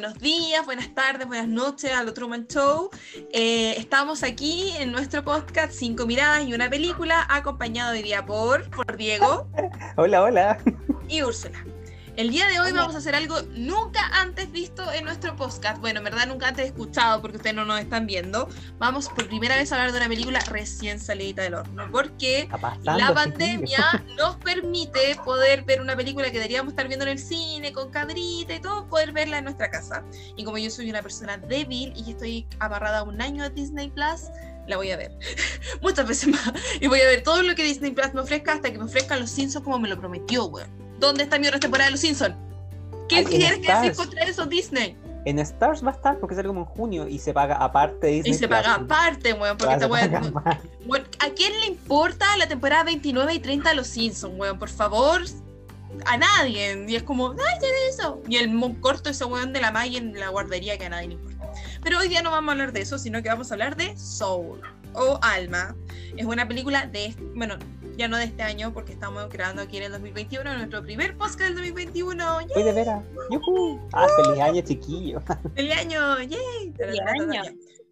buenos días, buenas tardes, buenas noches a lo Truman Show. Eh, estamos aquí en nuestro podcast Cinco Miradas y una película, acompañado hoy día por, por Diego. hola, hola. Y Úrsula. El día de hoy vamos a hacer algo nunca antes visto en nuestro podcast. Bueno, en verdad nunca antes escuchado porque ustedes no nos están viendo. Vamos por primera vez a hablar de una película recién salida del horno. Porque la pandemia nos permite poder ver una película que deberíamos estar viendo en el cine, con cadrita y todo, poder verla en nuestra casa. Y como yo soy una persona débil y estoy amarrada un año a Disney Plus, la voy a ver muchas veces más. Y voy a ver todo lo que Disney Plus me ofrezca hasta que me ofrezcan los Simpsons como me lo prometió, weón. ¿Dónde está mi otra temporada de Los Simpsons? ¿Qué quieres que decir contra eso Disney? En Stars va a estar porque sale como en junio y se paga aparte Disney. Y se paga aparte, weón, porque te voy a... ¿A quién le importa la temporada 29 y 30 de Los Simpsons, weón? Por favor, a nadie. Y es como, ay, tiene eso. Y el corto ese weón de la Maya en la guardería que a nadie le importa. Pero hoy día no vamos a hablar de eso, sino que vamos a hablar de Soul o Alma. Es una película de, bueno, ya no de este año, porque estamos grabando aquí en el 2021, nuestro primer podcast del 2021. ¡Uy, de veras! ¡Ah, feliz año, chiquillo! ¡Feliz año! ¡Yay! ¡Feliz año!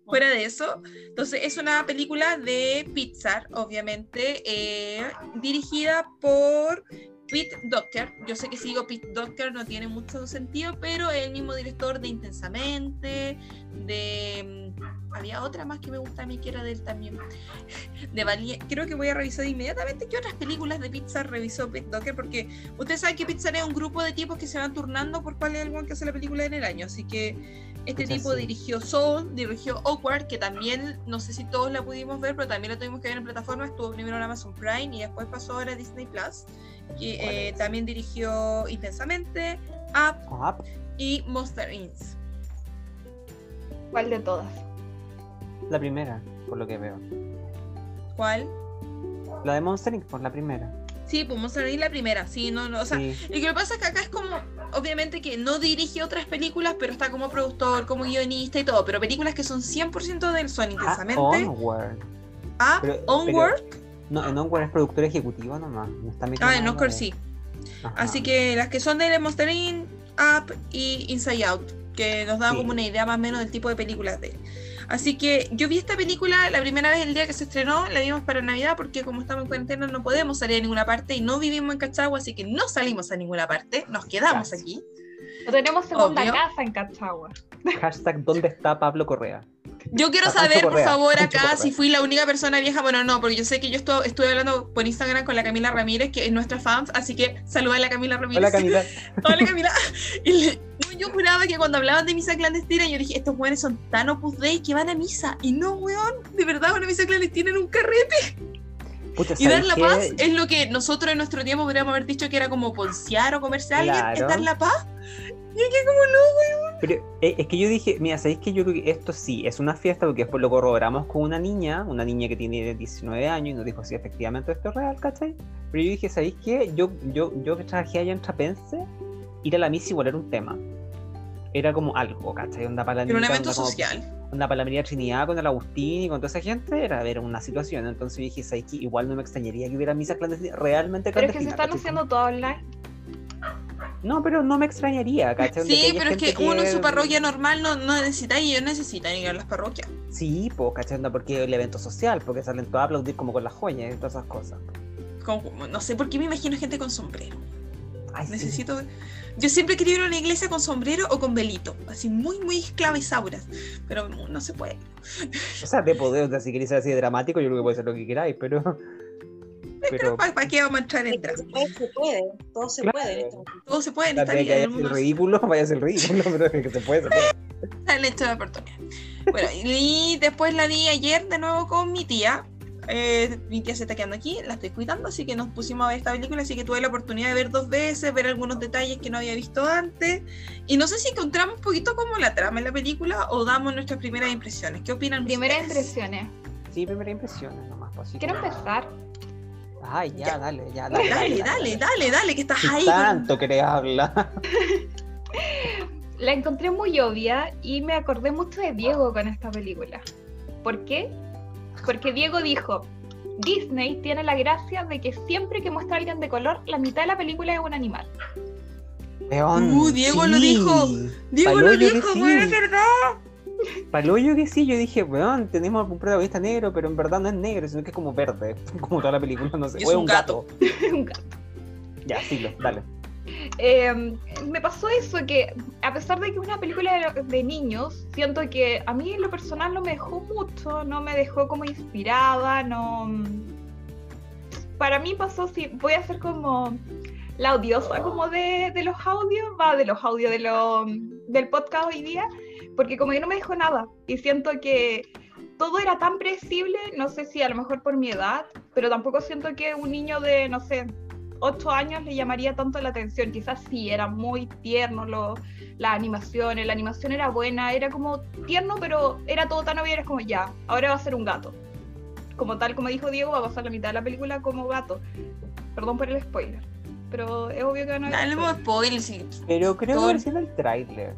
Fuera de eso, entonces es una película de Pixar, obviamente, eh, dirigida por Pete Doctor, yo sé que si digo Pete Doctor no tiene mucho sentido, pero es el mismo director de Intensamente, de... Había otra más que me gusta a mí que era de él también. De Valiente. Creo que voy a revisar inmediatamente qué otras películas de Pixar revisó Pete Doctor, porque ustedes saben que Pixar es un grupo de tipos que se van turnando por cuál es el que hace la película en el año, así que este tipo dirigió Soul, dirigió Awkward, que también, no sé si todos la pudimos ver, pero también la tuvimos que ver en plataforma. Estuvo primero en Amazon Prime y después pasó ahora a Disney Plus. Que, eh, también dirigió Intensamente, Up, y Monster Inc. ¿Cuál de todas? La primera, por lo que veo. ¿Cuál? La de Monster Inc., por la primera. Sí, pues Monster Inc. la primera, sí, no, no, o sea, y lo que pasa es que acá es como, obviamente que no dirige otras películas, pero está como productor, como guionista y todo, pero películas que son 100% de él son ah, intensamente. Ah, Onward. Ah, Onward. no, en Onward es productor ejecutivo nomás. No está ah, en Onward sí. Así que las que son de Monster Inc., Up y Inside Out, que nos dan como una idea más o menos del tipo de películas de él. Así que yo vi esta película la primera vez el día que se estrenó, la vimos para Navidad porque como estamos en cuarentena no podemos salir a ninguna parte y no vivimos en Cachagua, así que no salimos a ninguna parte, nos quedamos aquí. No tenemos segunda casa en Cachagua. Hashtag ¿dónde está Pablo Correa? Yo quiero saber, por favor, acá si fui la única persona vieja. Bueno, no, porque yo sé que yo estuve, hablando por Instagram con la Camila Ramírez, que es nuestra fans, así que saluda a la Camila Ramírez. Hola, Camila. Hola, Camila. Y yo juraba que cuando hablaban de misa clandestina, yo dije, estos weones son tan opus dei que van a misa. Y no, weón, de verdad, una misa clandestina en un carrete. y dar la paz es lo que nosotros en nuestro tiempo podríamos haber dicho que era como poncear o comerse a alguien, es dar la paz. Y que como no, weón. Pero eh, es que yo dije, mira, ¿sabéis que yo creo que esto sí es una fiesta? Porque después lo corroboramos con una niña, una niña que tiene 19 años, y nos dijo, sí, efectivamente esto es real, ¿cachai? Pero yo dije, ¿sabéis qué? Yo, yo, yo que trabajé allá en Trapense, ir a la misa igual era un tema era como algo, ¿cachai? Onda para la un evento social. Onda para la María Trinidad con el Agustín y con toda esa gente, era, ver una situación. Entonces yo dije, ¿sabes qué? Igual no me extrañaría que hubiera misas clandestinas, realmente clandestinas. Pero es que se están haciendo todo online. No, pero no me extrañaría, ¿cachai? Sí, pero es que, uno en su parroquia normal no, no necesita y ellos necesitan ir a las parroquias. Sí, pues, ¿cachai? Porque el evento social, porque salen todos a aplaudir como con las joyas y todas esas cosas. no sé por qué me imagino gente con sombrero. Ay, Necesito. Yo siempre quería ir a una iglesia con sombrero o con velito, así muy, muy esclavizauras, pero no se puede. O sea, de poder, si queréis ser así dramático, yo creo que puede ser lo que queráis, pero. Pero, ¿para, qué vamos a entrar en drama? Se puede, todo se puede. Todo se puede en esta vida. el ridículo, vaya a ser ridículo, pero es que se puede, se puede. El hecho de oportunidad. Bueno, y después la vi ayer de nuevo con mi tía, eh, mi tía se está quedando aquí, la estoy cuidando, así que nos pusimos a ver esta película, así que tuve la oportunidad de ver dos veces, ver algunos detalles que no había visto antes. Y no sé si encontramos un poquito como la trama en la película o damos nuestras primeras impresiones. ¿Qué opinan Primeras impresiones. Sí, primeras impresiones nomás. Pues, Quiero empezar. Ay, ya, dale, ya, dale. Dale, dale, dale, dale, que estás ahí. Tanto querés hablar. la encontré muy obvia y me acordé mucho de Diego con esta película. ¿Por qué? Porque Diego dijo, Disney tiene la gracia de que siempre que muestra a alguien de color, la mitad de la película es un animal. Uh, Diego lo dijo. Diego lo dijo, güey, es verdad. Paloyo que sí, yo dije, weón, tenemos un protagonista negro, pero en verdad no es negro, sino que es como verde, como toda la película, no sé. es un gato. un gato. Ya, sí, dale. Eh, me pasó eso que a pesar de que es una película de, de, niños, siento que a mí en lo personal no me dejó mucho, no me dejó como inspirada, no... Para mí pasó si voy a ser como la odiosa como de, de los audios, va de los audios de lo, del podcast hoy día, porque como que no me dejó nada y siento que todo era tan predecible, no sé si a lo mejor por mi edad, pero tampoco siento que un niño de, no sé, 8 años le llamaría tanto la atención. Quizás sí, era muy tierno lo, las animaciones, la animación era buena, era como tierno, pero era todo tan obvio, era como ya, ahora va a ser un gato. Como tal, como dijo Diego, va a pasar la mitad de la película como gato. Perdón por el spoiler. Pero es obvio que no Dale spoiler, sí. Pero creo que es en el tráiler.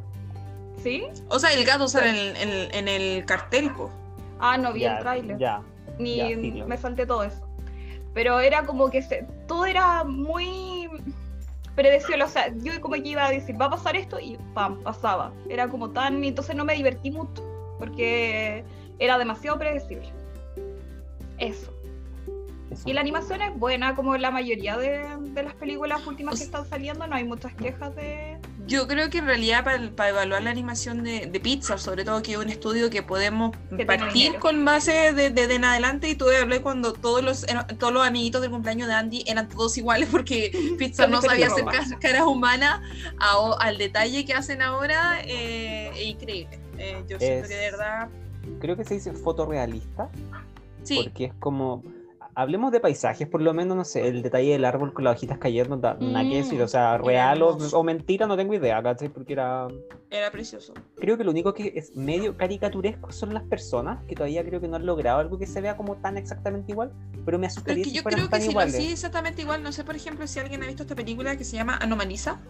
¿Sí? O sea, el gato sale en, en, en el cartel, po. Ah, no vi Ya, el tráiler. Ya. Ni ya, me salté todo eso. Pero era como que se, todo era muy predecible. O sea, yo como que iba a decir, va a pasar esto y pam, pasaba. Era como tan. Entonces no me divertí mucho. Porque era demasiado predecible. Eso. Eso. Y la animación es buena, como la mayoría de, de las películas últimas que están saliendo. No hay muchas quejas de. Yo creo que en realidad para, evaluar la animación de, de Pixar, sobre todo que es un estudio que podemos tiene partir con base de, de, de en adelante y tú hablé cuando todos los eran- todos los amiguitos del cumpleaños de Andy eran todos iguales porque Pixar no sabía hacer caras humanas a- al detalle que hacen ahora eh, es increíble. Eh, yo siento Es- que de verdad Creo que se dice fotorrealista, sí. porque es como. Hablemos de paisajes, por lo menos, no sé, el detalle del árbol con las hojitas cayendo, da- nada que decir, o sea, era real o, o mentira, no tengo idea, ¿cachai? Porque era. Era precioso. Creo que lo único que es medio caricaturesco son las personas, que todavía creo que no han logrado algo que se vea como tan exactamente igual, pero me Pero asustaría es que yo creo tan que si iguales. hacía exactamente igual, no sé por ejemplo si alguien ha visto esta película que se llama Anomalisa.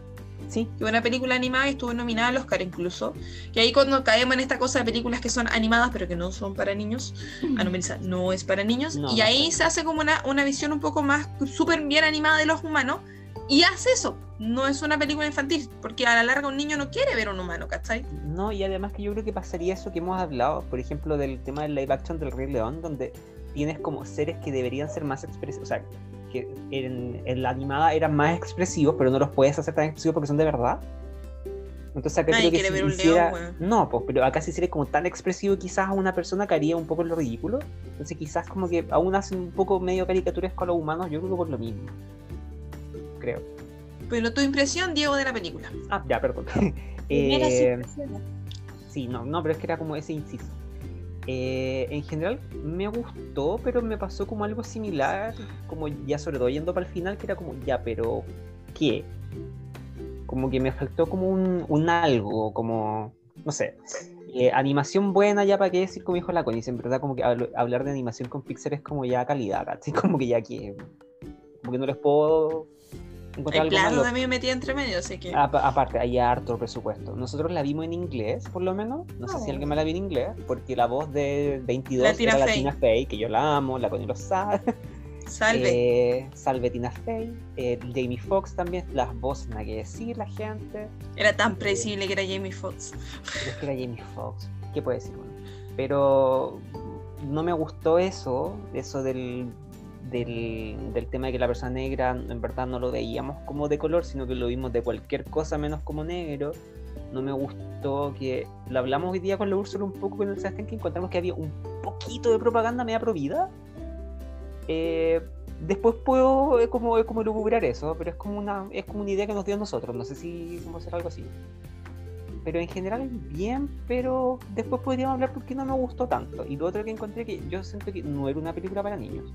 Sí, que una película animada y estuvo nominada al Oscar incluso. Y ahí cuando caemos en esta cosa de películas que son animadas pero que no son para niños, Anomalisa no es para niños, No, y no ahí es. se hace como una, una visión un poco más súper bien animada de los humanos, y hace eso. No es una película infantil, porque a la larga un niño no quiere ver un humano, ¿cachai? No, y además que yo creo que pasaría eso que hemos hablado, por ejemplo, del tema del live action del Rey León, donde tienes como seres que deberían ser más expresivos, o sea, que en, en la animada eran más expresivos, pero no los puedes hacer tan expresivos porque son de verdad. Entonces acá Nadie creo que si ver un hiciera- león. No, pues, pero acá si hiciera como tan expresivo quizás a una persona caería un poco en lo ridículo. Entonces quizás como que aún hacen un poco medio caricaturesco a los humanos, yo creo que por lo mismo. Creo. Pero tu impresión, Diego, de la película. Ah, ya, perdón. Eh. Sí, no, no, pero es que era como ese inciso. Eh, en general me gustó, pero me pasó como algo similar, como ya sobre todo yendo para el final, que era como, ya, pero ¿qué? Como que me faltó como un, un algo, como, no sé, eh, animación buena, ya para qué decir como dijo la Connie, en verdad como que habl- hablar de animación con Pixar es como ya calidad. Como que ya que, como que no les puedo Hay malo. plano también metida entre medio, así que. Apa- aparte, hay harto presupuesto. Nosotros la vimos en inglés, por lo menos. No sé si Oh. alguien me la vio en inglés, porque la voz de 22 La Tina era la. Tina Fey, que yo la amo, la Connie lo sabe. Salve. Eh, salve Tina Fey. eh, Jamie Foxx también. Las voces, nada que decir, la gente. Era tan predecible que era Jamie Foxx. Es que era Jamie Foxx. ¿Qué puede decir? Bueno, pero no me gustó eso, eso del, del, del tema de que la persona negra en verdad no lo veíamos como de color, sino que lo vimos de cualquier cosa menos como negro. No me gustó que lo hablamos hoy día con la Úrsula un poco con el Sebastián, que encontramos que había un poquito de propaganda media provida. Eh, después puedo eh, como, eh, como lucubrar eso, pero es como una es como una idea que nos dio a nosotros. No sé si a hacer algo así pero en general bien, pero después podríamos hablar por qué no me gustó tanto. Y lo otro que encontré que yo siento que no era una película para niños.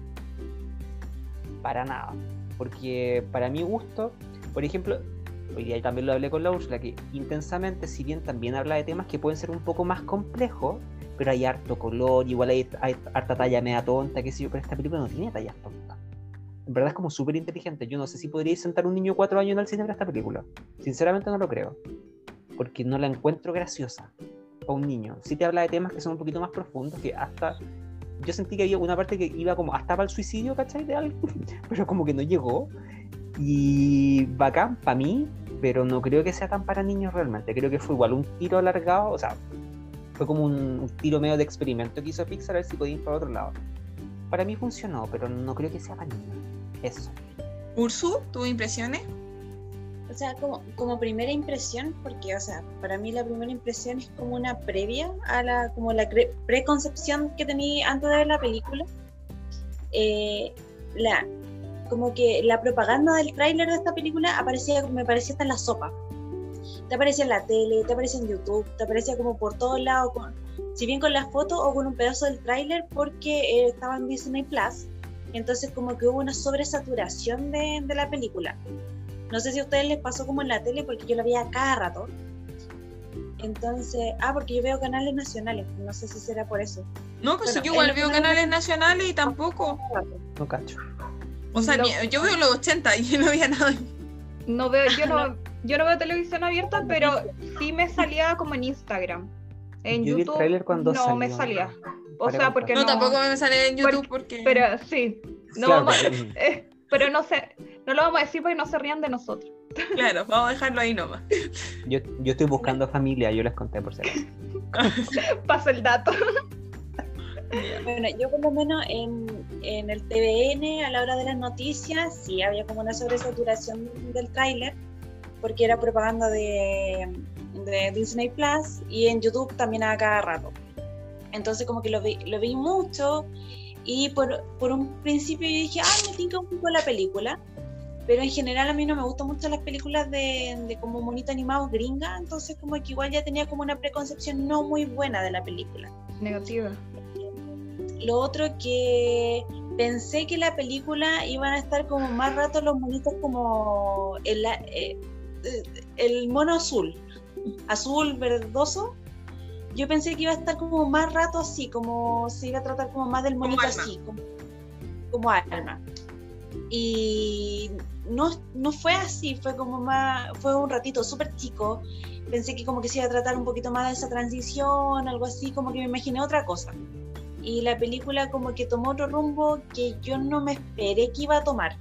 Para nada. Porque para mi gusto, por ejemplo, hoy día también lo hablé con la Úrsula, que intensamente, si bien también habla de temas que pueden ser un poco más complejos, pero hay harto color, igual hay, hay harta talla media tonta, qué sé yo, pero esta película no tiene tallas tontas. En verdad es como súper inteligente. Yo no sé si podría sentar un niño 4 años en el cine para esta película. Sinceramente no lo creo porque no la encuentro graciosa para un niño. Sí te habla de temas que son un poquito más profundos, que hasta yo sentí que había una parte que iba como hasta para el suicidio, ¿cachai? De algo, pero como que no llegó. Y bacán para mí, pero no creo que sea tan para niños realmente. Creo que fue igual un tiro alargado, o sea, fue como un, tiro medio de experimento que hizo Pixar a ver si podía ir para otro lado. Para mí funcionó, pero no creo que sea para niños. Eso. Ursu, ¿tuvo impresiones? O sea, como, como primera impresión, porque, o sea, para mí la primera impresión es como una previa a la, como la preconcepción que tenía antes de ver la película. Eh, la, como que la propaganda del tráiler de esta película aparecía, me parecía hasta en la sopa. Te aparecía en la tele, te aparecía en YouTube, te aparecía como por todos lados, con, si bien con la foto o con un pedazo del tráiler, porque eh, estaba en Disney Plus. Entonces como que hubo una sobresaturación de, de la película. No sé si a ustedes les pasó como en la tele, porque yo la veía cada rato. Entonces, ah, porque yo veo canales nacionales, no sé si será por eso. No, pues yo igual veo canales nacionales y tampoco. No cacho. O sea, yo veo los 80 y no había nada. No veo, yo no, yo no veo televisión abierta, pero sí me salía como en Instagram. En YouTube cuando no me salía. O sea, porque no, tampoco me salía en YouTube porque, Pero sí, no vamos, eh, pero no sé, no lo vamos a decir porque no se rían de nosotros. Claro, vamos a dejarlo ahí nomás. Yo, yo estoy buscando familia, yo les conté por ser. Paso el dato. Bueno, yo por lo menos en, en, el TVN a la hora de las noticias sí había como una sobresaturación del tráiler porque era propaganda de, de, Disney Plus y en YouTube también a cada rato. Entonces como que lo vi, lo vi mucho y por, por un principio yo dije, ah, me tinca un poco la película, pero en general a mí no me gustan mucho las películas de, de como monito animado gringa, entonces como que igual ya tenía como una preconcepción no muy buena de la película. Negativa. Lo otro que pensé que la película iban a estar como más rato los monitos como el, eh, el mono azul, azul verdoso. Yo pensé que iba a estar como más rato así, como se iba a tratar como más del monito así, como, como alma. Y no, no fue así, fue como más, fue un ratito súper chico. Pensé que como que se iba a tratar un poquito más de esa transición, algo así, como que me imaginé otra cosa y la película como que tomó otro rumbo que yo no me esperé que iba a tomar.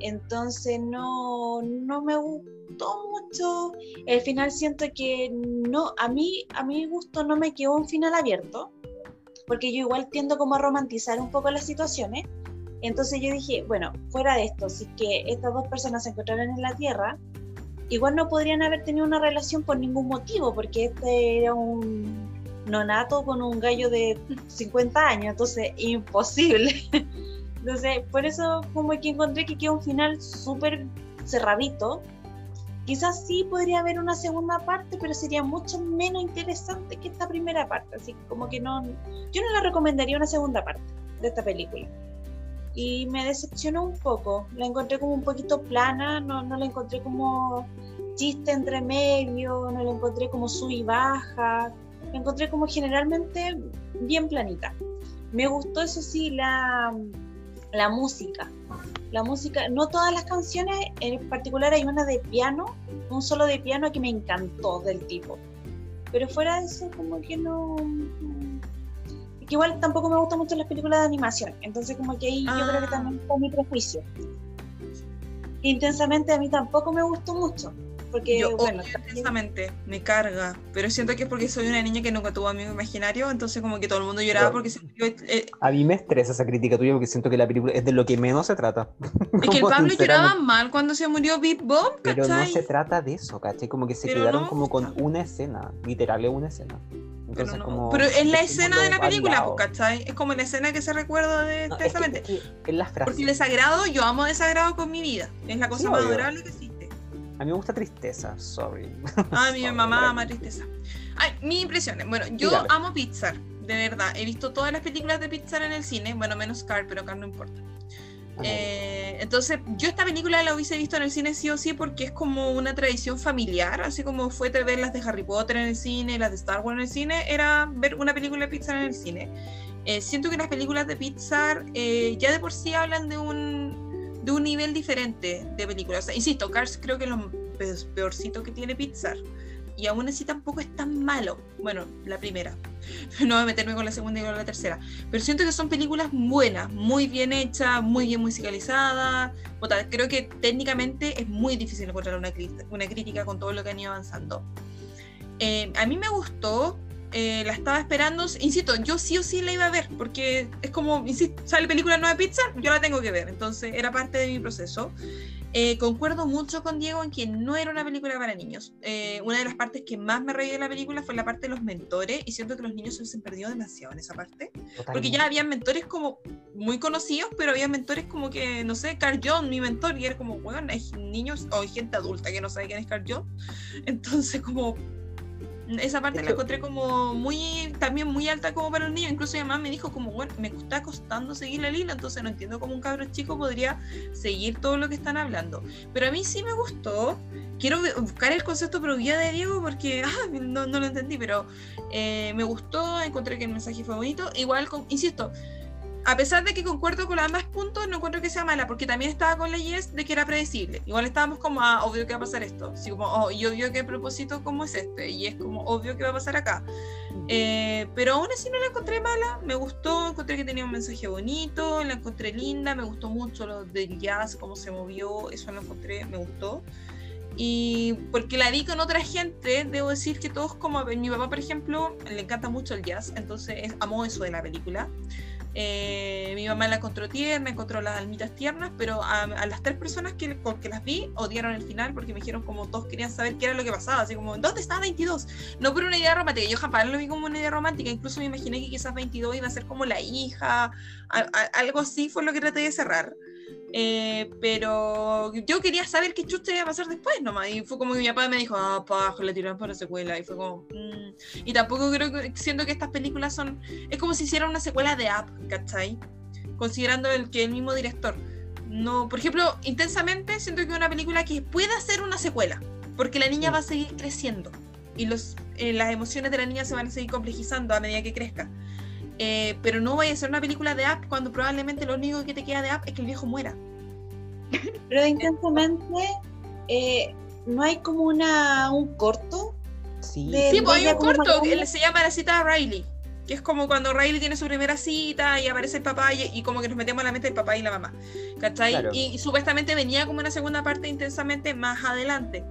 Entonces no, no me gustó mucho. El final siento que no, a mí, a mi gusto no me quedó un final abierto, porque yo igual tiendo como a romantizar un poco las situaciones. Entonces yo dije, bueno, fuera de esto, si que estas dos personas se encontraran en la Tierra, igual no podrían haber tenido una relación por ningún motivo, porque este era un, nonato con un gallo de 50 años, entonces imposible. Entonces, por eso como que encontré que queda un final súper cerradito. Quizás sí podría haber una segunda parte, pero sería mucho menos interesante que esta primera parte. Así como que no, yo no la recomendaría una segunda parte de esta película. Y me decepcionó un poco. La encontré como un poquito plana, no, no la encontré como chiste entre medio, no la encontré como sub y baja me encontré como generalmente bien planita. Me gustó, eso sí, la, la música. La música, no todas las canciones, en particular hay una de piano, un solo de piano que me encantó del tipo. Pero fuera de eso, como que no. Que igual tampoco me gustan mucho las películas de animación, entonces, como que ahí yo creo que también fue mi prejuicio. Intensamente a mí tampoco me gustó mucho porque, yo bueno, intensamente, me carga, pero siento que es porque soy una niña que nunca tuvo amigos imaginarios, entonces como que todo el mundo lloraba porque se murió. Eh, a mí me estresa esa crítica tuya porque siento que la película es de lo que menos se trata. Es que el Pablo lloraba mal cuando se murió Big Bob, Pero no se trata de eso, ¿cachai? Como que se quedaron como con una escena, literal es una escena. Entonces, pero, como, pero es la escena de la película, pues, ¿cachai? Es como la escena que se recuerda de no. Es, Porque el desagrado, yo amo desagrado con mi vida. Es la cosa más adorable que sí. A mí me gusta tristeza, sorry. A mi mamá ama tristeza. Ay, mis impresiones. Bueno, yo amo Pixar, de verdad. He visto todas las películas de Pixar en el cine. Bueno, menos Car, pero Car no importa. Eh, entonces, yo esta película la hubiese visto en el cine sí o sí porque es como una tradición familiar, así como fue ver las de Harry Potter en el cine, las de Star Wars en el cine, era ver una película de Pixar en el cine. Eh, siento que las películas de Pixar eh, ya de por sí hablan de un de un nivel diferente de películas. insisto, Cars creo que es lo peorcito que tiene Pixar. y aún así tampoco es tan malo. Bueno, la primera. No voy a meterme con la segunda y con la tercera. Pero siento que son películas buenas, muy bien hechas, muy bien musicalizadas. Creo que técnicamente es muy difícil encontrar una, una crítica con todo lo que han ido avanzando. Eh, a mí me gustó, eh, la estaba esperando, insisto, yo sí o sí la iba a ver, porque es como, insisto, sale película nueva pizza, yo la tengo que ver, entonces era parte de mi proceso. Eh, concuerdo mucho con Diego en que no era una película para niños. Eh, una de las partes que más me reí de la película fue la parte de los mentores y siento que los niños se han perdido demasiado en esa parte. Porque ya había mentores como muy conocidos, pero había mentores como que, no sé, Carl John, mi mentor, y era como, bueno, hay niños o hay gente adulta que no sabe quién es Carl John. Entonces como esa parte la encontré como muy, también muy alta como para los niños. Incluso mi mamá me dijo como, bueno, me está costando seguir la línea, entonces no entiendo cómo un cabro chico podría seguir todo lo que están hablando. Pero a mí sí me gustó. Quiero buscar el concepto pero guía de Diego porque ah, no, no, lo entendí, pero eh, me gustó, encontré que el mensaje fue bonito. Igual, con, insisto, a pesar de que concuerdo con los ambas puntos, no encuentro que sea mala, porque también estaba con la Yes de que era predecible. Igual estábamos como, ah, obvio que va a pasar esto. Así como, oh, y obvio que el propósito como es este, y es como, obvio que va a pasar acá. Eh, pero aún así no la encontré mala, me gustó, encontré que tenía un mensaje bonito, la encontré linda, me gustó mucho lo del jazz, cómo se movió, eso lo encontré, me gustó. Y porque la vi con otra gente, debo decir que todos como, mi papá por ejemplo, le encanta mucho el jazz, entonces amó eso de la película. Eh, mi mamá la encontró tierna, encontró las almitas tiernas, pero a, las tres personas que, que las vi odiaron el final porque me dijeron como todos querían saber qué era lo que pasaba, así como, ¿dónde está 22? No por una idea romántica, yo jamás lo vi como una idea romántica, incluso me imaginé que quizás 22 iba a ser como la hija, algo así fue lo que traté de cerrar. Eh, pero yo quería saber qué chucha iba a pasar después nomás. Y fue como que mi papá me dijo, ah, pajo, le tiraron para la secuela. Y fue como, mm". Y tampoco creo que, siento que estas películas son. Es como si hicieran una secuela de App, ¿cachai? Considerando el que el mismo director. No, por ejemplo, intensamente siento que es una película que puede ser una secuela. Porque la niña va a seguir creciendo. Y los, eh, las emociones de la niña se van a seguir complejizando a medida que crezca. Eh, pero no vaya a ser una película de App cuando probablemente lo único que te queda de App es que el viejo muera. Pero intensamente, eh, ¿no hay como una un corto? Sí, sí pues hay un corto que se llama La cita de Riley, que es como cuando Riley tiene su primera cita y aparece el papá y, como que nos metemos a la mente el papá y la mamá. ¿Cachai? y, supuestamente venía como una segunda parte intensamente más adelante.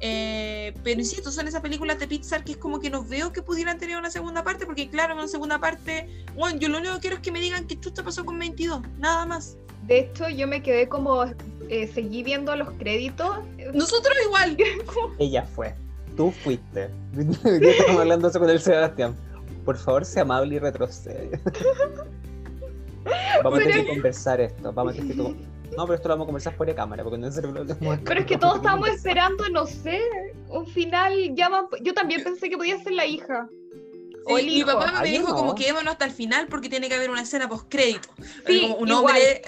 Eh, pero insisto, son esas películas de Pixar que es como que no veo que pudieran tener una segunda parte, porque claro, una segunda parte, bueno, yo lo único que quiero es que me digan qué chucha pasó con 22, nada más. De hecho, yo me quedé como, eh, seguí viendo los créditos. Nosotros igual. Ella fue, tú fuiste. yo estamos hablando eso con el Sebastián. Por favor, sea amable y retrocede. Vamos a tener que conversar esto. Vamos a tener que no, pero esto lo vamos a conversar fuera de cámara, porque no es el Pero es que todos estábamos esperando, no sé, un final ya Yo también pensé que podía ser la hija. o el mi papá me dijo como que hasta el final porque tiene que haber una escena post crédito. Sí, un hombre,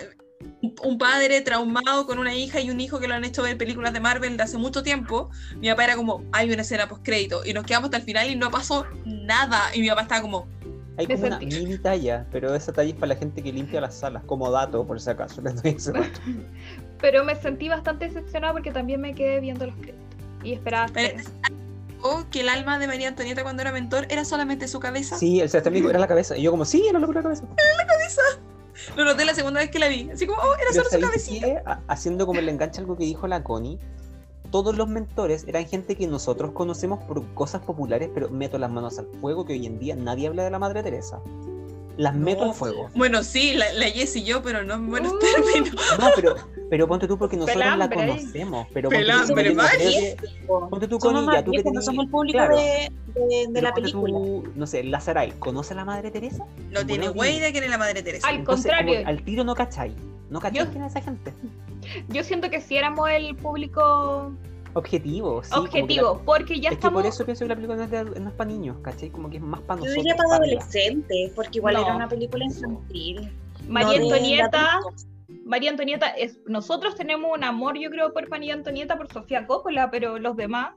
un padre traumado con una hija y un hijo que lo han hecho ver películas de Marvel de hace mucho tiempo. Mi papá era como, hay una escena post crédito y nos quedamos hasta el final y no pasó nada. Y mi papá estaba como, hay como una mini talla, pero esa talla es para la gente que limpia las salas, como dato, por si acaso. pero me sentí bastante decepcionada porque también me quedé viendo los créditos y esperaba. o que el alma de María Antonieta cuando era mentor era solamente su cabeza. Sí, el sistema era la cabeza. Y yo, como, sí, era la cabeza. Era la cabeza. Lo noté la segunda vez que la vi. Así como, oh, era solo su cabecita. Haciendo como el enganche algo que dijo la Connie todos los mentores eran gente que nosotros conocemos por cosas populares, pero meto las manos al fuego, que hoy en día nadie habla de la Madre Teresa. Las meto al fuego. Bueno, sí, la, la Jess y yo, pero no en buenos uh. términos. No, pero, pero ponte tú porque nosotros la conocemos. Pero Pelambre, ponte, tú, ponte tú con ella, tú que no somos el público de, de, la película. no sé, Lazaray, ¿conoce a la Madre Teresa? No tiene güey de quién es la Madre Teresa. Al contrario. al tiro no cachai. No cachai quién es esa gente. Yo siento que si éramos el público objetivo, sí, Objetivo, porque ya es estamos... Que por eso pienso que la película no es, para niños, ¿cachai? Como que es más para nosotros. Yo diría para adolescentes, porque igual era una película infantil. María Antonieta... María Antonieta, es, nosotros tenemos un amor, yo creo, por María Antonieta, por Sofía Coppola, pero los demás...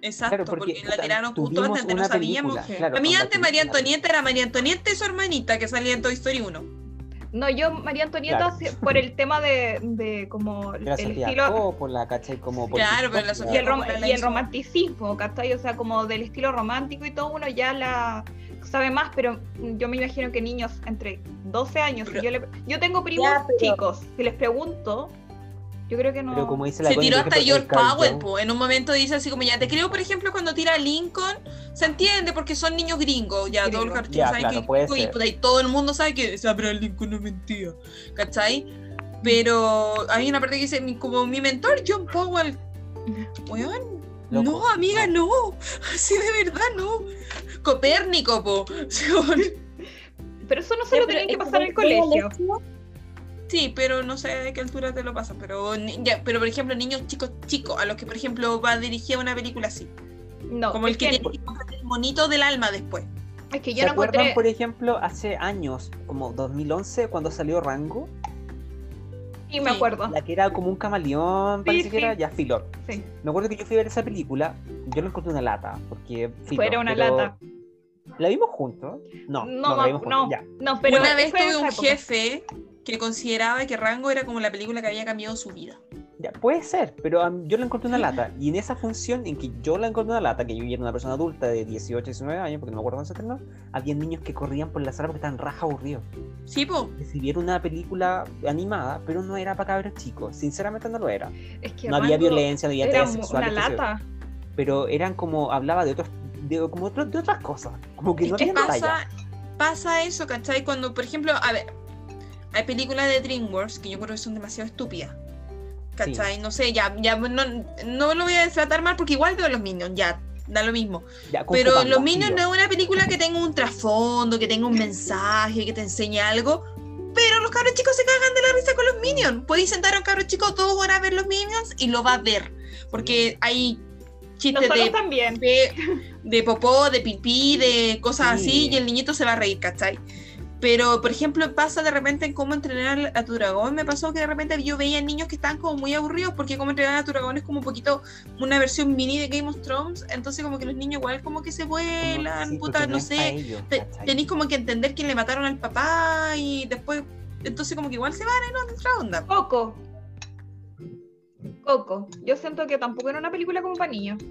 Exacto, porque, la tiraron justo antes, no sabíamos. a mí antes María Antonieta era María Antonieta y su hermanita que salía en Toy Story 1. No, yo, María Antonieta, Claro. por el tema de, de como La el Sofía estilo Coppola, ¿cachai? Como por Claro, pero la TikTok, y el, Sofía rom- Coppola la y el romanticismo, ¿cachai? O sea, como del estilo romántico y todo, uno ya la sabe más, pero yo me imagino que niños entre 12 años, si Pero- yo, le- yo tengo primos Ya, pero- chicos, si les pregunto, yo creo que no... Pero como dice la Se tiró hasta George el Powell, po. en un momento dice así como ya, te creo por ejemplo cuando tira a Lincoln, se entiende porque son niños gringos, ya todos los Gringos. cartuchos Ya, saben claro, que y, y todo el mundo sabe que ese Abraham Lincoln no mentía, ¿cachai? Pero hay una parte que dice, como mi mentor John Powell, weón, Loco. no amiga, no, así de verdad no. Copérnico, po. Pero eso no se lo pero tenían que pasar en el al colegio. Sí, pero no sé de qué altura te lo pasan. Pero, ni- ya, pero por ejemplo, niños chicos, chicos, a los que por ejemplo va a dirigir una película así. No, Como el que que, tiene que el monito del alma después. es que ¿Se yo no acuerdan, encontré... por ejemplo, hace años, como 2011, cuando salió Rango? Sí, me acuerdo. La que era como un camaleón, parece que sí. era ya filo. Sí. Me acuerdo que yo fui a ver esa película, yo la encontré una lata, porque filo, Fuera una pero- lata. ¿La vimos juntos? No, No, no, la vimos no. juntos, ya. No, pero una vez tuve un época. jefe que consideraba que Rango era como la película que había cambiado su vida. Ya, puede ser, pero um, yo la encontré una lata. Y en esa función en que yo la encontré una lata, que yo era una persona adulta de 18, 19 años, porque no me acuerdo cuándo se estrenó, había niños que corrían por la sala porque estaban raja aburridos. Sí, po. Si vieron una película animada, pero no era para cabros chicos. Sinceramente no lo era. Es que No había violencia, no había Era sexuales. una lata. Pero eran como, hablaba de otros, de, como otro- de otras cosas. Como que no ¿Qué había pasa? Pasa eso, ¿cachai? Cuando, por ejemplo, a ver, hay películas de DreamWorks que yo creo que son demasiado estúpidas. ¿Cachai? No sé, ya, ya no, no lo voy a tratar mal porque igual veo los Minions, ya, da lo mismo. Ya, Pero Los Minions no es una película que tenga un trasfondo, que tenga un mensaje, que te enseñe algo. Pero los cabros chicos se cagan de la risa con los Minions. Podéis sentar a un cabro chico dos horas a ver los Minions y lo va a ver. Porque hay chistes de, también. de, de popó, de pipí, de cosas Sí. así y el niñito se va a reír, ¿cachai? Pero, por ejemplo, pasa de repente en cómo entrenar a tu dragón. Me pasó que de repente yo veía niños que estaban como muy aburridos porque cómo entrenar a tu dragón es como un poquito una versión mini de Game of Thrones. Entonces, como que los niños igual como que se vuelan, sí, puta, no sé. ellos, Te- ¿cachai? tenéis como que entender que le mataron al papá y después. Entonces, como que igual se van en otra onda. Coco. Coco. Yo siento que tampoco era una película como para niños.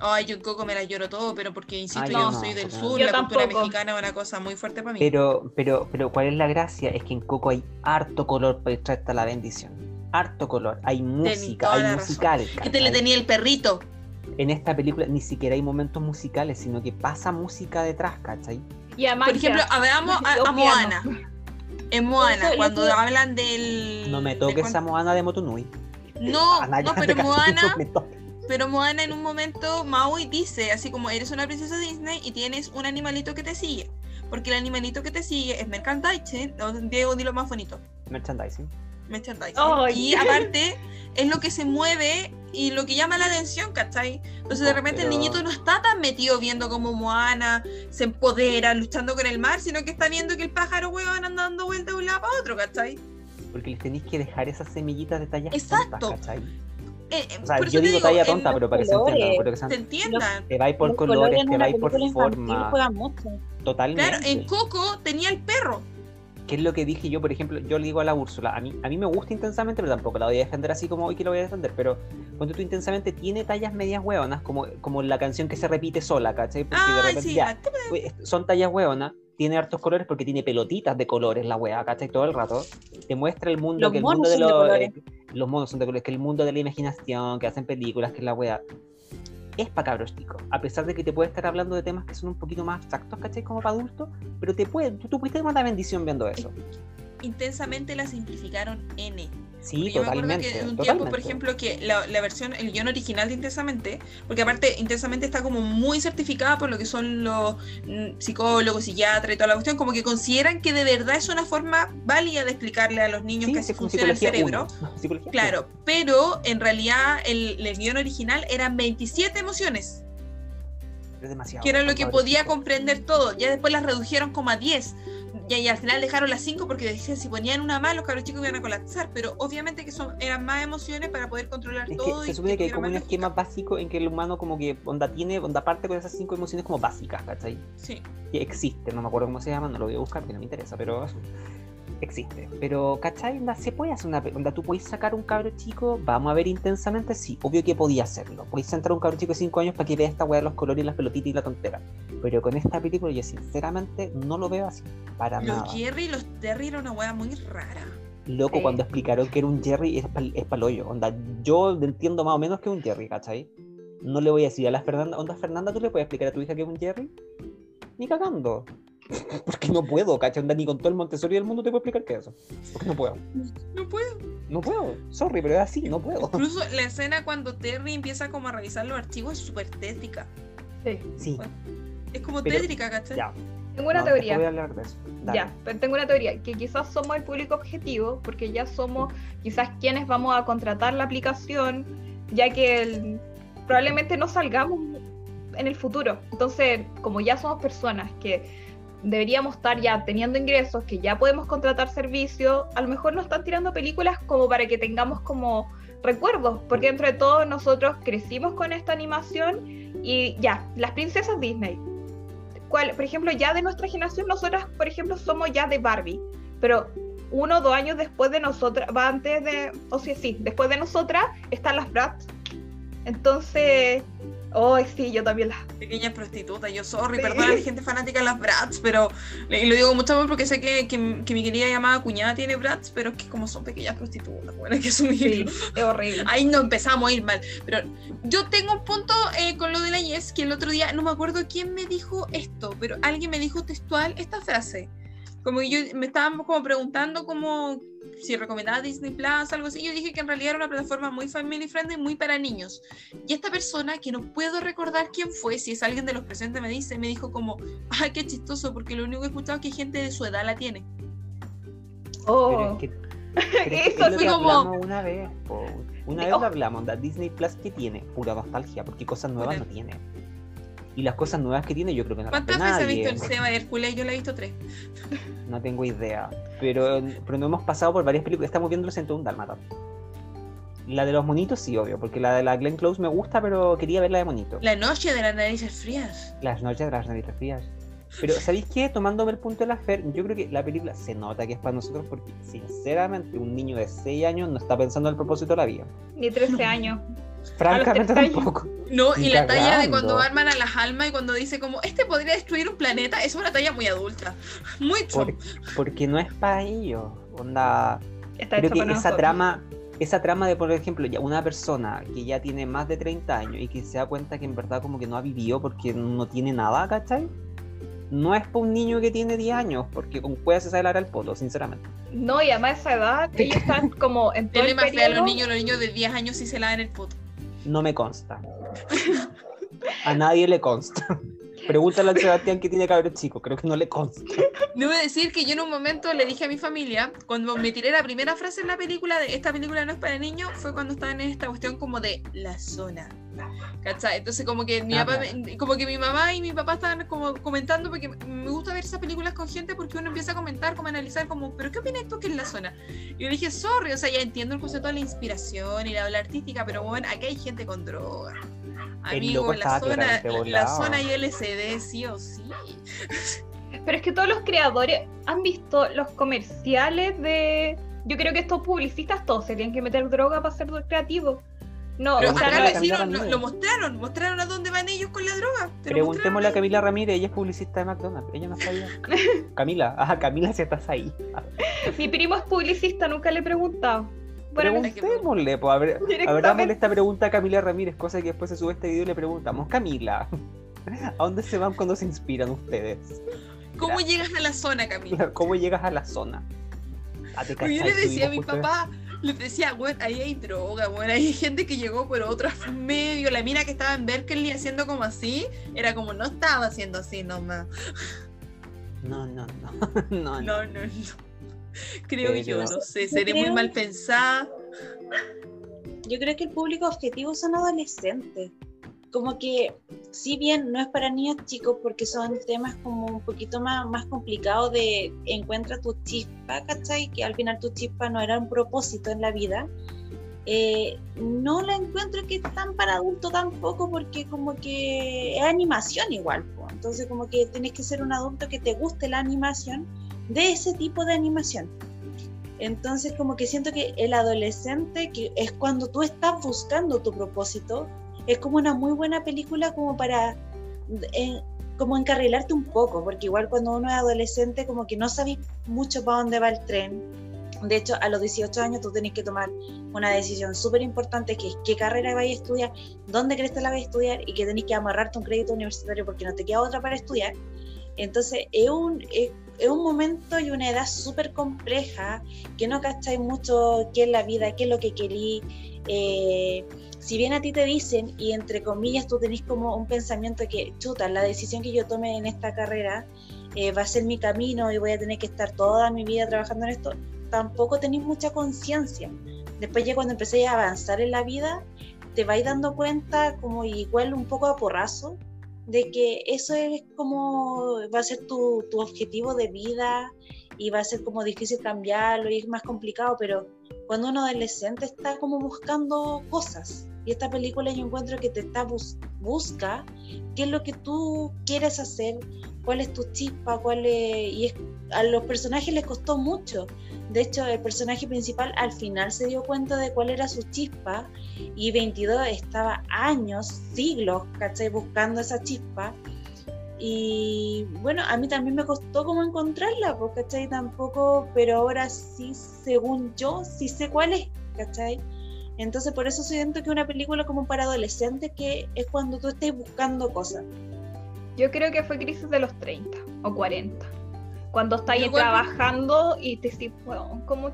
Ay, yo en Coco me la lloro todo, pero porque insisto, Ah, yo no soy del sur, Yo la cultura mexicana es una cosa muy fuerte para mí. Pero, pero, pero, ¿cuál es la gracia? Es que en Coco hay harto color para hasta la bendición. Harto color. Hay música, hay musicales. que te le tenía el perrito. En esta película ni siquiera hay momentos musicales, sino que pasa música detrás, ¿cachai? Y además. Por ejemplo, hablamos a, Moana. En Moana, Eso- cuando eso- hablan del. No me toques a Moana de Motunui. No, no, pero Moana, me toques. Pero Moana en un momento, Maui dice, así como eres una princesa Disney y tienes un animalito que te sigue. Porque el animalito que te sigue es merchandising, Diego, dilo más bonito. Merchandising. merchandising. Ay. Y aparte, es lo que se mueve y lo que llama la atención, ¿cachai? Entonces de repente el Pero- niñito no está tan metido viendo cómo Moana se empodera luchando con el mar, sino que está viendo que el pájaro huevón anda dando vueltas de un lado para otro, ¿cachai? Porque les tenéis que dejar esas semillitas de tallas Exacto. tontas, ¿cachai? Eh, eh, O sea, yo digo talla tonta, pero para que se pero que sean- se entiendan. te vais por Los colores, te vais por forma, totalmente. Claro, en Coco tenía el perro. ¿Qué es lo que dije yo, por ejemplo? Yo le digo a la Úrsula, a mí, a mí me gusta intensamente, pero tampoco la voy a defender así como hoy que la voy a defender, pero cuando tú intensamente tiene tallas medias hueonas, como, como la canción que se repite sola, ¿cachai? Porque de repente sí, ya, la- son tallas hueonas, tiene hartos colores porque tiene pelotitas de colores la wea, ¿cachai? Todo el rato. Te muestra el mundo, Los que el mundo de de los... colores. eh, los monos son de colores, que el mundo de la imaginación, que hacen películas, que la wea... Es para cabros chicos, a pesar de que te puede estar hablando de temas que son un poquito más abstractos, ¿cachai? Como para adultos, pero te puede, tú, tú pudiste tomar la bendición viendo eso. Intensamente la simplificaron N. Sí, yo me acuerdo totalmente. que en un tiempo, totalmente. por ejemplo, que la, la versión, el guion original de Intensamente, porque aparte Intensamente está como muy certificada por lo que son los mm, psicólogos, psiquiatras y toda la cuestión, como que consideran que de verdad es una forma válida de explicarle a los niños Sí, que sí, así funciona el cerebro. Claro, pero en realidad el, el guion original eran 27 emociones, demasiado. que era lo que podía comprender todo. Ya después las redujeron como a 10. Y, y al final dejaron las 5 porque decían si ponían una más los cabros chicos iban a colapsar. Pero obviamente que son, eran más emociones para poder controlar Es todo. que y se supone que hay como un esquema básico en que el humano como que onda tiene, onda parte con esas cinco emociones como básicas, ¿cachai? Sí. Que existen, no me acuerdo cómo se llaman, no lo voy a buscar porque no me interesa, pero existe. Pero, ¿cachai? Onda, se puede hacer una. Onda, tú puedes sacar un cabro chico, vamos a ver intensamente, sí, obvio que podía hacerlo. Podéis sentar un cabro chico de 5 años para que vea esta weá de los colores y las pelotitas y la tontera. Pero con esta película, yo sinceramente no lo veo así. Para Los nada. Jerry y los Terry era una weá muy rara. Loco, Sí. cuando explicaron que era un Jerry, es pal, es pal hoyo. Onda, yo entiendo más o menos que es un Jerry, ¿cachai? No le voy a decir a la Fernanda, onda Fernanda, ¿tú le puedes explicar a tu hija que es un Jerry? Ni cagando. Porque no puedo, ¿cachai? Ni con todo el Montessori del mundo te puedo explicar qué es eso. Porque no puedo. No puedo. No puedo. Sorry, pero es así, no puedo. Incluso la escena cuando Terry empieza como a revisar los archivos es súper tétrica. Sí. Sí, Es como Pero- tétrica, ¿cachai? ya. Tengo una No, teoría. Voy a hablar de eso. Dale. Ya, pero tengo una teoría, que quizás somos el público objetivo, porque ya somos quizás quienes vamos a contratar la aplicación, ya que el- probablemente no salgamos en el futuro. Entonces, como ya somos personas que deberíamos estar ya teniendo ingresos, que ya podemos contratar servicios, a lo mejor nos están tirando películas como para que tengamos como recuerdos, porque dentro de todo nosotros crecimos con esta animación y ya, las princesas Disney. ¿Cuál, por ejemplo, ya de nuestra generación, nosotras, por ejemplo, somos ya de Barbie, pero uno o dos años después de nosotras, va antes de, o sea, sí, después de nosotras están las Bratz. Entonces, oh, sí, yo también las. Pequeña prostituta, yo sorry, Sí. perdona a la gente fanática de las Bratz, pero y lo digo con mucho amor porque sé que, que, que mi querida llamada cuñada tiene Bratz, pero es que como son pequeñas prostitutas, bueno, hay que Sí, asumirlo. es horrible. Ahí no empezamos a ir mal. Pero yo tengo un punto eh, con lo de la Yes, que el otro día, no me acuerdo quién me dijo esto, pero alguien me dijo textual esta frase. Como que yo me estábamos como preguntando como si recomendaba Disney Plus, algo así. Yo dije que en realidad era una plataforma muy family friendly, muy para niños. Y esta persona, que no puedo recordar quién fue, si es alguien de los presentes me dice, me dijo como, ay, qué chistoso, porque lo único que he escuchado es que gente de su edad la tiene. Oh, es que, Eso es fue como- una vez. po. Una vez Oh. lo hablamos, onda, Disney Plus que tiene pura nostalgia, porque cosas nuevas no tiene. Y las cosas nuevas que tiene yo creo que no ¿Cuántas veces ha nadie. visto el Seba de Hércules? Yo la he visto tres. No tengo idea. Pero, pero no hemos pasado por varias películas. Estamos viendo los un Dálmata. La de los monitos sí, obvio, porque la de la Glenn Close me gusta, pero quería ver la de monito. La noche de las narices frías. Las noches de las narices frías. Pero, ¿sabéis qué? Tomándome el punto de la Fer, yo creo que la película se nota que es para nosotros porque, sinceramente, un niño de 6 años no está pensando en el propósito de la vida. ni 13 años. Francamente tampoco. No, y la talla de cuando arman a las almas y cuando dice como, este podría destruir un planeta, es una talla muy adulta. Muy Por- porque no es para ellos. Onda, Está creo que para esa nosotros. trama, esa trama de, por ejemplo, ya una persona que ya tiene más de 30 años y que se da cuenta que en verdad como que no ha vivido porque no tiene nada, ¿cachai? No es para un niño que tiene 10 años, porque con cueva se sabe el poto, sinceramente. No, y además a esa edad, ellos están como en todo el más fe a periodo. los niños, los niños de 10 años sí se lavan el poto. No me consta. A nadie le consta. Pregúntale al Sebastián que tiene cabros chicos, creo que no le consta. Debo decir que yo en un momento le dije a mi familia, cuando me tiré la primera frase en la película de esta película no es para niños, fue cuando estaban en esta cuestión como de la zona. ¿Cachai? Entonces como que mi Ah, papá, como que mi mamá y mi papá estaban como comentando porque me gusta ver esas películas con gente porque uno empieza a comentar, como a analizar como, pero ¿qué opinas tú que es la zona? Y yo le dije, sorry, o sea, ya entiendo el concepto de la inspiración y la habla artística, pero bueno, aquí hay gente con droga. Amigo, la zona, la zona y LCD sí o sí. Pero es que todos los creadores han visto los comerciales de. Yo creo que estos publicistas todos se tienen que meter droga para ser creativos. No, Pero o sea, acá no- lo hicieron, lo, mostraron, mostraron a dónde van ellos con la droga. Preguntémosle a. Camila Ramírez, ella es publicista de McDonald's, ella no sabía. Camila, ajá, Camila, si estás ahí. mi primo es publicista, nunca le he preguntado. Bueno, Pregun- Preguntémosle, pues, a ver, Directamente. abrámosle esta pregunta a Camila Ramírez, cosa que después se sube este video y le preguntamos, Camila, ¿a dónde se van cuando se inspiran ustedes? ¿Cómo llegas a la zona, Camila? ¿Cómo llegas a la zona? Ah, Porque yo le decía a mi justo- papá, le decía, bueno, ahí hay droga, bueno, hay gente que llegó por otro medio. La mina que estaba en Berkeley haciendo como así, era como, no estaba haciendo así nomás. No, no, no, no, no. No, no, no. Creo Pero- yo, no sé, seré muy mal pensada. Yo creo que el público objetivo son adolescentes. Como que, si bien no es para niños chicos, porque son temas como un poquito más, más complicados de encuentra tu chispa, ¿cachai? Que al final tu chispa no era un propósito en la vida. eh, no la encuentro que es tan para adulto tampoco, porque como que es animación igual. po. Entonces, como que tienes que ser un adulto que te guste la animación de ese tipo de animación. Entonces como que siento que el adolescente, que es cuando tú estás buscando tu propósito, es como una muy buena película como para eh, como encarrilarte un poco, porque igual cuando uno es adolescente como que no sabes mucho para dónde va el tren. De hecho, a los 18 años tú tenés que tomar una decisión súper importante que es qué carrera vais a estudiar, dónde crees que la vais a estudiar y que tenés que amarrarte un crédito universitario porque no te queda otra para estudiar. Entonces, es un, es, un momento y una edad súper compleja que no cacháis mucho qué es la vida, qué es lo que querí. Eh, si bien a ti te dicen, y entre comillas tú tenés como un pensamiento que, chuta, la decisión que yo tome en esta carrera eh, va a ser mi camino y voy a tener que estar toda mi vida trabajando en esto, tampoco tenéis mucha conciencia. Después ya cuando empecé a avanzar en la vida, te vais dando cuenta como igual un poco a porrazo de que eso es como va a ser tu, tu objetivo de vida y va a ser como difícil cambiarlo y es más complicado, pero cuando uno adolescente está como buscando cosas, y esta película yo encuentro que te está busca qué es lo que tú quieres hacer, cuál es tu chispa, cuál es... Y a los personajes les costó mucho. De hecho, el personaje principal al final se dio cuenta de cuál era su chispa y 22 estaba años, siglos, ¿cachai? Buscando esa chispa. Y bueno, a mí también me costó como encontrarla, pues, ¿cachai? Tampoco, pero ahora sí, según yo, sí sé cuál es, ¿cachai? Entonces por eso siento que una película como para adolescentes que es cuando tú estés buscando cosas. Yo creo que fue crisis de los 30 o 40. Cuando estás ahí trabajando y te decís, bueno, ¿cómo,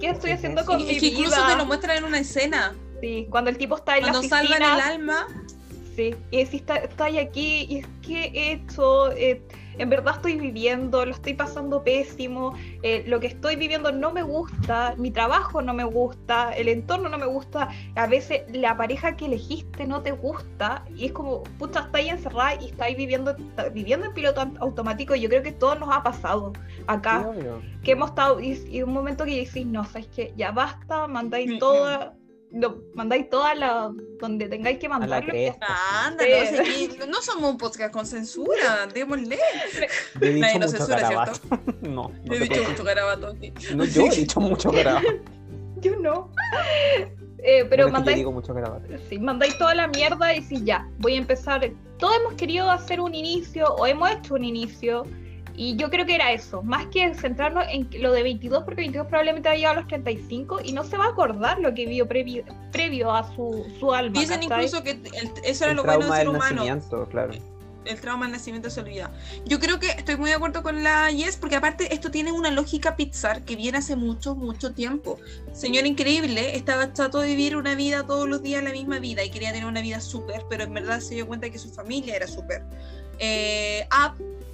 ¿qué estoy haciendo con mi vida? Incluso te lo muestran en una escena. Sí, cuando el tipo está en cuando la Cuando salvan el alma. Sí, y decís, está, está aquí, y es que he hecho... Eh, en verdad estoy viviendo, lo estoy pasando pésimo, eh, lo que estoy viviendo no me gusta, mi trabajo no me gusta, el entorno no me gusta, a veces la pareja que elegiste no te gusta y es como, puta, está ahí encerrada y está ahí viviendo, viviendo en piloto automático y yo creo que todo nos ha pasado acá, que hemos estado, y, un momento que decís, no, sabes que ya basta, mandáis toda lo mandáis todas las donde tengáis que mandarlo. no, somos un podcast con censura, démosle. He dicho Nadie mucho censura, garabato. no, no he dicho mucho garabato. No, yo he dicho mucho garabato. yo no. Eh, pero mandáis, digo mucho sí, mandáis toda la mierda y si ya, voy a empezar. Todos hemos querido hacer un inicio o hemos hecho un inicio y yo creo que era eso, más que centrarnos en lo de 22, porque 22 probablemente va a llegar a los 35 y no se va a acordar lo que vio previo, previo a su, su alma. Dicen incluso que eso era lo bueno del ser humano. Claro. El trauma del nacimiento se olvida. Yo creo que estoy muy de acuerdo con la Yes, porque aparte esto tiene una lógica Pixar que viene hace mucho, mucho tiempo. Señor Increíble estaba chato de vivir una vida todos los días la misma vida y quería tener una vida súper, pero en verdad se dio cuenta que su familia era súper. Eh,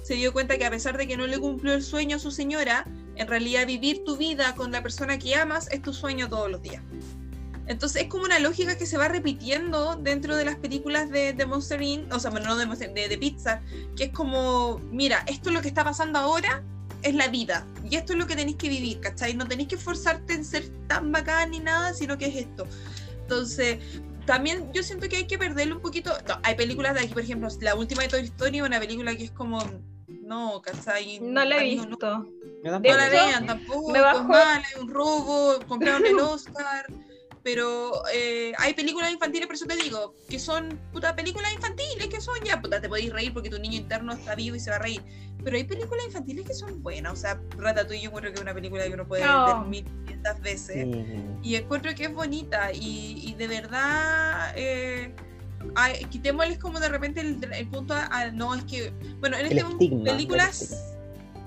se dio cuenta que a pesar de que no le cumplió el sueño a su señora, en realidad vivir tu vida con la persona que amas es tu sueño todos los días. Entonces es como una lógica que se va repitiendo dentro de las películas de, de Monster Inc., o sea, bueno, no de, Monster, de, de Pizza, que es como, mira, esto es lo que está pasando ahora, es la vida, y esto es lo que tenéis que vivir, ¿cachai? No tenéis que esforzarte en ser tan bacán ni nada, sino que es esto. Entonces, también yo siento que hay que perderle un poquito. No, hay películas de aquí, por ejemplo, la última de Toy Story, una película que es como. No, ¿cachai? No la he visto. No, no la vean tampoco. Me bajó. mal, hay un robo, compraron el Oscar pero eh, hay películas infantiles, por eso te digo, que son puta películas infantiles, que son ya, puta, te podéis reír porque tu niño interno está vivo y se va a reír. Pero hay películas infantiles que son buenas, o sea, Ratatouille yo creo que es una película que uno puede ver mil veces. Y encuentro que es bonita y, de verdad... Eh, quitémosles como de repente el, punto a, no es que bueno en este películas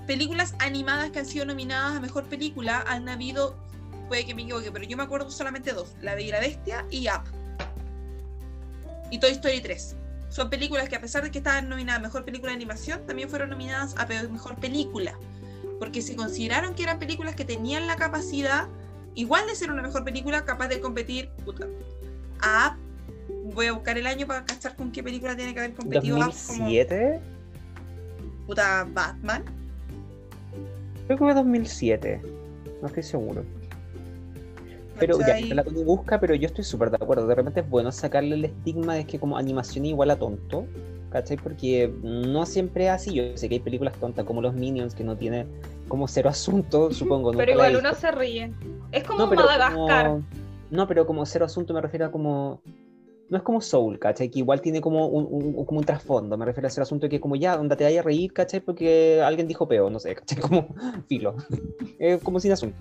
películas animadas que han sido nominadas a mejor película han habido puede que me equivoque, pero yo me acuerdo solamente dos, La Bella y la Bestia y Up. Y Toy Story 3. Son películas que a pesar de que estaban nominadas a Mejor Película de Animación, también fueron nominadas a Mejor Película. Porque se consideraron que eran películas que tenían la capacidad, igual de ser una mejor película, capaz de competir, puta, a Voy a buscar el año para cachar con qué película tiene que haber competido. ¿2007? puta, Batman. Creo que fue 2007. No estoy seguro. Pero ya, la busca, pero yo estoy súper de acuerdo. De repente es bueno sacarle el estigma de que como animación igual a tonto, ¿cachai? Porque no siempre es así. Yo sé que hay películas tontas como los Minions que no tiene como cero asunto, supongo. Pero igual uno se ríe. Es como Madagascar. No, pero como cero asunto me refiero a como no es como Soul, ¿cachai? Que igual tiene como un, como un trasfondo. Me refiero a ese asunto que como ya, donde te vaya a reír, ¿cachai? Porque alguien dijo peo, no sé, ¿cachai? Como filo. Es como sin asunto.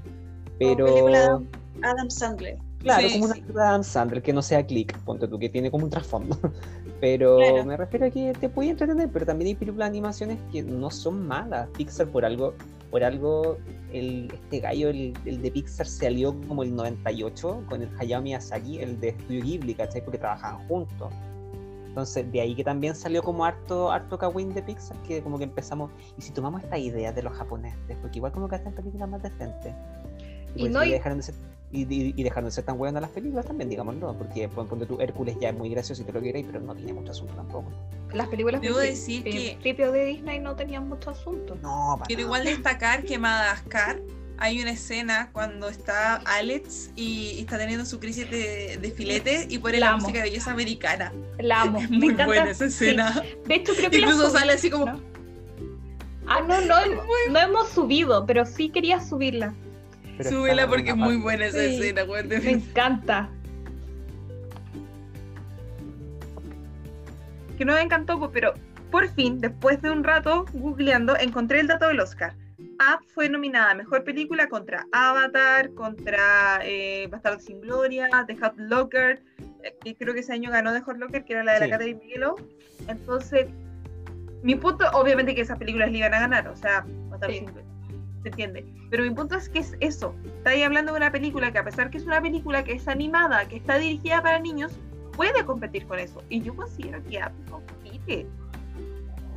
Pero... película Adam Sandler. Claro, como una película de Adam Sandler que no sea click, ponte tú, que tiene como un trasfondo. Pero me refiero a que te puede entretener, pero también hay películas de animaciones que no son malas. Pixar por algo, por algo, el, este gallo, el, el, de Pixar salió como el 98 con el Hayao Miyazaki, el de Studio Ghibli, ¿cachai? Porque trabajaban juntos. Entonces, de ahí que también salió como harto, harto Kawin de Pixar, que como que empezamos, y si tomamos esta idea de los japoneses, porque igual como que hacen películas más decentes. Y, no dejaron de ser y, dejando de ser tan buenas las películas también, digámoslo, porque ponte tú, Hércules ya es muy gracioso y te lo queréis, pero no tiene mucho asunto tampoco. Las películas Debo decir que principio de Disney no tenían mucho asunto. No, Quiero igual destacar que Madagascar hay una escena cuando está Alex y, está teniendo su crisis de, de filete y pone la, música de belleza americana. La amo. muy buena esa escena. De hecho, creo que incluso sale así como. Ah, no, no, no hemos subido, pero sí quería subirla. Súbela porque es muy buena esa escena, Me encanta. Que no me encantó, pues, pero por fin, después de un rato googleando, encontré el dato del Oscar. Up fue nominada a Mejor Película contra Avatar, contra eh, Bastardo sin Gloria, The Hot Locker, eh, que creo que ese año ganó The Hot Locker, que era la de la Catherine Bigelow. Entonces, mi punto, obviamente que esas películas le iban a ganar, o sea, Bastardo sin Gloria ¿se entiende? Pero mi punto es que es eso. Está ahí hablando de una película que a pesar que es una película que es animada, que está dirigida para niños, puede competir con eso. Y yo considero que App compite.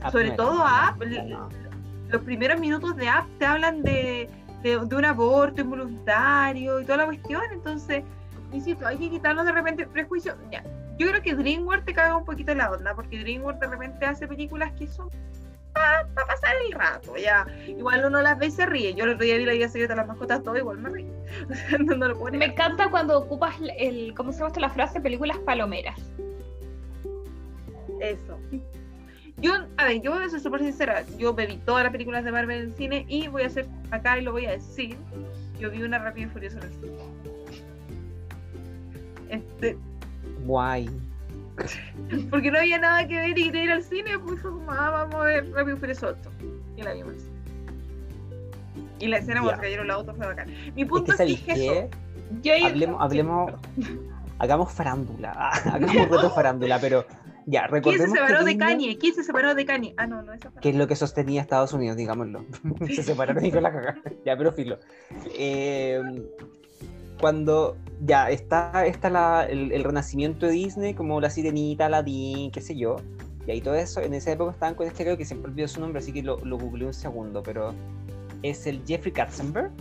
Sobre todo los primeros minutos de App te hablan de, de, un aborto involuntario y toda la cuestión. Entonces, insisto, hay que quitarnos de repente prejuicios. Yo creo que DreamWorks te caga un poquito la onda, porque DreamWorks de repente hace películas que son para pasar el rato, ya. Igual uno las ve y se ríe. Yo el otro día vi la vida secreta de las mascotas, todo igual me ríe. me encanta cuando ocupas el, ¿cómo se llama la frase? Películas palomeras. Eso. Yo, a ver, yo voy a ser súper sincera. Yo vi todas las películas de Marvel en el cine y voy a hacer acá y lo voy a decir. Yo vi una Rápido y Furioso en el cine. Este. Guay. Porque no había nada que ver y quería ir al cine, pues fue como, ah, vamos a ver Rápido Furioso Y la vimos. Y la escena cuando cayeron los autos fue bacán. Mi punto es que, es eso. hablemos, hablemos, hagamos farándula, hagamos reto farándula, pero ya, recordemos. ¿Quién se separó de Kanye? ¿Quién se separó de Kanye? Ah, no, no, esa Que es lo que sostenía Estados Unidos, digámoslo. se separaron y con la cagada. Ya, pero filo. Eh, cuando ya está, está la, el, renacimiento de Disney, como la sirenita, Aladdin, qué sé yo, y ahí todo eso, en esa época estaban con este creo que siempre olvidó su nombre, así que lo, lo googleé un segundo, pero es el Jeffrey Katzenberg.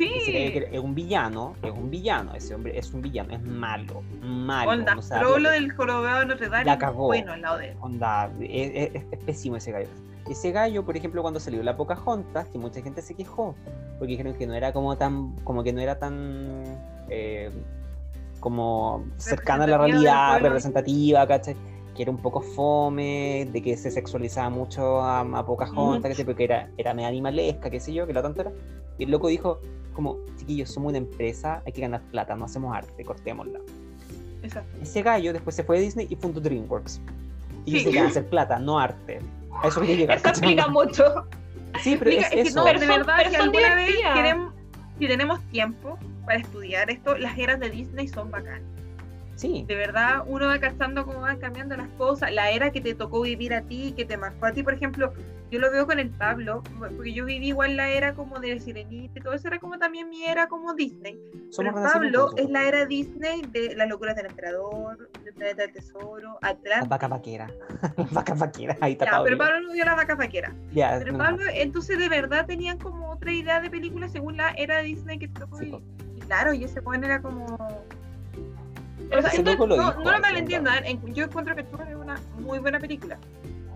Sí. Es un villano, es un villano, ese hombre es un villano, es malo, malo. Onda, pero lo del jorobado de Notre Dame la cagó. bueno al lado de él. Onda, es, es, pésimo ese gallo. Ese gallo, por ejemplo, cuando salió la Pocahontas, que mucha gente se quejó, porque dijeron que no era como tan, como que no era tan eh, como cercana a la realidad, representativa, ¿cachai? Que era un poco fome, de que se sexualizaba mucho a, a Pocahontas, uh Porque era, era medio animalesca, qué sé yo, que la tontera. Y el loco dijo, como, chiquillos, somos una empresa, hay que ganar plata, no hacemos arte, cortémosla. Exacto. Ese gallo después se fue a Disney y fundó DreamWorks. Y dice que hacer plata, no arte. A eso quería llegar. Eso explica mucho. Sí, pero es, es, que no, de verdad, que alguna vez queremos, si tenemos tiempo, para estudiar esto, las eras de Disney son bacanas. Sí. De verdad, uno va cachando cómo van cambiando las cosas, la era que te tocó vivir a ti, que te marcó a ti, por ejemplo, yo lo veo con el Pablo, porque yo viví igual la era como de Sirenita y todo eso era como también mi era como Disney. Pero Pablo es la era Disney de las locuras del emperador, del planeta del tesoro. Vaca vaquera. vaca vaquera, ahí está ya, Pero Pablo no vio la vaca vaquera. pero Pablo, entonces de verdad tenían como otra idea de película según la era Disney que tocó vivir claro, y ese buen era como. O sea, no, no, lo malentiendo, ¿eh? yo encuentro que es una muy buena película.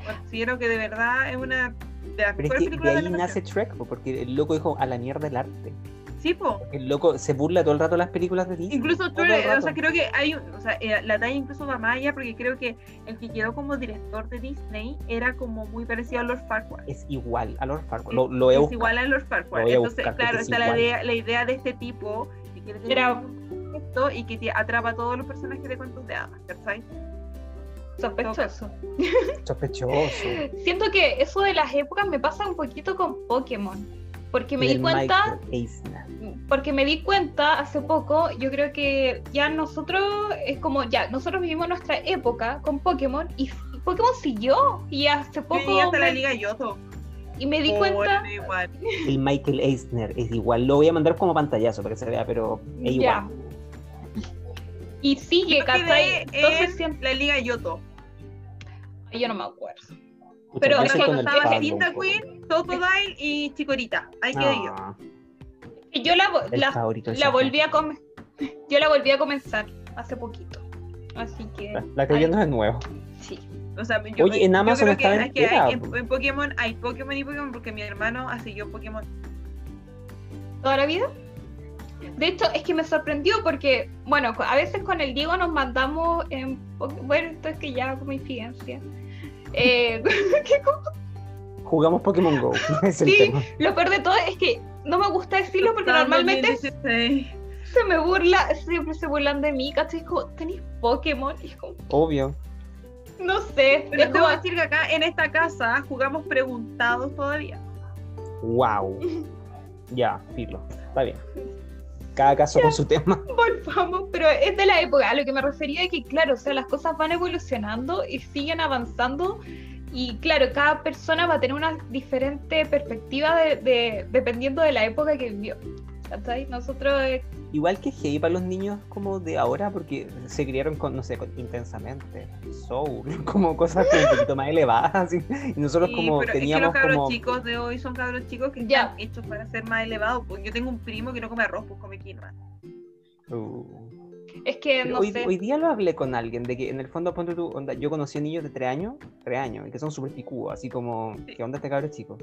Considero que de verdad es una de las mejores películas de ahí nace Trek, porque el loco dijo a la mierda el arte. Sí, po. El loco se burla todo el rato de las películas de Disney. Incluso tú, o sea, creo que hay, un- o sea, eh, la talla incluso va más allá porque creo que el que quedó como director de Disney era como muy parecido a Lord Farquaad. Es igual a Lord Farquaad. Lo, lo he es buscado. igual a Lord Farquaad. Lo voy a Entonces, buscar, claro, es está la idea, la idea de este tipo que quiere tener Era- un esto y que te atrapa a todos los personajes de cuentos de hadas, ¿cachai? Sospechoso. Sospechoso. Siento que eso de las épocas me pasa un poquito con Pokémon. Porque me Y di cuenta, porque me di cuenta hace poco, yo creo que ya nosotros, es como, ya, nosotros vivimos nuestra época con Pokémon y Pokémon siguió. Y hace poco. Y hasta la me- Liga Yoto. y me di Oh, cuenta. El Michael Eisner es igual. Lo voy a mandar como pantallazo para que se vea, pero es Ya. igual. Y sigue, Yo Entonces en siempre. la Liga Yoto. Ay, Yo no me acuerdo. Pucha, Pero yo es que el estaba Cinta. Queen, Totodile y Chikorita. Ahí quedé yo. Ah, Y Yo la, la, la volví a comer. Yo la volví a comenzar hace poquito. Así que. La, la estoy viendo de nuevo. Sí. O sea, yo, Oye, en yo Amazon creo que, está es que hay- en, en Pokémon hay Pokémon y Pokémon porque mi hermano hace yo Pokémon. ¿Toda la vida? De hecho, es que me sorprendió porque, bueno, a veces con el Diego nos mandamos en. Bueno, esto es que ya como infidencia. Eh. Jugamos Pokémon Go. Es el Sí. tema. Lo peor de todo es que no me gusta decirlo porque normalmente 2016. se me burla, siempre se burlan de mí, ¿cachai? Es como, ¿tenéis Pokémon? Y es como, Obvio. no sé. Pero es debo como- decir que acá en esta casa jugamos preguntados todavía. Wow. Ya, filo. Está bien. Cada caso con su tema. volvamos, pero es de la época. A lo que me refería es que, claro, o sea, las cosas van evolucionando y siguen avanzando. Y claro, cada persona va a tener una diferente perspectiva de, de- dependiendo de la época que vivió. ¿Cachai? Nosotros, Igual que heavy para los niños como de ahora, porque se criaron con, no sé, con intensamente, soul, como cosas como un poquito más elevadas, así. Y nosotros Sí, como pero es que teníamos los cabros como... chicos de hoy son cabros chicos que Ya. están hechos para ser más elevados. Pues yo tengo un primo que no come arroz, pues come quinoa. Uh. es que no hoy, sé. hoy día lo hablé con alguien, de que en el fondo, ponte tú, onda, yo conocí a niños de 3 años, 3 años, y que son súper picudos, así como, Sí. ¿qué onda este cabrón chico?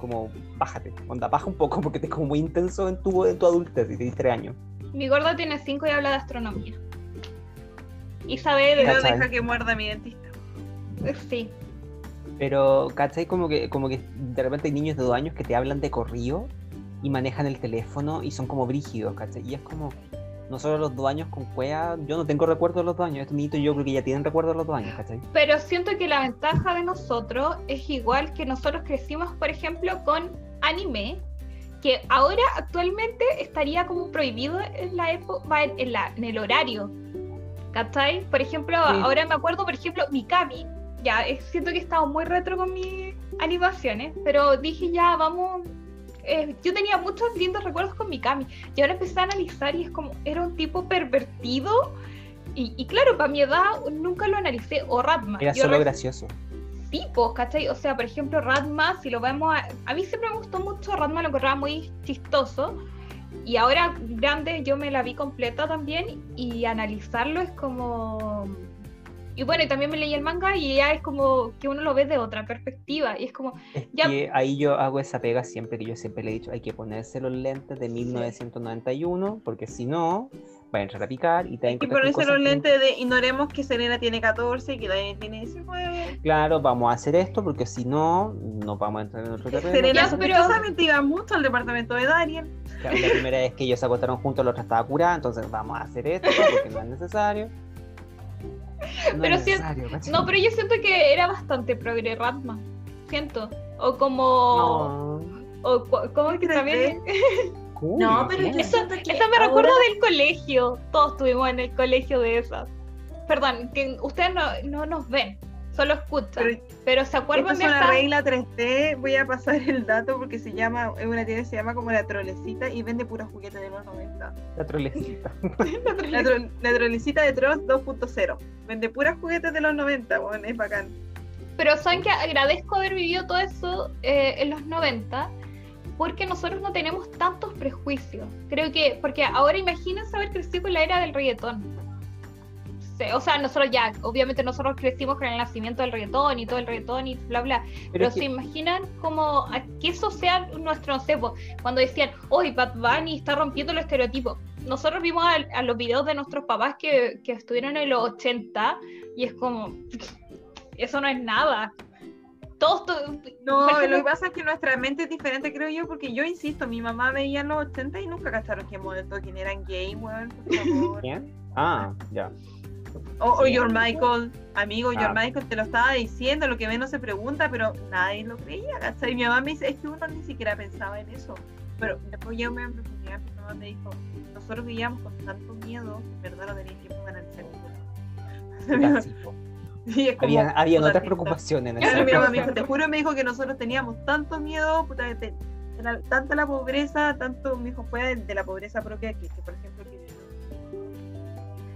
Como, bájate, onda, baja un poco porque te es como muy intenso en tu, en tu adultez y tienes 3 años. Mi gorda tiene 5 y habla de astronomía. Y sabe de. Deja que muerda a mi dentista. Sí. Pero, ¿cachai? Como que, como que de repente hay niños de 2 años que te hablan de corrido y manejan el teléfono y son como brígidos, ¿cachai? Y es como, nosotros los 2 años con cuea, yo no tengo recuerdo de los 2 años, estos niñitos yo creo que ya tienen recuerdo de los 2 años, ¿cachai? Pero siento que la ventaja de nosotros es igual que nosotros crecimos, por ejemplo, con anime, que ahora actualmente estaría como prohibido en la época, en, la, en el horario. ¿Cachai? Por ejemplo, Sí. ahora me acuerdo, por ejemplo, Mikami. Ya, eh, siento que he estado muy retro con mis animaciones, pero dije ya, vamos. Eh, yo tenía muchos lindos recuerdos con Mikami. Y ahora empecé a analizar y es como, era un tipo pervertido. Y, y claro, para mi edad nunca lo analicé. O Ratma. Era Yo solo re- gracioso. tipos, ¿cachai? O sea, por ejemplo, Radma, si lo vemos, a, a mí siempre me gustó mucho, Radma lo encontraba muy chistoso, y ahora grande yo me la vi completa también, y analizarlo es como... Y bueno, y también me leí el manga y ya es como que uno lo ve de otra perspectiva, y es como, Es Ya- que ahí yo hago esa pega siempre que yo siempre le he dicho, hay que ponerse los lentes de 1991, porque si no, va a entrar a picar y te Y ponerse los que- lentes de ignoremos que Selena tiene 14 y que Daniel tiene 19. Claro, vamos a hacer esto, porque si no, no vamos a entrar en otro terreno. Selena Ya, pero- sospechosamente iba mucho al departamento de Daniel. Claro, La primera vez que ellos se acostaron juntos, la otra estaba curada, entonces vamos a hacer esto, porque no es necesario. No Pero es si- necesario, ¿cachai? no, pero yo siento que era bastante progre Radma, siento, o como... No. O como que ¿Crees también... Cool, No, pero yo Eso, siento que eso me ahora- recuerda del colegio. Todos estuvimos en el colegio de esas. Perdón, que ustedes no, no nos ven, solo escuchan. Pero- Pero, se Esta acuerdan es de una esta. regla 3D. Voy a pasar el dato porque se llama, es una tienda que se llama como la trolecita y vende puros juguetes de los 90. La trolecita. La, tro- la trolecita de Troll 2.0. Vende puros juguetes de los 90, bueno, es bacán. Pero saben que agradezco haber vivido todo eso eh, en los 90 porque nosotros no tenemos tantos prejuicios. Creo que, porque ahora imagínense haber crecido con la era del reggaetón. Sé, o sea, nosotros ya, obviamente nosotros crecimos con el nacimiento del reggaetón y todo el reggaetón y bla, bla, pero, se imaginan como que eso sea nuestro, no sé, cuando decían, hoy Bad Bunny está rompiendo los estereotipos. Nosotros vimos a, los videos de nuestros papás que, que estuvieron en los 80 y es como, eso no es nada. Todos, no, lo que pasa es que nuestra mente es diferente, creo yo, porque yo insisto, mi mamá veía en los 80 y nunca cacharon que quién eran gay, weón, ¿Quién? Ah, ya. O, o George Michael, amigo, George ah. Michael te lo estaba diciendo, lo que menos se pregunta, pero nadie lo creía, ¿cachai? Mi mamá me dice, es que uno ni siquiera pensaba en eso. Pero después ya me profundidad, mi mamá me dijo, nosotros vivíamos con tanto miedo, en verdad no tenía tiempo de analizar ninguno. había, había otras preocupaciones. En mi mamá me dijo, te juro, me dijo que nosotros teníamos tanto miedo, puta, tanta la pobreza, tanto, mi hijo fue de, la pobreza propia, que, que por ejemplo, que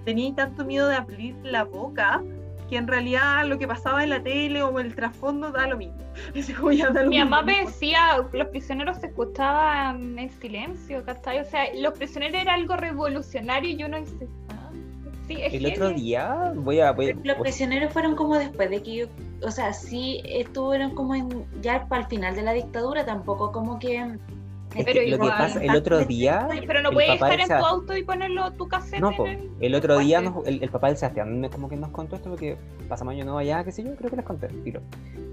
tenía tanto miedo de abrir la boca que en realidad lo que pasaba en la tele o en el trasfondo da lo mismo. Mi mamá me decía, los prisioneros se escuchaban en silencio, O sea, los prisioneros era algo revolucionario y yo no hice el otro día voy a... los prisioneros fueron como después de que yo, o sea, sí estuvieron como en, ya para el final de la dictadura, tampoco como que... pero lo que pasa, el otro día. Pero no puedes estar en tu auto y ponerlo tu casete. No, el, otro día el, papá del Sebastián como que nos contó esto porque pasamos año nuevo allá, qué sé yo, creo que les conté, filo.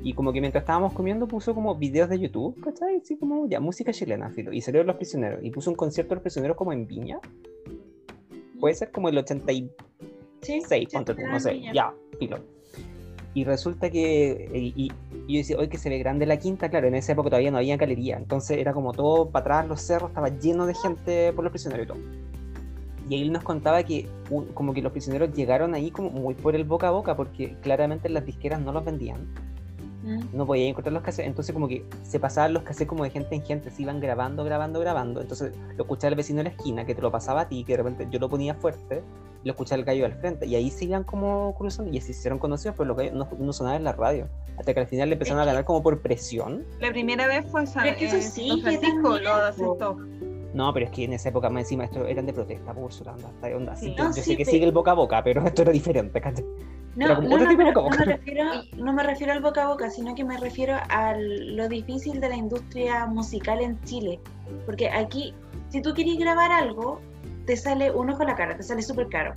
Y como que mientras estábamos comiendo puso como videos de YouTube, ¿cachai? Sí, como ya, música chilena, filo. Y salió Los Prisioneros. Y puso un concierto de Los Prisioneros como en Viña puede ser como el 86, sí, no sé, ya, pilo. Y resulta que, y, yo decía, hoy que se ve grande la quinta, claro, en esa época todavía no había galería, entonces era como todo para atrás, los cerros, estaba lleno de gente por los prisioneros y todo. Y él nos contaba que como que los prisioneros llegaron ahí como muy por el boca a boca, porque claramente las disqueras no los vendían no podía encontrar los cassettes, entonces como que se pasaban los cassettes como de gente en gente, se iban grabando, grabando, grabando, entonces lo escuchaba el vecino de la esquina que te lo pasaba a ti, que de repente yo lo ponía fuerte, y lo escuchaba el gallo al frente, y ahí se iban como cruzando, y así se hicieron conocidos, pero lo que no, no sonaba en la radio, hasta que al final le empezaron a ganar como por presión. La primera vez fue San, es que eso sí, que lo No, pero es que en esa época más encima esto eran de protesta por su onda. onda. yo, sé que sigue el boca a boca, pero esto era diferente, no, no, no, me refiero, no me refiero al boca a boca, sino que me refiero a lo difícil de la industria musical en Chile. Porque aquí, si tú quieres grabar algo, te sale uno con la cara, te sale súper caro.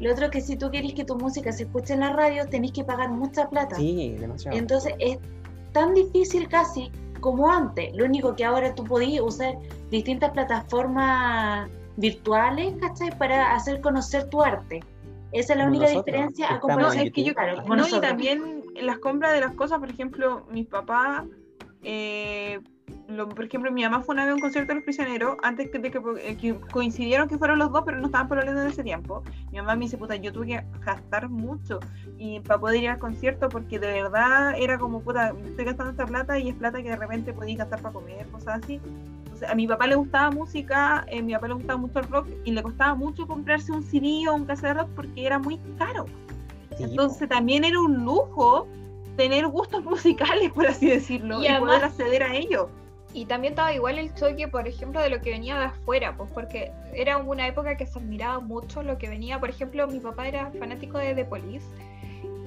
Lo otro que si tú quieres que tu música se escuche en la radio, tenés que pagar mucha plata. Sí, demasiado. Entonces es tan difícil casi como antes. Lo único que ahora tú podías usar distintas plataformas virtuales, ¿cachai? Para hacer conocer tu arte. Esa es la única diferencia a comparación que yo, claro, no, y también las compras de las cosas, por ejemplo, mis papás, eh, por ejemplo, mi mamá fue una vez a un concierto de los prisioneros, antes de eh, que, coincidieron que fueron los dos, pero no estaban por en ese tiempo. Mi mamá me dice, puta, yo tuve que gastar mucho y para poder ir al concierto, porque de verdad era como, puta, estoy gastando esta plata y es plata que de repente podía gastar para comer, cosas así a mi papá le gustaba música, eh, a mi papá le gustaba mucho el rock y le costaba mucho comprarse un CD o un cassette de rock porque era muy caro. Entonces también era un lujo tener gustos musicales, por así decirlo, y, poder acceder a ello. Y también estaba igual el choque, por ejemplo, de lo que venía de afuera, pues porque era una época que se admiraba mucho lo que venía, por ejemplo, mi papá era fanático de The Police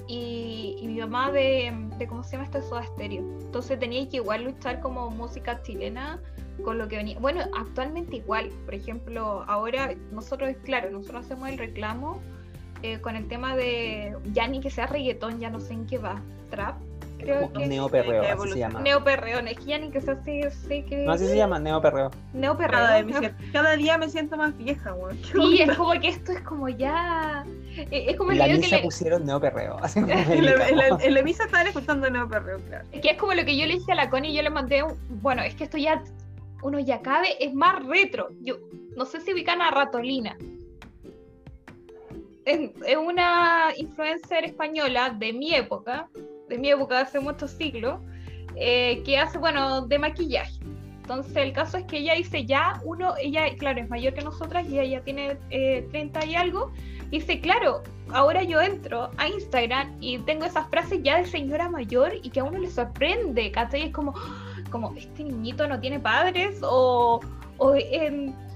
y, mi mamá de, de, ¿cómo se llama esto? Soda Stereo. Entonces tenía que igual luchar como música chilena con lo que venía. Bueno, actualmente igual, por ejemplo, ahora nosotros, claro, nosotros hacemos el reclamo eh, con el tema de ya ni que sea reggaetón, ya no sé en qué va, trap. Creo que neoperreo, así se llama. Neoperreo, es que ya ni que sea así, sé que... No, así se llama, neoperreo. Neoperreo. Cada, cada día me siento más vieja, güey. Sí, es como que esto es como ya... Eh, es como el la misa que le... pusieron neoperreo. en, la, en, la, misa estaban escuchando neoperreo, claro. Es que es como lo que yo le dije a la Connie, yo le mandé, un... bueno, es que esto ya uno ya cabe, es más retro. Yo no sé si ubican a Ratolina. Es, una influencer española de mi época, de mi época hace muchos siglos, eh, que hace, bueno, de maquillaje. Entonces el caso es que ella dice ya, uno, ella, claro, es mayor que nosotras y ella tiene 30 eh, y algo. Dice, claro, ahora yo entro a Instagram y tengo esas frases ya de señora mayor y que a uno le sorprende, ¿cachai? Es como, como, este niñito no tiene padres o, o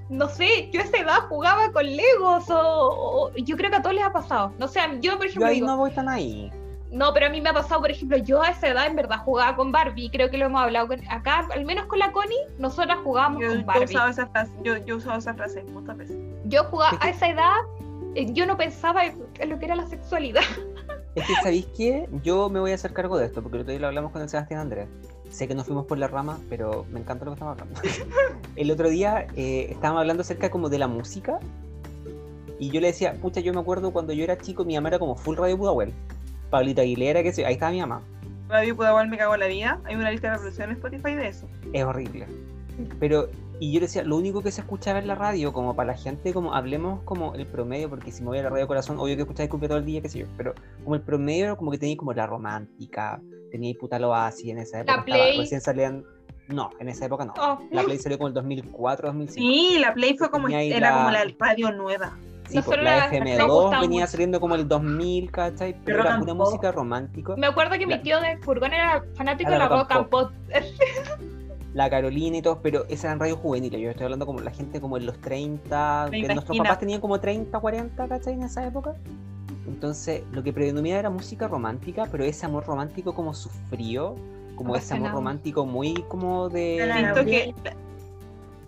no sé, yo a esa edad jugaba con Legos o, o- yo creo que a todos les ha pasado. No sé, yo por Yo ejemplo ahí digo, no voy tan ahí. no, pero a mí me ha pasado, por ejemplo, yo a esa edad en verdad jugaba con Barbie, creo que lo hemos hablado con- acá, al menos con la Connie, nosotras jugábamos Yo, con yo Barbie. usaba esa frase, yo, yo usaba esa frase muchas veces. Yo jugaba a esa edad, eh, yo no pensaba en en lo que era la sexualidad. Es que, ¿sabéis qué? Yo me voy a hacer cargo de esto, porque el otro día lo hablamos con el Sebastián Andrés. Sé que nos fuimos por la rama, pero me encanta lo que estamos hablando. el otro día eh, estábamos hablando acerca como de la música, y yo le decía, pucha, yo me acuerdo cuando yo era chico, mi mamá era como full Radio Pudahuel. Pablita Aguilera, que sé, ahí estaba mi mamá. Radio Pudahuel me cagó la vida. Hay una lista de reproducción en Spotify de eso. Es horrible. Pero, y yo decía, lo único que se escuchaba en la radio, como para la gente, como hablemos como el promedio, porque si me voy a la radio corazón, obvio que escucháis cumbia todo el día, qué sé yo, pero como el promedio era como que tenía como la romántica, tenía puta lo así en esa época. estaba- Play. recién salían. No, en esa época no. Oh, La Play salió como el 2004, 2005. Sí, la Play fue como, era la- como la radio nueva. Sí, pues, la la- FM2 nos gustaba venía saliendo como el 2000, ¿cachai? Pero Rock era pura música romántica. Me acuerdo que mi La- tío de furgón era fanático de la la rock and pop. la Carolina y todo, pero esas eran radios juveniles. Yo estoy hablando como la gente como en los 30, que 30 nuestros papás tenían como 30, 40, ¿cachai? En esa época. Entonces, lo que predominaba era música romántica, pero ese amor romántico como sufrió, como ese amor romántico muy como de. Que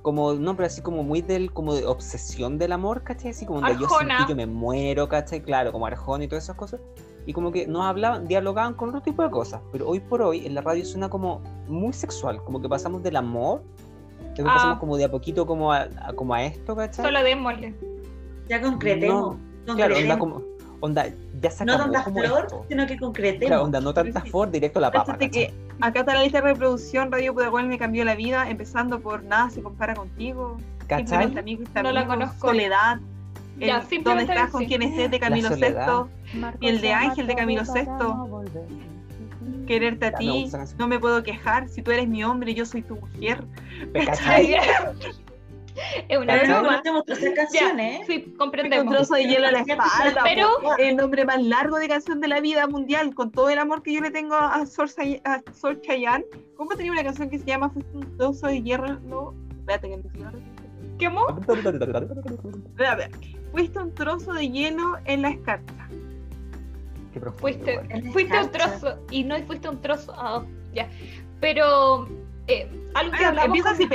Como, no, pero así como muy del, como de obsesión del amor, ¿cachai? Así como de yo ti yo me muero, ¿cachai? Claro, como Arjona y todas esas cosas. Y como que no hablaban, dialogaban con otro tipo de cosas. Pero hoy por hoy en la radio suena como muy sexual, como que pasamos del amor, después Ah. pasamos como de a poquito como a, a- como a esto, ¿cachai? Solo démosle. Ya concretemos. No, Claro, onda concretemos. como, onda, ya se no acabó tanta flor, esto. sino que concretemos. Claro, onda, no tanta sí. for, directo a la papa. Que acá está la lista de reproducción, Radio Pudahuel me cambió la vida, empezando por Nada se compara contigo, ¿Cachai? Simplemente Amigos y No la conozco. Soledad, el Ya, ¿Dónde estás con sí. quien estés de Camilo? Y el de Ángel de Camilo Sesto. Quererte a ti, no me puedo quejar, si tú eres mi hombre, yo soy tu mujer. ¿Cachai? es una Pero no broma. todas esas canciones, ¿eh? Sí, Con un comprendemos. trozo de hielo a la espalda. Pero- po. el nombre más largo de canción de la vida mundial, con todo el amor que yo le tengo a Sol, Say- a Sol Chayanne. ¿Cómo tenía una canción que se llama Fuiste un trozo de hierro? No, espérate que no. Espera, a ver. Fuiste un trozo de hielo en la escarcha. Qué profundo, Fuiste, fuiste un trozo y no fuiste un trozo. ah, ya. Pero eh, algo que Ah, hablamos. empieza con- así,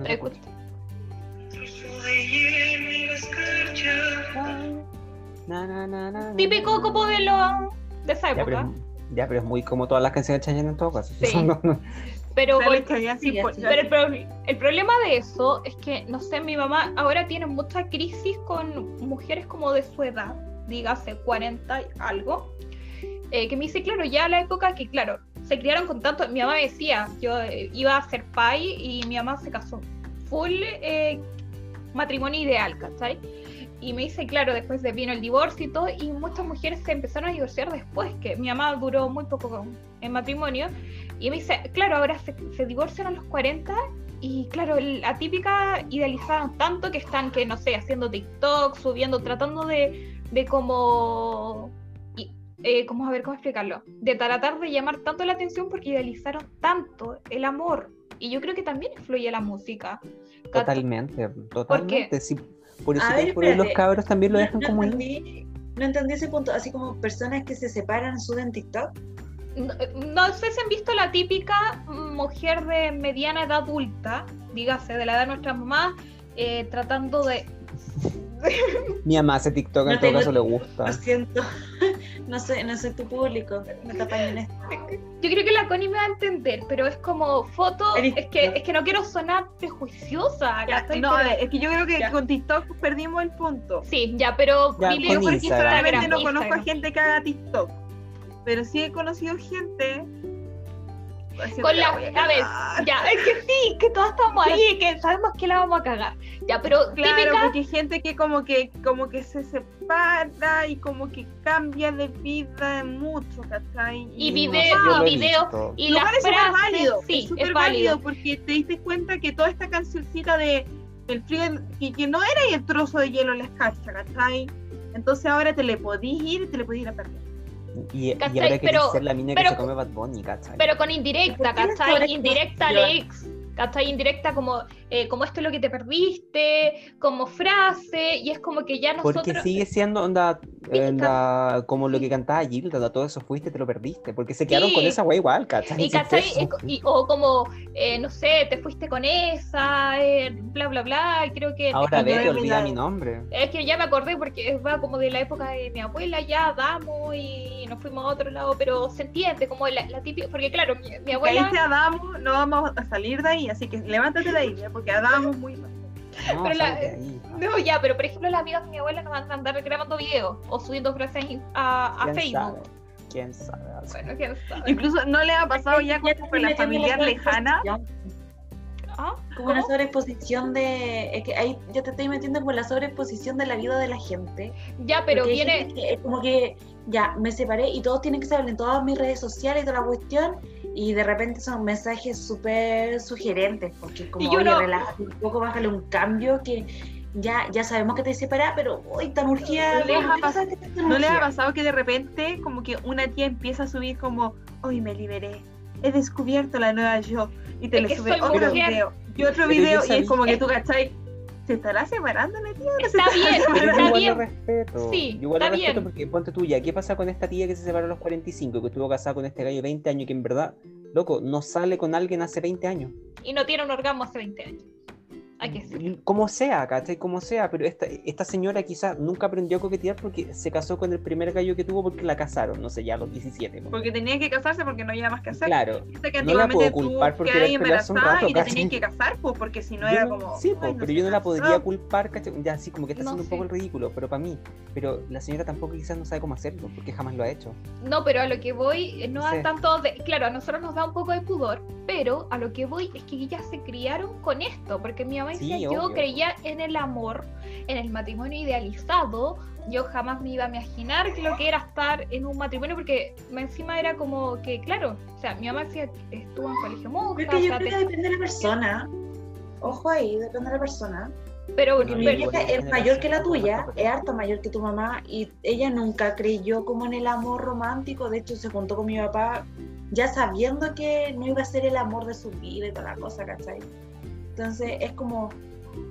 No se escucha. Na, na, na, na, na, Típico como de lo de esa Ya pero, época. es, ya, pero es muy como todas las canciones de Chayanne en todo caso. Sí. No, no. Pero, Sí, pro- el problema de eso es que, no sé, mi mamá ahora tiene mucha crisis con mujeres como de su edad, dígase 40 y algo, eh, que me dice, claro, ya la época que, claro, se criaron con tanto, mi mamá me decía, yo eh, iba a ser pai y mi mamá se casó, full eh, matrimonio ideal, ¿cachai? Y me dice, claro, después de vino el divorcio y todo, y muchas mujeres se empezaron a divorciar después, que mi mamá duró muy poco en matrimonio, y me dice, claro, ahora se, se divorcian a los 40 y claro, la típica tanto que están, que no sé, haciendo TikTok, subiendo, tratando de, de como, eh, como, a ver, ¿cómo explicarlo? De tratar de llamar tanto la atención porque idealizaron tanto el amor. Y yo creo que también influye la música. Totalmente, totalmente. Sí, por eso ver, por ahí los cabros también lo No- dejan no como entendí, no entendí ese punto, así como personas que se separan suben TikTok. No, no sé si han visto la típica mujer de mediana edad adulta, dígase, de la edad de nuestra mamá, eh, tratando de... Mi mamá hace TikTok, en No todo tengo- caso le gusta. Lo siento, no soy, no soy tu público, no te apañen esto. Yo creo que la Connie me va a entender, pero es como foto, es que, es que no quiero sonar prejuiciosa. No, a ver, es que yo creo que Ya. con TikTok perdimos el punto. Sí, ya, pero Ya, mi con video por Instagram. Realmente no Instagram, conozco a gente que haga TikTok. Pero sí he conocido gente. Con la, voy a ver, ya, es que sí, que todos estamos ahí, que sabemos que la vamos a cagar. Ya, pero Claro, típica, porque hay gente que como que como que se separa y como que cambia de vida mucho, ¿cachai? Y No video- sé, yo lo he y video- visto. y lo las cual es súper frases, válido, sí, es súper es válido válido. porque te diste cuenta que toda esta cancioncita de el frío y que no era el trozo de hielo en la escarcha, ¿cachai? Entonces ahora te le podís ir y te le podís ir a perder. Y, y ahora querés Pero- ser la mina pero- que se come Bad Bunny, ¿cachai? pero con indirecta, ¿Por qué la ¿cachai? Indirecta leaks, ¿cachai? Indirecta como, eh, como esto es lo que te perdiste, como frase, y es como que ya nosotros... Porque sigue siendo onda, onda como lo que cantaba Gilda, todo eso fuiste, te lo perdiste, porque se quedaron con esa wey igual, ¿cachai? Y, ¿cachai? Y, o como, eh, no sé, te fuiste con esa, eh, bla, bla, bla, y creo que... Ahora ve, te olvida mi nombre. Es que ya me acordé porque va como de la época de mi abuela, ya damos y nos fuimos a otro lado, pero se entiende, como la, la típica, porque claro, mi, mi abuela... Ahí dice Adamo, no vamos a salir de ahí, así que levántate de ahí, ¿eh? porque Adamo muy mal. No, pero la, no, ya, pero por ejemplo las amigas de mi abuela nos van a andar grabando videos o subiendo frases a, a Facebook. ¿Quién sabe? Bueno, quién sabe. Incluso no le ha pasado ya con la familiar lejana. ¿Ah? Como una sobreexposición de. Es que ahí ya te estoy metiendo con la sobreexposición de la vida de la gente. Ya, pero viene. como que ya me separé y todos tienen que saber en todas mis redes sociales y toda la cuestión. Y de repente son mensajes súper sugerentes, porque como, oye, no... relájate un poco, bájale un cambio que ya, ya sabemos que te separas, pero hoy tan urgida. ¿No, les ha, pasado, ¿No les ha pasado que de repente, como que una tía empieza a subir como, hoy me liberé, he descubierto la nueva yo, y te le sube otro video, y otro video, y es como que tú, ¿cachai? ¿Se estará separando la tía? Está bien, está igual bien. Lo respeto. Sí, yo igual está lo respeto bien. porque ponte tuya, ¿qué pasa con esta tía que se separó a los 45, que estuvo casada con este gallo de 20 años, que en verdad, loco, no sale con alguien hace 20 años? Y no tiene un orgasmo hace 20 años. Que decir. Como sea, ¿cachai? Como sea, pero esta, esta señora quizás nunca aprendió a coquetear porque se casó con el primer gallo que tuvo porque la casaron, no sé, ya a los 17. ¿no? Porque tenía que casarse porque no había más que hacer. Claro. Dice que No la puedo culpar porque era embarazada rato, y te tenías que casar, pues, porque si no era no- como. sí, "Ay, po, no pero yo no la casó". podría culpar, ¿cachai? Ya así como que está haciendo un sé. poco el ridículo, pero para mí. Pero la señora tampoco quizás no sabe cómo hacerlo, porque jamás lo ha hecho. No, pero a lo que voy, eh, no Sí. a tanto de. Claro, a nosotros nos da un poco de pudor, pero a lo que voy es que ellas se criaron con esto, porque mi mamá Sí, yo obvio. creía en el amor, en el matrimonio idealizado. Yo jamás me iba a imaginar lo que era estar en un matrimonio, porque encima era como que, claro, o sea, mi mamá decía que estuvo en colegio monja, Creo que o yo sea, creo te- que depende de la persona. Ojo ahí, depende de la persona. pero, Porque mi pero- es mayor que la tuya, es harto mayor que tu mamá, y ella nunca creyó como en el amor romántico. De hecho, se juntó con mi papá ya sabiendo que no iba a ser el amor de su vida y toda la cosa, ¿cachai? Entonces, es como.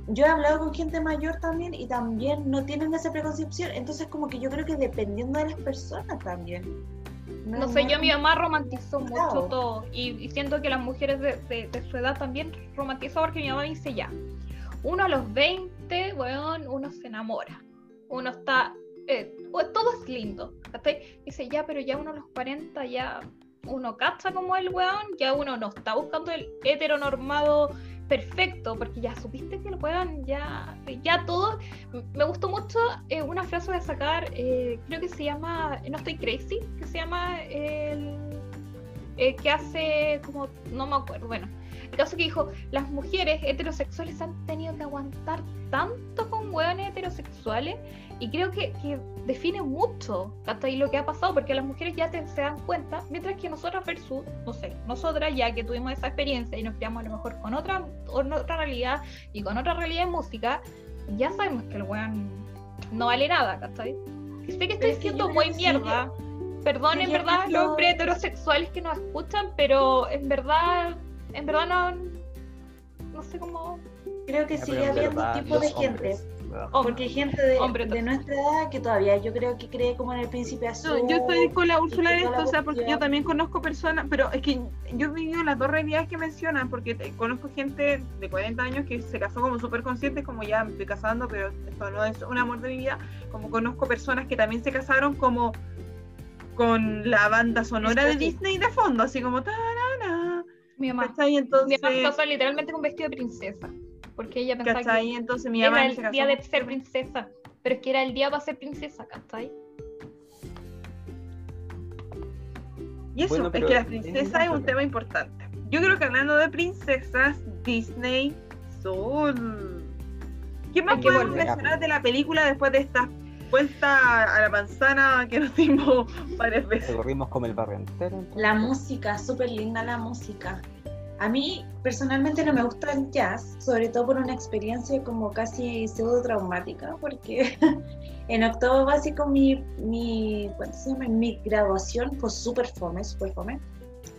Yo he hablado con gente mayor también y también no tienen esa preconcepción. Entonces, como que yo creo que dependiendo de las personas también. No sé, yo mi mamá romantizó mucho todo y, y siento que las mujeres de, de- de su edad también romantizó porque mi mamá dice ya, uno a los 20, weón, uno se enamora, uno está, eh, todo es lindo. Dice ya, pero ya uno a los 40 ya uno cacha como el weón, ya uno no está buscando el heteronormado perfecto, porque ya supiste que el weón ya, ya todo, me gustó mucho eh, una frase de sacar, eh, creo que se llama, no estoy crazy, que se llama el eh, que hace como, no me acuerdo, bueno, el caso que dijo, las mujeres heterosexuales han tenido que aguantar tanto con hueones heterosexuales y creo que, que define mucho hasta ahí lo que ha pasado, porque las mujeres ya te- se dan cuenta, mientras que nosotras versus, no sé, nosotras ya que tuvimos esa experiencia y nos criamos a lo mejor con otra, con otra realidad y con otra realidad de música, ya sabemos que el weón no vale nada, ¿cachai? Sé que estoy que siendo muy creo que mierda. Perdón, en verdad, los lo- hombres heterosexuales que nos escuchan, pero en verdad, en verdad no, no sé cómo. Creo que sigue habiendo verdad, tipo de gente. Porque hay gente de, Hombre, de nuestra edad que todavía yo creo que cree como en el príncipe azul. No, yo estoy con la Úrsula en esto, o sea, porque yo también conozco personas, pero es que yo he vivido las dos realidades que mencionan, porque te- conozco gente de 40 años que se casó como súper consciente, como ya me estoy casando, pero esto no es un amor de mi vida, como conozco personas que también se casaron como con la banda sonora de. Disney de fondo, así como tarara, Mi mamá. ¿cachai? Mi Entonces, mamá se casó literalmente con vestido de princesa. Porque ella pensaba ¿cachai? que Entonces mi era el se casó. día de ser princesa. Pero es que era el día para ser princesa, ¿cachai? Y eso, Bueno, es que la es princesa es un tema importante. Yo creo que hablando de princesas, Disney Soul. ¿Qué más podemos mencionar de la película después de esta vuelta a la manzana que nos dimos varias veces? Recorrimos como el barrio entero. entonces. La música, súper linda la música. A mí personalmente no me gusta el jazz, sobre todo por una experiencia como casi pseudo traumática, porque en octavo básico mi, mi, ¿cuánto se llama? mi graduación fue súper fome, súper fome,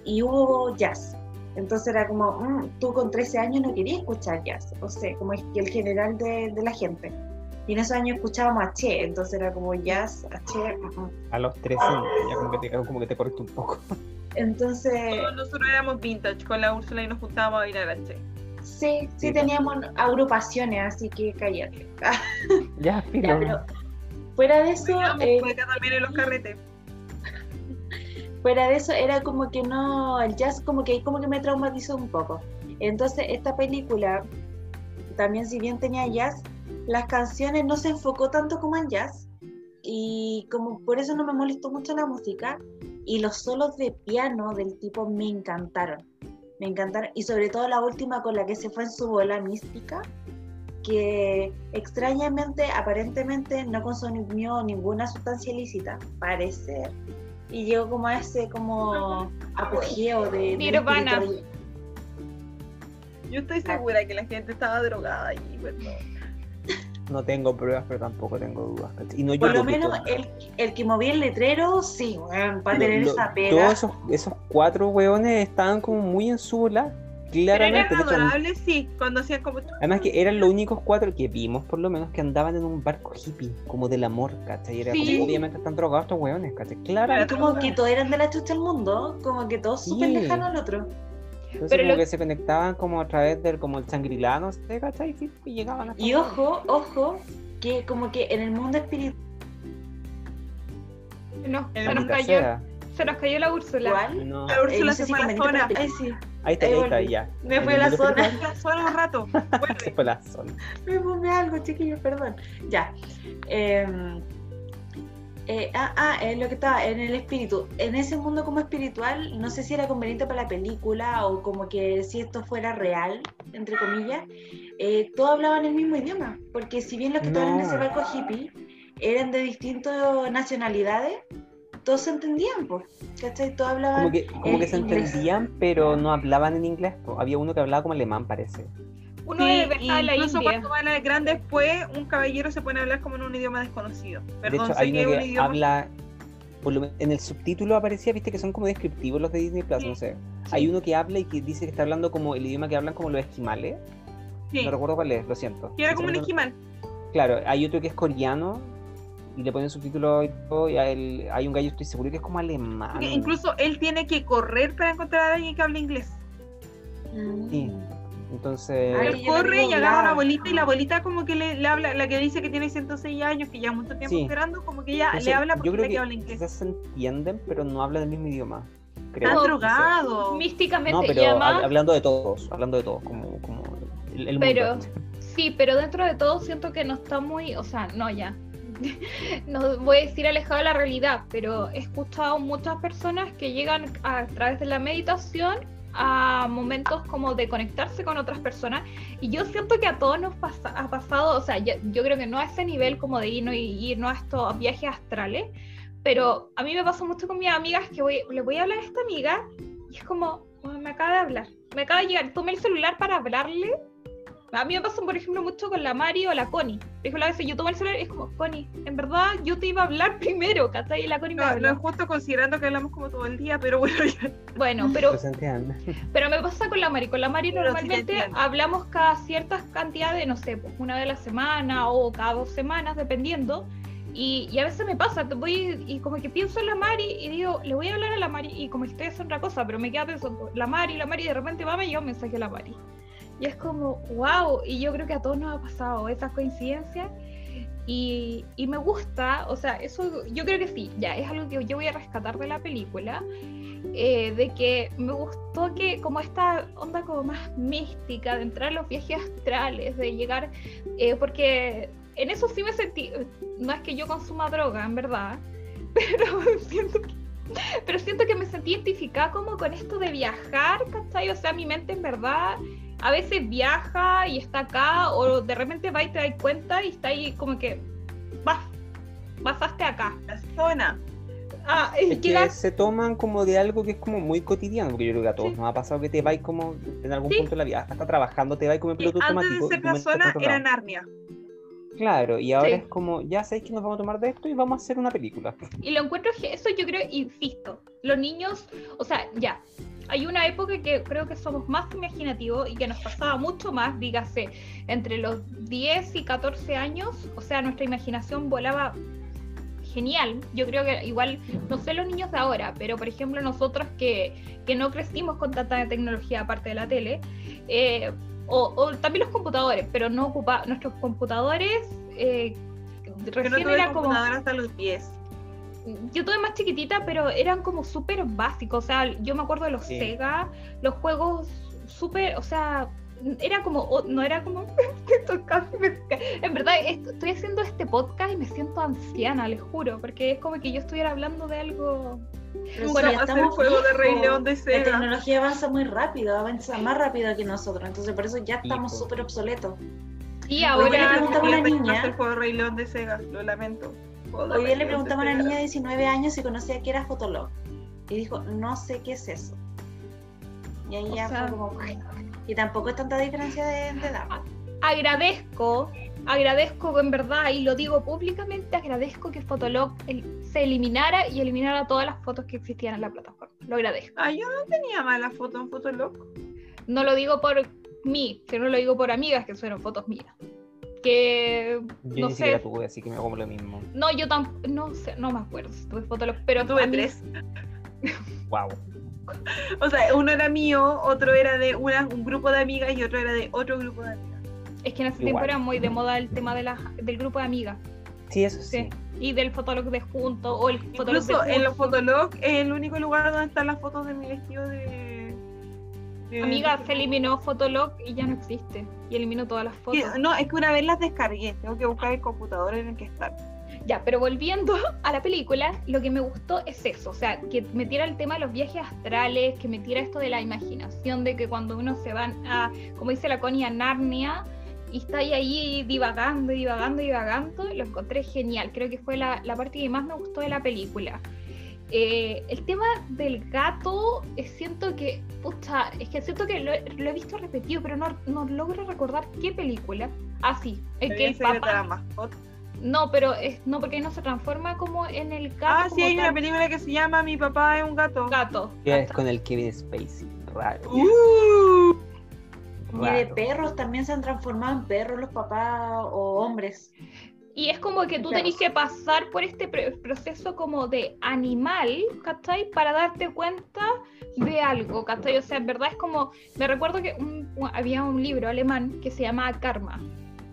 y hubo jazz. Entonces era como, mm, tú con 13 años no querías escuchar jazz, o sea, como el general de, de la gente. Y en esos años escuchábamos a Che, entonces era como jazz, a Che. ajá. A los 13 ya como que te, como que te corriste un poco. Entonces, Todos nosotros éramos vintage con la Úrsula y nos juntábamos a bailar al Che. sí, sí Sí, teníamos agrupaciones, así que cállate. Ya, Ya, filo. pero fuera de eso, eh, también en los carretes. fuera de eso era como que no, el jazz como que como que me traumatizó un poco. Entonces esta película también si bien tenía jazz, las canciones no se enfocó tanto como en jazz y como por eso no me molestó mucho la música y los solos de piano del tipo me encantaron. Me encantaron y sobre todo la última con la que se fue en su bola mística que extrañamente, aparentemente no consumió ninguna sustancia ilícita, parece, y llegó como a ese como apogeo de, de Nirvana. Yo estoy segura que la gente estaba drogada allí, perdón. No tengo pruebas, pero tampoco tengo dudas. ¿cachai? Y no, yo Por lo menos el, el que movía el letrero, sí, weón, para tener lo- esa todos pega. esos, esos cuatro weones estaban como muy en su bola. Pero Claramente. eran de hecho, adorables, sí, cuando hacían como... Además que eran los únicos cuatro que vimos, por lo menos, que andaban en un barco hippie, como del amor, ¿cachai? Era Sí. como, obviamente están drogados estos weones, ¿cachai? Claramente. Como que todos eran de la chucha del mundo, como que todos súper Sí. lejanos al otro. Entonces Pero como lo- que se conectaban como a través del como el Shangri-La, no sé, ¿cachai? Y, y llegaban hasta Y ojo, ojo, que como que en el mundo espiritual, No, se nos cayó, sea. se nos cayó la Úrsula. No. La eh, Úrsula se fue a la zona. ay, sí, Ahí está, ahí ahí está, ya. me a el la zona. espiritual, La zona un rato. Se fue la zona. Me fumé algo, chiquillos, perdón. Ya. Em, eh, ah, ah, eh, lo que estaba en el espíritu. En ese mundo como espiritual, no sé si era conveniente para la película o como que si esto fuera real, entre comillas, eh, todos hablaban el mismo idioma. Porque si bien los que estaban en ese barco hippie eran de distintas nacionalidades, todos se entendían, pues. ¿Cachai? Todos hablaban. Como que, como que se inglés. entendían, pero no hablaban en inglés. Había uno que hablaba como alemán, parece. Uno Sí, de la incluso India. cuando van a gran después, un caballero se pone a hablar como en un idioma desconocido. Perdón, de hecho, hay que es uno un que idioma... habla. Por lo men- en el subtítulo aparecía, viste que son como descriptivos los de Disney Plus, Sí. no sé. Hay uno que habla y que dice que está hablando como el idioma que hablan como los esquimales. Sí, No recuerdo cuál es, lo siento. que era como un esquimal. Claro, hay otro que es coreano y le ponen subtítulos y todo. Y a él- hay un gallo, estoy seguro que es como alemán. Porque incluso él tiene que correr para encontrar a alguien que hable inglés. Mm. Entonces. Ay, corre y agarra a una hablado. abuelita y la abuelita como que le, le habla, la que dice que tiene 106 años, que ya mucho tiempo Sí. esperando, como que ella entonces, le habla porque yo creo la que que habla inglés. quizás se entienden, pero no hablan el mismo idioma. Creo. Están No, drogados. Místicamente. No, y pero hab- además, hablando de todos, hablando de todos, como, como el, el Pero- mundo. Sí, pero dentro de todo siento que no está muy, o sea, no ya. No voy a decir alejado de la realidad, pero he escuchado muchas personas que llegan a, través de la meditación a momentos como de conectarse con otras personas. Y yo siento que a todos nos pasa- ha pasado, o sea, yo, creo que no a ese nivel como de irnos irnos a estos viajes astrales, pero a mí me pasa mucho con mis amigas que voy, le voy a hablar a esta amiga y es como, "Oh, me acaba de hablar, me acaba de llegar, tomé el celular para hablarle a mí me pasa, por ejemplo, mucho con la Mari o la Connie. Por ejemplo, a veces yo tomo el celular y es como, Connie, en verdad yo te iba a hablar primero, ¿cachai? Y la Connie me No, no es justo considerando que hablamos como todo el día, pero bueno, ya. Bueno, pero, Pero se entiende. pero me pasa con la Mari. Con la Mari Pero normalmente hablamos cada cierta cantidad de, no sé, pues una vez a la semana o cada dos semanas, dependiendo. Y, y a veces me pasa, te voy y como que pienso en la Mari y digo, le voy a hablar a la Mari y como estoy haciendo otra cosa, pero me queda pensando, la Mari, la Mari, y de repente va, me llega un mensaje a la Mari. Y es como, wow, y yo creo que a todos nos ha pasado esas coincidencias. Y, y me gusta, o sea, eso yo creo que sí, ya es algo que yo voy a rescatar de la película, eh, de que me gustó que como esta onda como más mística, de entrar en los viajes astrales, de llegar, eh, porque en eso sí me sentí, no es que yo consuma droga, en verdad, pero siento que, pero siento que me sentí identificada como con esto de viajar, ¿cachai? O sea, mi mente en verdad a veces viaja y está acá, o de repente va y te das cuenta y está ahí como que vas, pasaste acá. La zona. Ah, Es que se toman como de algo que es como muy cotidiano, porque yo creo que a todos Sí. nos ha pasado que te vais como en algún Sí. punto de la vida, hasta trabajando, te vais como en piloto antes de automático. ser la zona era lado. Narnia. Claro, y ahora Sí. es como, ya sabéis que nos vamos a tomar de esto y vamos a hacer una película. Y lo encuentro que eso yo creo, insisto, los niños, o sea, ya, hay una época que creo que somos más imaginativos y que nos pasaba mucho más, dígase, entre los 10 y 14 años, o sea, nuestra imaginación volaba genial. Yo creo que igual, no sé los niños de ahora, pero por ejemplo nosotros que, que no crecimos con tanta tecnología aparte de la tele, eh, o, también los computadores, pero no ocupa nuestros computadores. Eh, recién no era como hasta los 10 yo tuve más chiquitita, pero eran como súper básicos. O sea, yo me acuerdo de los Sega, los juegos súper, o sea, era como, no era como, en verdad estoy haciendo este podcast y me siento anciana, les juro, porque es como que yo estuviera hablando de algo... bueno, hacer el juego de Rey León de Sega. La tecnología avanza muy rápido, avanza más rápido que nosotros, entonces por eso ya estamos súper obsoletos. Y ahora... le preguntaba a una niña... el juego de Rey León de Sega, lo lamento. Hoy le preguntamos a una niña de 19 años si conocía qué era Fotolog. Y dijo, no sé qué es eso. Y ahí ya fue como... Y tampoco es tanta diferencia de, edad. Agradezco, agradezco en verdad, y lo digo públicamente, agradezco que Fotolog se eliminara y eliminara todas las fotos que existían en la plataforma. Lo agradezco. Ah, yo no tenía mala foto en Fotolog. No lo digo por mí, sino lo digo por amigas que fueron fotos mías que yo no ni sé. siquiera tuve, así que me hago lo mismo. No, yo tampoco, no sé, no me acuerdo si tuve fotos, pero tuve tres. wow. O sea, uno era mío, otro era de una, un grupo de amigas y otro era de otro grupo de amigas. Es que en ese tiempo era muy de moda el tema de la, del grupo de amigas. Sí, eso sí. Y del fotolog de junto o el fotolog Incluso en los fotolog es el único lugar donde están las fotos de mi vestido de Amiga, se eliminó Fotolog y ya no existe. Y eliminó todas las fotos. No, es que una vez las descargué. Tengo que buscar el computador en el que están. Ya, pero volviendo a la película, lo que me gustó es eso, o sea, que metiera el tema de los viajes astrales, que metiera esto de la imaginación, de que cuando uno se va a, como dice la Connie, a Narnia, y está ahí, ahí divagando, divagando, divagando, lo encontré genial. Creo que fue la, la parte que más me gustó de la película. Eh, el tema del gato, eh, siento que, pucha, es que siento que lo, he visto repetido, pero no, no, logro recordar qué película. Ah, sí, es que el papá... No, pero es, no, porque no se transforma como en el gato. Ah, sí, hay una película que se llama Mi papá es un gato. Gato. Que es con el Kevin Spacey, raro. Uh. Y de perros también se han transformado en perros los papás o hombres. Y es como que tú tenés que pasar por este proceso como de animal, ¿cachai? Para darte cuenta de algo, ¿cachai? O sea, en verdad es como, me recuerdo que había un libro alemán que se llama Karma.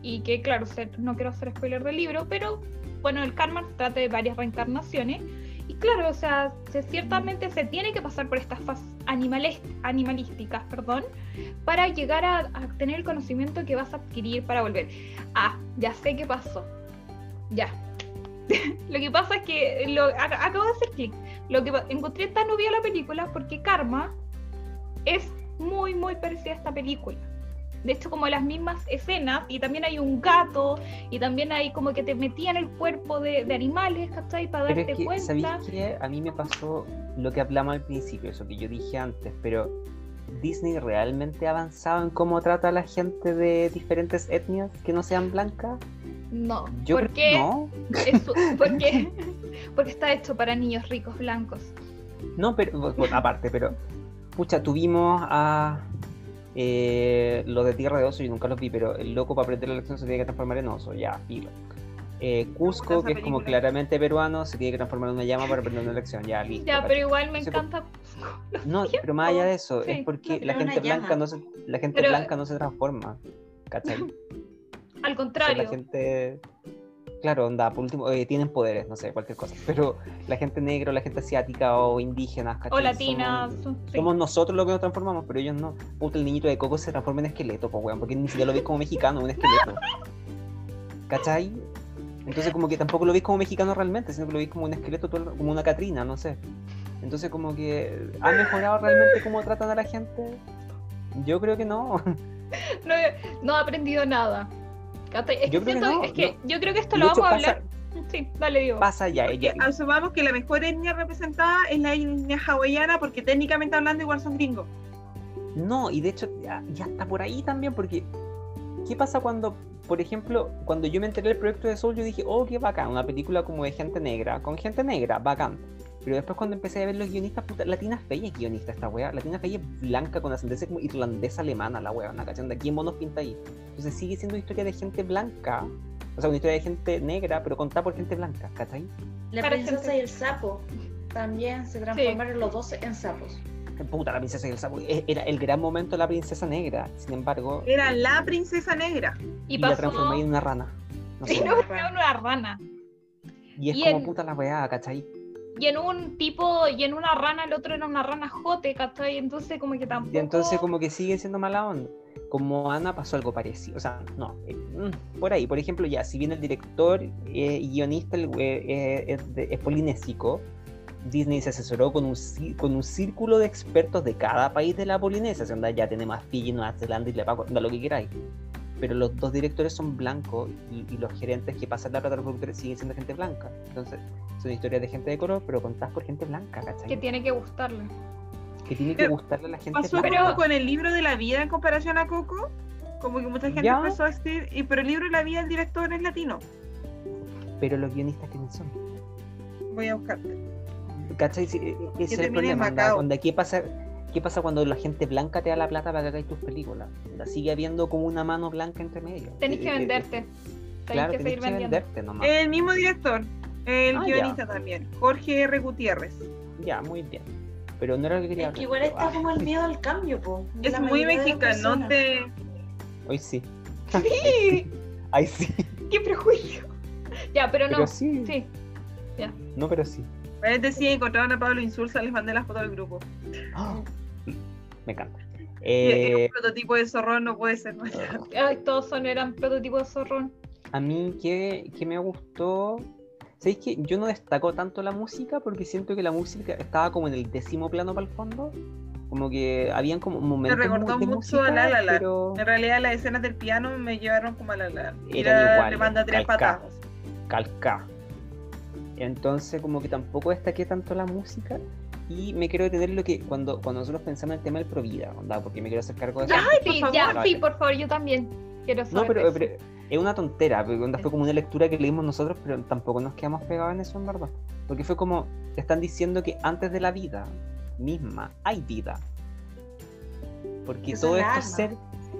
Y que, claro, no quiero hacer spoiler del libro, pero bueno, el karma trata de varias reencarnaciones. Y claro, o sea, ciertamente se tiene que pasar por estas fases animalísticas, perdón, para llegar a, a, tener el conocimiento que vas a adquirir para volver. Ah, ya sé qué pasó. Ya. lo que pasa es que lo, acabo de hacer clic. Lo que encontré tan obvio la película porque Karma es muy, muy parecida a esta película. De hecho, como las mismas escenas, y también hay un gato, y también hay como que te metían el cuerpo de, animales, ¿cachai? Para darte es que, cuenta. ¿Sabéis qué? A mí me pasó lo que hablamos al principio, eso que yo dije antes, pero Disney realmente ha avanzado en cómo trata a la gente de diferentes etnias que no sean blancas. No. Yo ¿Por qué? No. ¿Por qué? Porque está hecho para niños ricos blancos. No, pero aparte, pero pucha, tuvimos a eh, los de Tierra de Oso, yo nunca los vi, pero el loco para aprender la lección se tiene que transformar en oso, ya, filo. Eh, Cusco, que es como claramente peruano, se tiene que transformar en una llama para aprender una lección, ya, listo. Ya, pero igual me encanta Cusco. No, pero más allá de eso, es porque la gente blanca no se, la gente blanca no se transforma, ¿cachai? Al contrario. la gente, claro, onda, por último, eh, tienen poderes, no sé, cualquier cosa. Pero la gente negra, la gente asiática o indígena, O latina. Somos, nosotros los que nos transformamos, pero ellos no. Puta, el niñito de coco se transforma en esqueleto, pues, weón, porque ni siquiera lo ves como mexicano, un esqueleto. ¿Cachai? Entonces como que tampoco lo ves como mexicano realmente, sino que lo ves como un esqueleto, como una Catrina, no sé. Entonces como que ha mejorado realmente cómo tratan a la gente. Yo creo que no. No, no he aprendido nada. Es yo, que creo que no, es que yo creo que esto lo vamos a hablar. Sí, dale, digo. Pasa ya, ella. Asumamos que la mejor etnia representada es la etnia hawaiana, porque técnicamente hablando igual son gringos. No, y de hecho ya, ya, está por ahí también, porque ¿qué pasa cuando, por ejemplo, cuando yo me enteré del proyecto de Soul, yo dije, oh, qué bacán, una película como de gente negra, con gente negra, bacán. Pero después cuando empecé a ver los guionistas, puta, Latina Fey es guionista esta wea. Latina Fey es blanca con ascendencia como irlandesa alemana, la wea, una aquí en monos pinta ahí. Entonces sigue siendo historia de gente blanca, o sea, una historia de gente negra, pero contada por gente blanca, ¿cachai? La princesa gente- y el sapo también se transformaron los dos en sapos. Puta, la princesa y el sapo. e- Era el gran momento de la princesa negra, sin embargo, Era la princesa negra. Y y la pasó. transformé en una rana. No sé. Y no, una rana. Y es y como puta la weá, ¿cachai? Y en un tipo, y en una rana, el otro era una rana jote, ¿cachai? Entonces como que tampoco. Y entonces como que sigue siendo mala onda. Como Ana pasó algo parecido. O sea, no. eh, mm, por ahí, por ejemplo, ya, si bien el director eh, y guionista el eh, es, polinésico, Disney se asesoró con un, con un círculo de expertos de cada país de la Polinesia. O sea, ya tenemos a Fiji, Nueva Zelanda y Le Paco, da lo que queráis. Pero los dos directores son blancos y, y los gerentes que pasan la plata a los productores siguen siendo gente blanca. Entonces, son historias de gente de color, pero contadas por gente blanca, ¿cachai? Que tiene que gustarle. Que tiene que Pero gustarle a la gente Pasó blanca. como con el libro de la vida en comparación a Coco. Como que mucha gente Ya. empezó a decir, y pero el libro de la vida, el director es latino. Pero los guionistas, ¿quiénes son? Voy a buscarte. ¿Cachai? E- ese es el problema. onda, ¿qué, pasa, ¿Qué pasa cuando la gente blanca te da la plata para que hagáis tus películas? Onda, sigue habiendo como una mano blanca entre medio. Tenés Eh, que eh, venderte. Tenés Claro, que tenés seguir que vendiendo. venderte nomás. El mismo director, el Ah, guionista también, Jorge R. Gutiérrez. Ya, muy bien. Pero no era lo que quería Es que hablar. igual está Ah, como el miedo al cambio, po. Es la muy las mexicano, te... Hoy sí. Sí, Ay, sí. qué prejuicio. Ya, pero no. Pero sí. Sí. No, pero sí. Parece sí, encontraron a Pablo Insulza, les mandé la foto del grupo. Ah, Me encanta. Eh, un prototipo de zorrón no puede ser más. Ay, todos son, eran prototipos de zorrón. a mí que, que me gustó. ¿Sabéis que yo no destaco tanto la música? Porque siento que la música estaba como en el décimo plano para el fondo. Como que habían como momentos recordó de mucho música, a La La pero En realidad las escenas del piano me llevaron como a la la. Eran Mira, iguales, le manda tres calcadas. patadas. calca. Entonces como que tampoco destaqué tanto la música. Y me quiero detener lo que cuando, cuando nosotros pensamos en el tema del Provida, onda, porque me quiero hacer cargo de eso. Ay, por Sí, favor. ya, sí, por favor, yo también quiero saber. No, pero, eso. pero es una tontera, porque onda fue como una lectura que leímos nosotros, pero tampoco nos quedamos pegados en eso en verdad. Porque fue como, te están diciendo que antes de la vida misma hay vida. Porque Eso todo es esto alma. ser,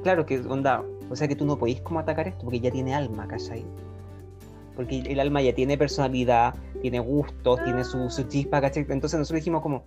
claro que onda, o sea que tú no podéis como atacar esto porque ya tiene alma, ¿cachai? Porque el alma ya tiene personalidad, tiene gustos, tiene su, su chispa, ¿cachai? Entonces nosotros dijimos como,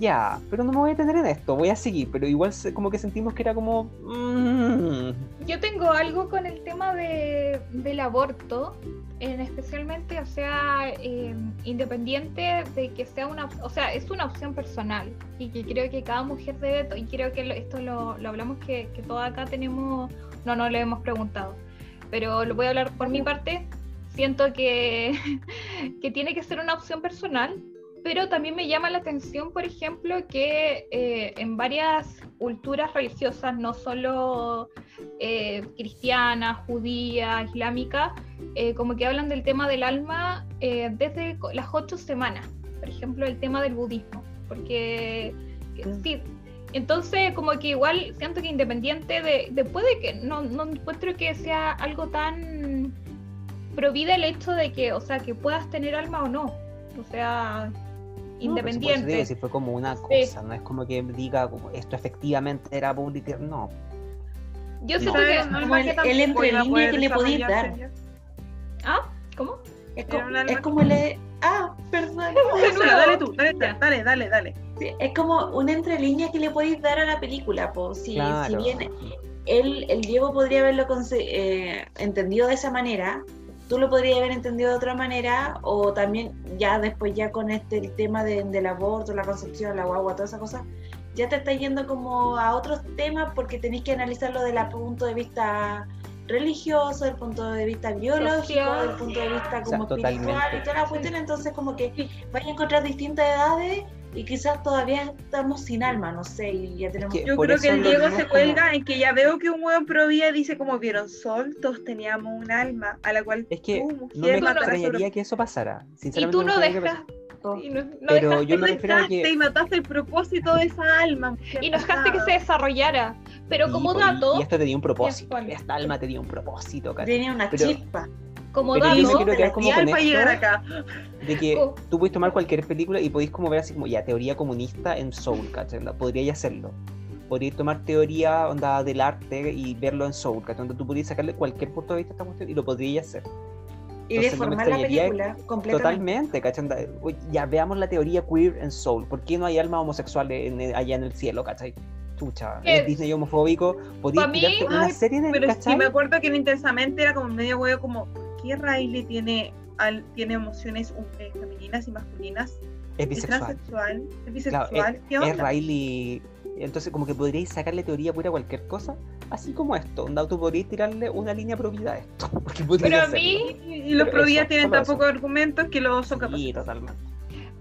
ya, pero no me voy a detener en esto, voy a seguir, pero igual como que sentimos que era como... mm, Yo tengo algo con el tema de, del aborto, en especialmente, o sea, eh, independiente de que sea una, o sea, es una opción personal y que creo que cada mujer debe, y creo que lo- esto lo, lo hablamos que, que todos acá tenemos, no, no le hemos preguntado, pero lo voy a hablar por mi parte, siento que, que tiene que ser una opción personal, pero también me llama la atención, por ejemplo, que eh, en varias culturas religiosas, no solo eh, cristiana, judía, islámica, eh, como que hablan del tema del alma desde las ocho semanas. Por ejemplo, el tema del budismo. Porque que- sí. Entonces, como que igual siento que independiente de, de puede que no, no encuentro que sea algo tan provida el hecho de que, o sea, que puedas tener alma o no. O sea, No, independiente. digo, si fue como una cosa, no es como que diga como esto efectivamente era público, no. Yo No. siento que. El- el entre línea que le desarrollarse dar. ¿Ah? ¿Cómo? Es, como, es que- como le. Ah, perdón. Úrsula, dale tú, dale, dale, dale, dale. Sí, es como una entrelínea que le podéis dar a la película, po. Si, claro. si bien él, el Diego podría haberlo eh, entendido de esa manera, tú lo podrías haber entendido de otra manera, o también ya después ya con este el tema de- del aborto, la concepción, la guagua, toda esa cosa, ya te estás yendo como a otros temas porque tenéis que analizarlo desde el punto de vista religioso, del punto de vista biológico, Social. del punto de vista sea, como espiritual totalmente. y toda la cuestión, entonces como que vais a encontrar distintas edades y quizás todavía estamos sin alma, no sé, y ya tenemos... que- Yo creo que el Diego se como- cuelga en que ya veo que un hueón pro vida dice como vieron sol, todos teníamos un alma a la cual Es que tú, no mujer, me mataste extrañaría que eso pasara. Y Sinceramente, tú me no que dejas. Y no, no Pero dejaste, yo me refiero a que. y mataste el propósito de esa alma. mujer y no dejaste que se desarrollara. Pero como y- dato, Y esto tenía un propósito. Esta alma tenía un propósito, ¿cachai? Tenía una Pero- chispa. Como Pero yo me quiero quedar como con esto, acá. de que Oh. tú puedes tomar cualquier película y podéis como ver así como ya teoría comunista en Soul, ¿cachai? Podríais hacerlo. Podríais tomar teoría onda del arte y verlo en Soul, ¿cachai? Onda, tú podrías sacarle cualquier punto de vista a esta cuestión y lo podríais hacer. Y Entonces, no deformar la extrañaría película completamente. Totalmente, ¿cachai? Ya veamos la teoría queer en Soul. ¿Por qué no hay alma homosexual en- en- allá en el cielo, ¿cachai? Chucha, Eh, es Disney homofóbico. Podrías pa' mí- tirarte una Ay, serie de Pero sí me acuerdo que en Intensamente era como medio huevo, como, ¿por qué Riley tiene, al- tiene emociones eh, femeninas y masculinas? Es ¿Es bisexual. ¿Es Claro, bisexual? ¿Qué es onda? Riley. Entonces, como que podríais sacarle teoría pura a cualquier cosa, así como esto. Onda, tú podríais tirarle una línea prohibida a esto. Porque pero a mí, Y, y los Pero pro vida eso, tienen tan pocos argumentos que lo son capaces. Sí, totalmente.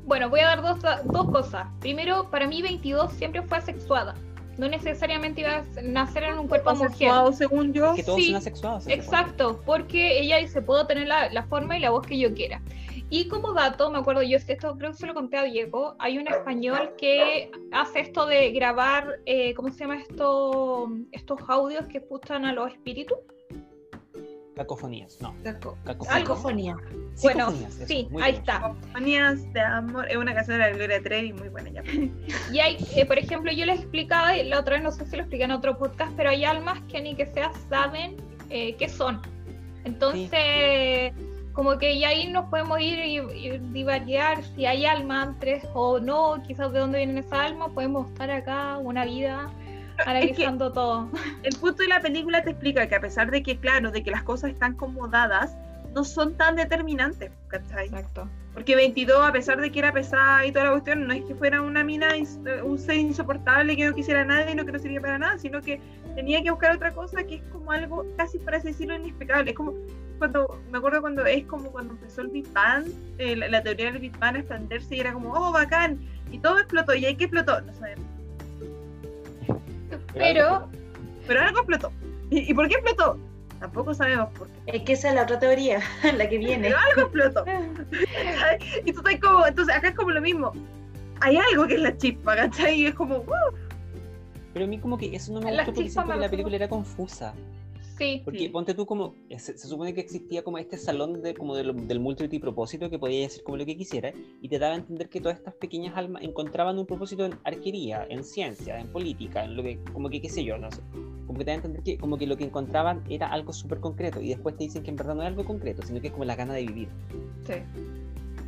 bueno, voy a dar dos, dos cosas. Primero, para mí 22 siempre fue asexuada. No necesariamente iba a nacer en un cuerpo de mujer. Asexuado, según yo. Que todos Sí, son asexuados. Exacto, porque ella dice, puedo tener la, la forma y la voz que yo quiera. Y como dato, me acuerdo yo, esto creo que se lo conté a Diego, hay un español que hace esto de grabar, eh, ¿cómo se llama esto? Estos audios que escuchan a los espíritus. Cacofonías, no. Caco- Cacofonías. Cacofonía. Bueno, Psicofonías, eso, sí, muy ahí bien. está. Manías de amor. Es una canción de la Gloria Trevi muy buena ya. Y hay, eh, por ejemplo, yo les explicaba, y la otra vez no sé si lo expliqué en otro podcast, pero hay almas que ni que sea saben eh, qué son. Entonces, como que ya ahí nos podemos ir y, y divariar si hay alma antes o no, quizás de dónde vienen esas almas, podemos estar acá una vida analizando todo. El punto de la película te explica que a pesar de que, claro, de que las cosas están como dadas, no son tan determinantes, ¿cachai? Exacto. Porque 22, a pesar de que era pesada y toda la cuestión, no es que fuera una mina, un ser insoportable que no quisiera a nadie y no que no sirviera para nada, sino que tenía que buscar otra cosa que es como algo casi para así decirlo inexplicable. Es como cuando, me acuerdo cuando es como cuando empezó el Big Bang, eh, la, la teoría del Big Bang a expandirse y era como, oh, bacán, y todo explotó, y ahí que explotó, no sabemos, Pero, pero algo explotó. ¿Y, y por qué explotó? Tampoco sabemos por qué. Es que esa es la otra teoría, la que viene. Pero algo explotó. y tú estás como, entonces acá es como lo mismo. Hay algo que es la chispa, ¿cachai? Y es como, uh, Pero a mí como que eso no me La gustó porque la película era confusa. Sí, Porque Sí. ponte tú como, se, se supone que existía como este salón de, como del, del multipropósito que podía hacer como lo que quisiera y te daba a entender que todas estas pequeñas almas encontraban un propósito en arquería, en ciencia, en política, en lo que, como que qué sé yo, no sé. Como que te da a entender que como que lo que encontraban era algo súper concreto y después te dicen que en verdad no es algo concreto, sino que es como la gana de vivir. sí.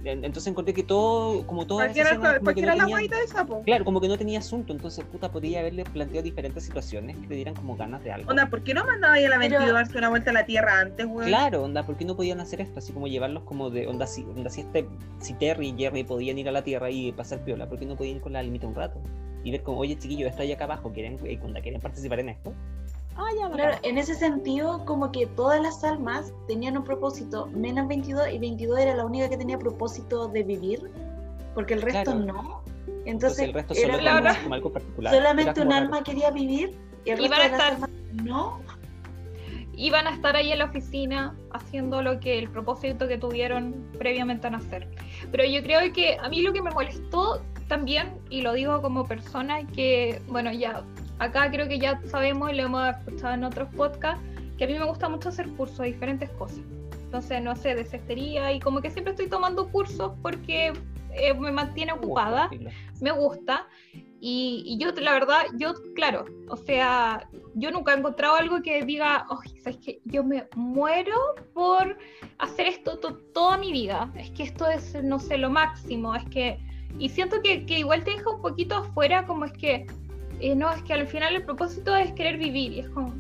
En- Entonces encontré que todo, como todas cualquiera, cualquiera no la sapo. Claro, como que no tenía asunto, entonces puta podría haberle planteado diferentes situaciones que te dieran como ganas de algo. Onda, ¿por qué no mandaba ahí a la Pero- 22 a darse una vuelta a la Tierra antes, güey? Claro, onda, ¿por qué no podían hacer esto? Así como llevarlos como de onda si, onda, si este, si Terry y Jerry podían ir a la Tierra y pasar piola, ¿por qué no podían ir con la límite un rato? Y ver como, oye chiquillos, esto hay acá abajo, ¿quieren, eh, onda, ¿quieren participar en esto? Ah, ya. Claro, en ese sentido, como que todas las almas tenían un propósito, menos 22, y 22 era la única que tenía propósito de vivir, porque el resto Claro. no. Entonces Entonces, el resto era solo la como, como algo particular. Era solamente un raro. alma quería vivir y el resto de las almas no. Iban a estar ahí en la oficina haciendo lo que el propósito que tuvieron previamente a nacer. Pero yo creo que a mí lo que me molestó también, y lo digo como persona que, bueno, ya acá creo que ya sabemos y lo hemos escuchado en otros podcasts, que a mí me gusta mucho hacer cursos de diferentes cosas. Entonces, no sé, de cestería y como que siempre estoy tomando cursos porque eh, me mantiene ocupada me gusta. Y, y yo, la verdad, yo, claro, o sea, yo nunca he encontrado algo que diga, oh, ¿sabes qué? Yo me muero por hacer esto to- toda mi vida. Es que esto es, no sé, lo máximo. Es que, y siento que, que igual te deja un poquito afuera, como es que, eh, no, es que al final el propósito es querer vivir. Y es como,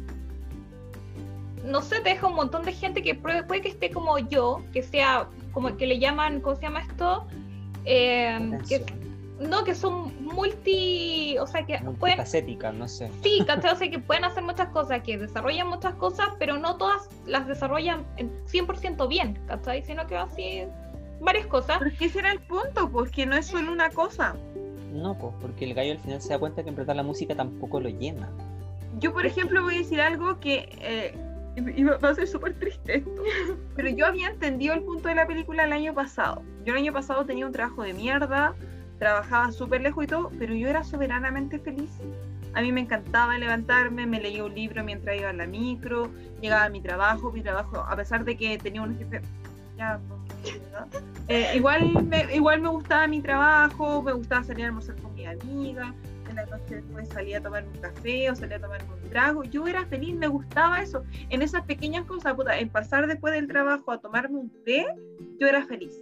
no sé, te deja un montón de gente que puede, puede que esté como yo, que sea, como que le llaman, ¿cómo se llama esto? Eh, que, no, que son multi, o sea, que pueden, no sé. sí, ¿cachai? O sea, que pueden hacer muchas cosas, que desarrollan muchas cosas, pero no todas las desarrollan en 100% bien, ¿cachai? Sino que así varias cosas. ¿Por qué será el punto? Porque no es solo una cosa. No, pues, porque el gallo al final se da cuenta que en verdad la música tampoco lo llena. Yo, por ejemplo, voy a decir algo que eh, va a ser súper triste esto, pero yo había entendido el punto de la película el año pasado. Yo el año pasado tenía un trabajo de mierda, trabajaba súper lejos y todo, pero yo era soberanamente feliz. A mí me encantaba levantarme, me leía un libro mientras iba a la micro, llegaba a mi trabajo, mi trabajo, a pesar de que tenía un jefe, ya, eh, igual, me, igual me gustaba mi trabajo, me gustaba salir a almorzar con mi amiga, en la noche después salía a tomar un café o salía a tomar un trago, yo era feliz, me gustaba eso, en esas pequeñas cosas, puta, en pasar después del trabajo a tomarme un té, yo era feliz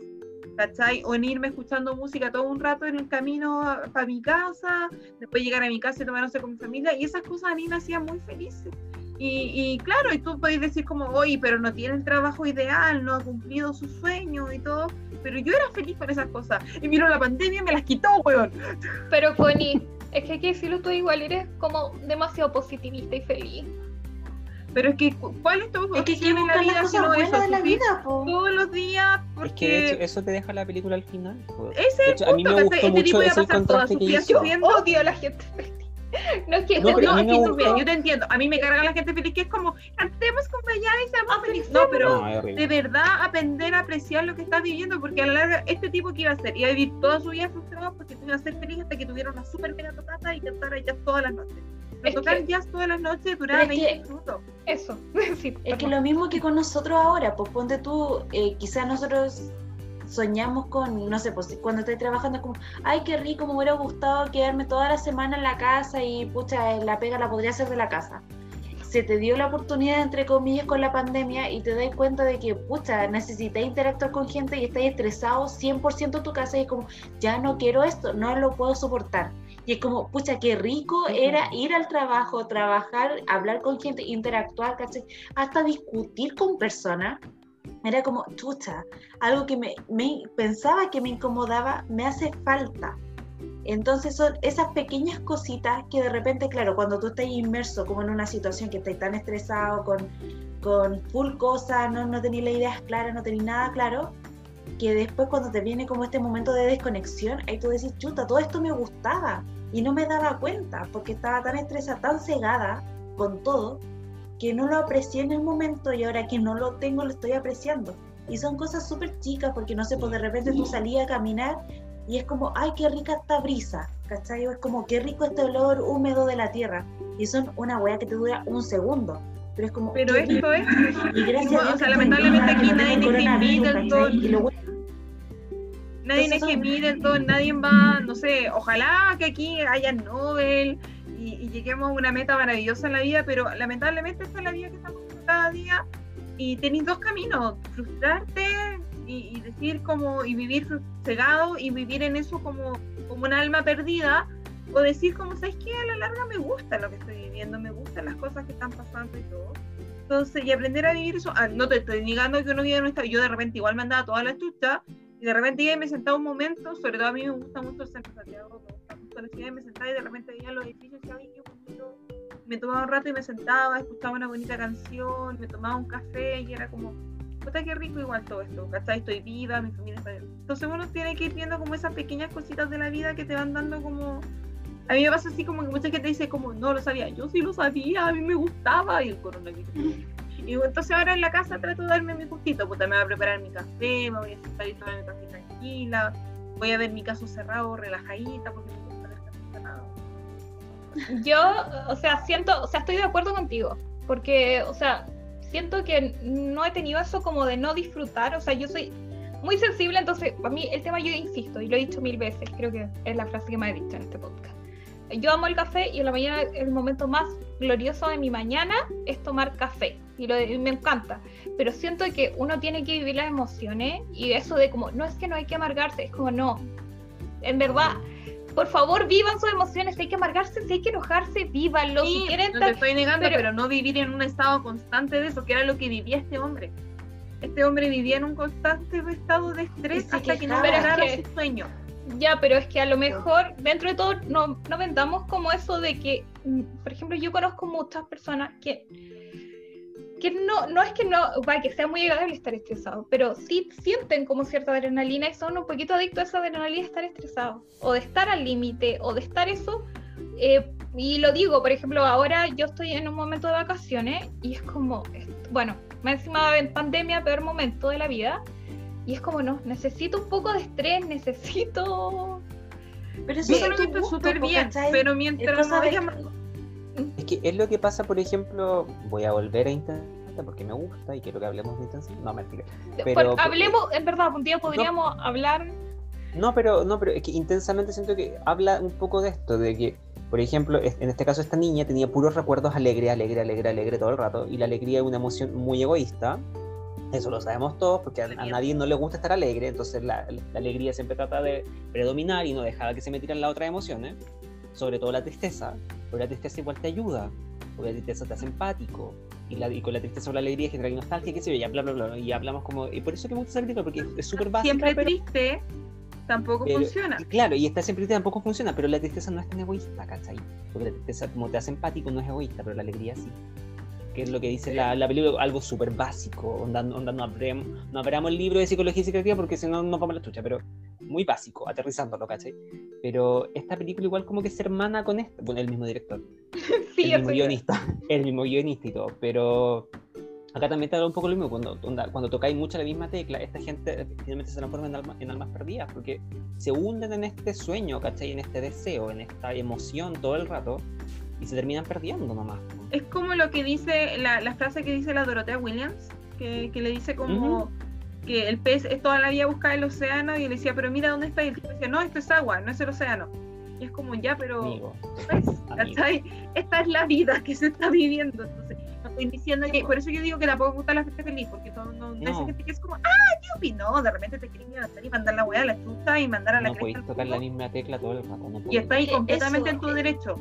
¿cachai? O en irme escuchando música todo un rato en el camino para mi casa, después llegar a mi casa y tomarse con mi familia, y esas cosas a mí me hacían muy felices. Y, y, claro, y tú puedes decir como, oye, pero no tiene el trabajo ideal, no ha cumplido su sueño y todo, pero yo era feliz con esas cosas. Y miro la pandemia y me las quitó, weón. Pero Connie, es que hay que decirlo tú igual, eres como demasiado positivista y feliz. Pero es que, ¿cuál es tu es que en la vida sino eso? De la vida, Todos los días. Porque... Es que eso te deja la película al final. Ese es a mí me gustó este mucho ese contraste que hizo. Odio a la gente No es que, no, no, es que yo te entiendo. A mí me carga la gente feliz que es como cantemos con Bayana y seamos felices. No, pero de verdad aprender a apreciar lo que estás viviendo, porque a la larga este tipo que iba a ser, iba a vivir toda su vida frustrado porque iba a ser feliz hasta que tuviera una super mega tocata y cantara ya todas las noches. Es tocar que, jazz todas las noches durante 20 minutos. Eso, sí, Es que lo mismo que con nosotros ahora, pues ponte tú, eh, quizás nosotros soñamos con, no sé, pues cuando estoy trabajando es como, ay, qué rico, me hubiera gustado quedarme toda la semana en la casa y pucha, la pega la podría hacer de la casa. Se te dio la oportunidad, entre comillas, con la pandemia y te das cuenta de que, pucha, necesitas interactuar con gente y estás estresado 100% en tu casa y es como, ya no quiero esto, no lo puedo soportar y es como, pucha, qué rico era ir al trabajo, trabajar, hablar con gente, interactuar, ¿cachai? Hasta discutir con personas. Era como, chucha, algo que me, pensaba que me incomodaba, me hace falta. Entonces son esas pequeñas cositas que de repente, claro, cuando tú estás inmerso como en una situación que estás tan estresado, con, con full cosas, no, no tenías las ideas claras, no tenías nada claro, que después cuando te viene como este momento de desconexión, ahí tú decís, chuta, todo esto me gustaba y no me daba cuenta porque estaba tan estresada, tan cegada con todo, que no lo aprecié en el momento y ahora que no lo tengo lo estoy apreciando. Y son cosas súper chicas porque no sé, pues de repente tú salías a caminar y es como, ay, qué rica esta brisa, ¿cachai? Es como, qué rico este olor húmedo de la tierra. Y son una hueá que te dura un segundo. Pero es como. Pero esto es. Y gracias a Dios. O sea, lamentablemente aquí nadie te todo. Nadie es que mide todo, nadie va, no sé, ojalá que aquí haya Nobel y, lleguemos a una meta maravillosa en la vida, pero lamentablemente esta es la vida que estamos cada día y tenéis dos caminos, frustrarte y, decir como, y vivir cegado y vivir en eso como, como un alma perdida, o decir como, ¿sabes qué? A la larga me gusta lo que estoy viviendo, me gustan las cosas que están pasando y todo. Entonces, y aprender a vivir eso, ah, no te estoy negando que uno vive en esta, yo de repente igual me andaba toda la chucha, y de repente iba y me sentaba un momento, sobre todo a mí me gusta mucho el centro de Santiago, me ciudad, y me sentaba y de repente veía los edificios y bonito. Me tomaba un rato y me sentaba, escuchaba una bonita canción, me tomaba un café y era como, puta qué rico igual todo esto, ¿cachai? Estoy viva, mi familia está bien. Entonces uno tiene que ir viendo como esas pequeñas cositas de la vida que te van dando como... A mí me pasa así como que mucha gente dice como, no lo sabía, yo sí lo sabía, a mí me gustaba y el coronavirus. Y entonces ahora en la casa trato de darme mi gustito, puta, me voy a preparar mi café, me voy a sentar y tomar mi café tranquila, voy a ver mi caso cerrado, relajadita, porque Yo, o sea, siento, o sea, estoy de acuerdo contigo, porque, o sea, siento que no he tenido eso como de no disfrutar, o sea, yo soy muy sensible, entonces, a mí el tema yo insisto, y lo he dicho mil veces, creo que es la frase que me he dicho en este podcast. Yo amo el café y en la mañana el momento más glorioso de mi mañana es tomar café y, lo, me encanta, pero siento que uno tiene que vivir las emociones y eso de como, no es que no hay que amargarse, es como no, en verdad, por favor vivan sus emociones, si hay que amargarse, si hay que enojarse, vívanlo, sí, si quieren... No te estoy negando, pero... no vivir en un estado constante de eso, que era lo que vivía este hombre. Este hombre vivía en un constante estado de estrés hasta que no lograra su sueño. Ya, pero es que a lo mejor dentro de todo no, no vendamos como eso de que, mm, por ejemplo, yo conozco muchas personas que, que no, no es que no, va, que sea muy agradable estar estresado, pero sí sienten como cierta adrenalina y son un poquito adictos a esa adrenalina de estar estresado, o de estar al límite, o de estar eso. Eh, y lo digo, por ejemplo, ahora yo estoy en un momento de vacaciones y es como, bueno, más encima en pandemia, peor momento de la vida y es como, no, necesito un poco de estrés, necesito... Pero eso es súper bien, pero mientras no haya... Es que es lo que pasa, por ejemplo, voy a volver a intentar porque me gusta y quiero que hablemos de intensidad. No, mentira. Pero, hablemos, en verdad, un día podríamos hablar. No, pero no, pero es que intensamente siento que habla un poco de esto, de que, por ejemplo, en este caso esta niña tenía puros recuerdos alegre, alegre, alegre, alegre todo el rato, y la alegría es una emoción muy egoísta. Eso lo sabemos todos, porque a, nadie no le gusta estar alegre, entonces la, la, alegría siempre trata de predominar y no dejar que se metieran las otras emociones, sobre todo la tristeza, pero la tristeza igual te ayuda, porque la tristeza te hace empático, y, la, y con la tristeza o la alegría genera nostalgia, qué sé yo, y bla, bla, bla, y hablamos como, y por eso que me gusta esa porque es súper básica. Siempre triste, tampoco funciona. Claro, y está siempre triste tampoco funciona, pero la tristeza no es tan egoísta, ¿cachai? Porque la tristeza, como te hace empático, no es egoísta, pero la alegría sí que es lo que dice la, la película, algo súper básico, onda, onda, no, abramos, no abramos el libro de psicología y psicología porque si no nos vamos a la chucha, pero muy básico, aterrizándolo, ¿cachai? Pero esta película igual como que es hermana con este, bueno, el mismo director, sí, el mismo guionista, el mismo guionista y todo, pero acá también te da un poco lo mismo, cuando, cuando tocáis mucho la misma tecla, esta gente finalmente se transforma en, en almas perdidas, porque se hunden en este sueño, ¿cachai? En este deseo, en esta emoción todo el rato, y se terminan perdiendo nomás. Es como lo que dice, la, la frase que dice la Dorotea Williams, que, que le dice como que el pez es toda la vida buscaba el océano y le decía, pero mira dónde está, y el tipo decía, no, esto es agua, no es el océano. Y es como, ya, pero esta es la vida que se está viviendo. Entonces, no estoy diciendo que, por eso yo digo que tampoco me gusta la fiesta feliz, porque todo, no, no. gente que es como, ah, ¿qué opinó? De repente te quieren y mandar la weá a la estufa y mandar a la No puedes tocar la misma tecla todo el rato. y está ahí completamente en tu derecho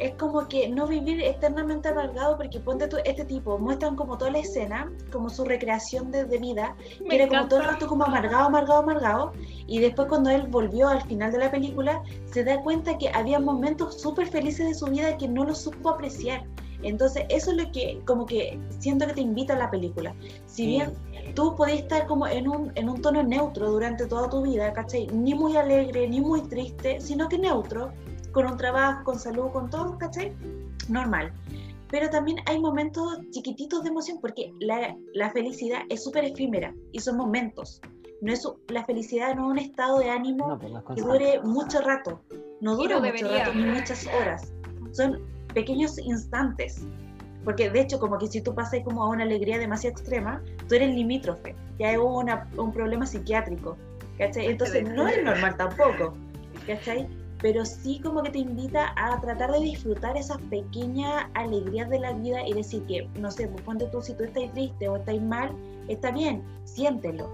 es como que no vivir eternamente amargado, porque ponte tú, este tipo, muestran como toda la escena, como su recreación de, vida, que era como todo el rato como amargado, amargado, amargado, y después cuando él volvió al final de la película, se da cuenta que había momentos súper felices de su vida que no lo supo apreciar. Entonces, eso es lo que, como que siento que te invita a la película. Si bien tú podés estar como en un, en un tono neutro durante toda tu vida, ¿cachai? Ni muy alegre, ni muy triste, sino que neutro, con un trabajo, con salud, con todo, ¿cachai? Normal. Pero también hay momentos chiquititos de emoción porque la, la felicidad es súper efímera y son momentos. No es, la felicidad no es un estado de ánimo pues que dure mucho rato. No dura mucho rato ni muchas horas. Son pequeños instantes. Porque de hecho, como que si tú pasas como a una alegría demasiado extrema, tú eres limítrofe. Ya una, un problema psiquiátrico. ¿cachai? Entonces no es normal tampoco. ¿cachai? Pero sí como que te invita a tratar de disfrutar esas pequeñas alegrías de la vida y decir que, no sé, pues ponte tú si tú estás triste o estás mal, está bien, siéntelo.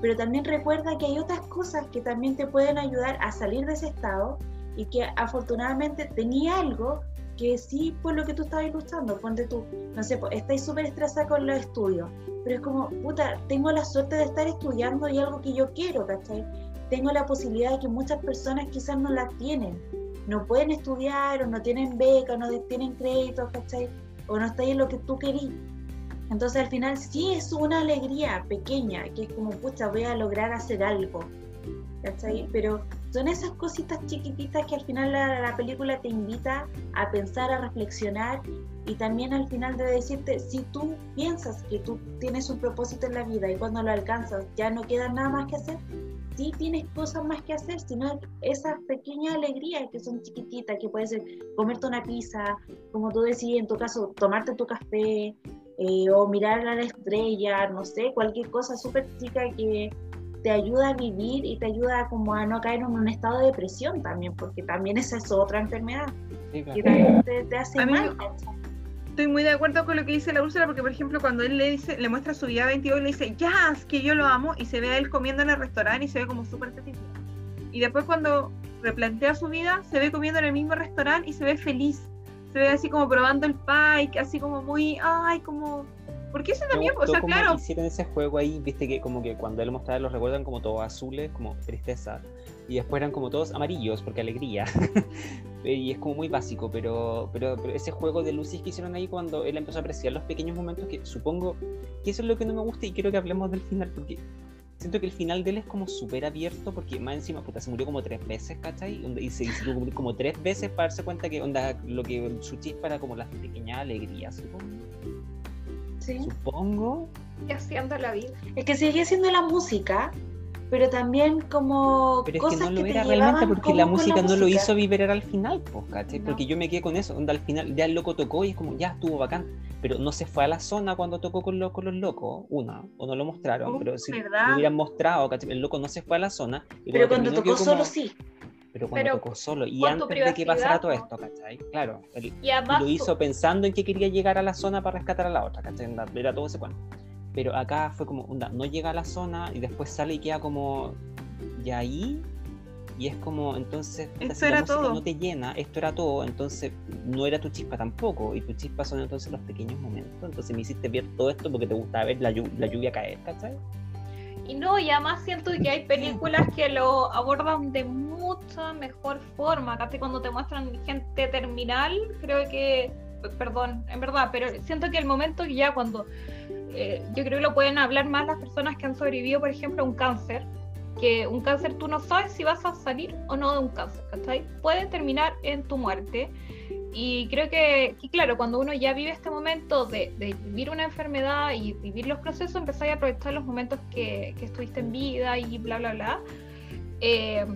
Pero también recuerda que hay otras cosas que también te pueden ayudar a salir de ese estado y que afortunadamente tenía algo que sí, por lo que tú estabas ilustrando, ponte tú, no sé, pues estáis súper estresada con los estudios, pero es como, puta, tengo la suerte de estar estudiando y algo que yo quiero, ¿cachai? Tengo la posibilidad de que muchas personas quizás no la tienen, no pueden estudiar o no tienen beca, no tienen crédito, ¿cachai? O no está en lo que tú querías. Entonces al final sí es una alegría pequeña, que es como, pucha, voy a lograr hacer algo, ¿cachai? Pero son esas cositas chiquititas que al final la, la, película te invita a pensar, a reflexionar y también al final de decirte, si tú piensas que tú tienes un propósito en la vida y cuando lo alcanzas ya no queda nada más que hacer, sí tienes cosas más que hacer, sino esas pequeñas alegrías que son chiquititas, que puede ser comerte una pizza, como tú decías, en tu caso, tomarte tu café, eh, o mirar a la estrella, no sé, cualquier cosa súper chica que te ayuda a vivir y te ayuda como a no caer en un estado de depresión también, porque también esa es otra enfermedad que también te, hace mal estoy muy de acuerdo con lo que dice la Úrsula, porque por ejemplo cuando él le dice, le muestra su vida 22 y le dice, ya, es que yo lo amo, y se ve a él comiendo en el restaurante y se ve como súper feliz. Y después cuando replantea su vida, se ve comiendo en el mismo restaurante y se ve feliz. Se ve así como probando el pie, así como muy, ay, como porque eso también, o sea, claro. hicieron ese juego ahí, viste que como que cuando él mostraba los recuerdan como todos azules, como tristeza, y después eran como todos amarillos, porque alegría. y es como muy básico, pero, pero, ese juego de luces que hicieron ahí cuando él empezó a apreciar los pequeños momentos, que supongo que eso es lo que no me gusta y quiero que hablemos del final, porque siento que el final de él es como súper abierto, porque más encima, puta, se murió como tres veces, ¿cachai? Y se hizo como tres veces para darse cuenta que onda, lo que su chispa era como las pequeñas alegrías, supongo. Sí. Supongo. Y haciendo la vida. Es que sigue siendo la música pero también como Pero es cosas que no lo te era realmente llevaban porque como la música no lo hizo vibrar al final, pues, ¿cachai? No. Porque yo me quedé con eso, onda al final ya el loco tocó y es como, ya estuvo bacán, pero no se fue a la zona cuando tocó con, lo- con los locos, una, o no lo mostraron, Oh, pero si ¿verdad? lo hubieran mostrado, ¿cachai? El loco no se fue a la zona. Y Pero cuando terminó tocó solo como- sí. Pero cuando Pero tocó solo, y antes de que pasara todo esto, ¿cachai? Claro, él Y además, lo hizo pensando en que quería llegar a la zona para rescatar a la otra, ¿cachai? Era todo ese cuento. Pero acá fue como, onda, no llega a la zona y después sale y queda como, y ahí, y es como, entonces, Esto si la era música todo. no te llena, esto era todo, entonces no era tu chispa tampoco, y tu chispa son entonces los pequeños momentos, entonces me hiciste ver todo esto porque te gustaba ver la, llu- la lluvia caer, ¿cachai? Y no, y además siento que hay películas que lo abordan de mucha mejor forma. Casi cuando te muestran gente terminal, creo que, perdón, en verdad, pero siento que el momento que ya cuando, eh, yo creo que lo pueden hablar más las personas que han sobrevivido, por ejemplo, a un cáncer, que un cáncer tú no sabes si vas a salir o no de un cáncer, ¿cachai? Puede terminar en tu muerte. Y creo que, que, claro, cuando uno ya vive este momento de, de vivir una enfermedad y vivir los procesos, empezáis a aprovechar los momentos que, que estuviste en vida y bla, bla, bla. Eh,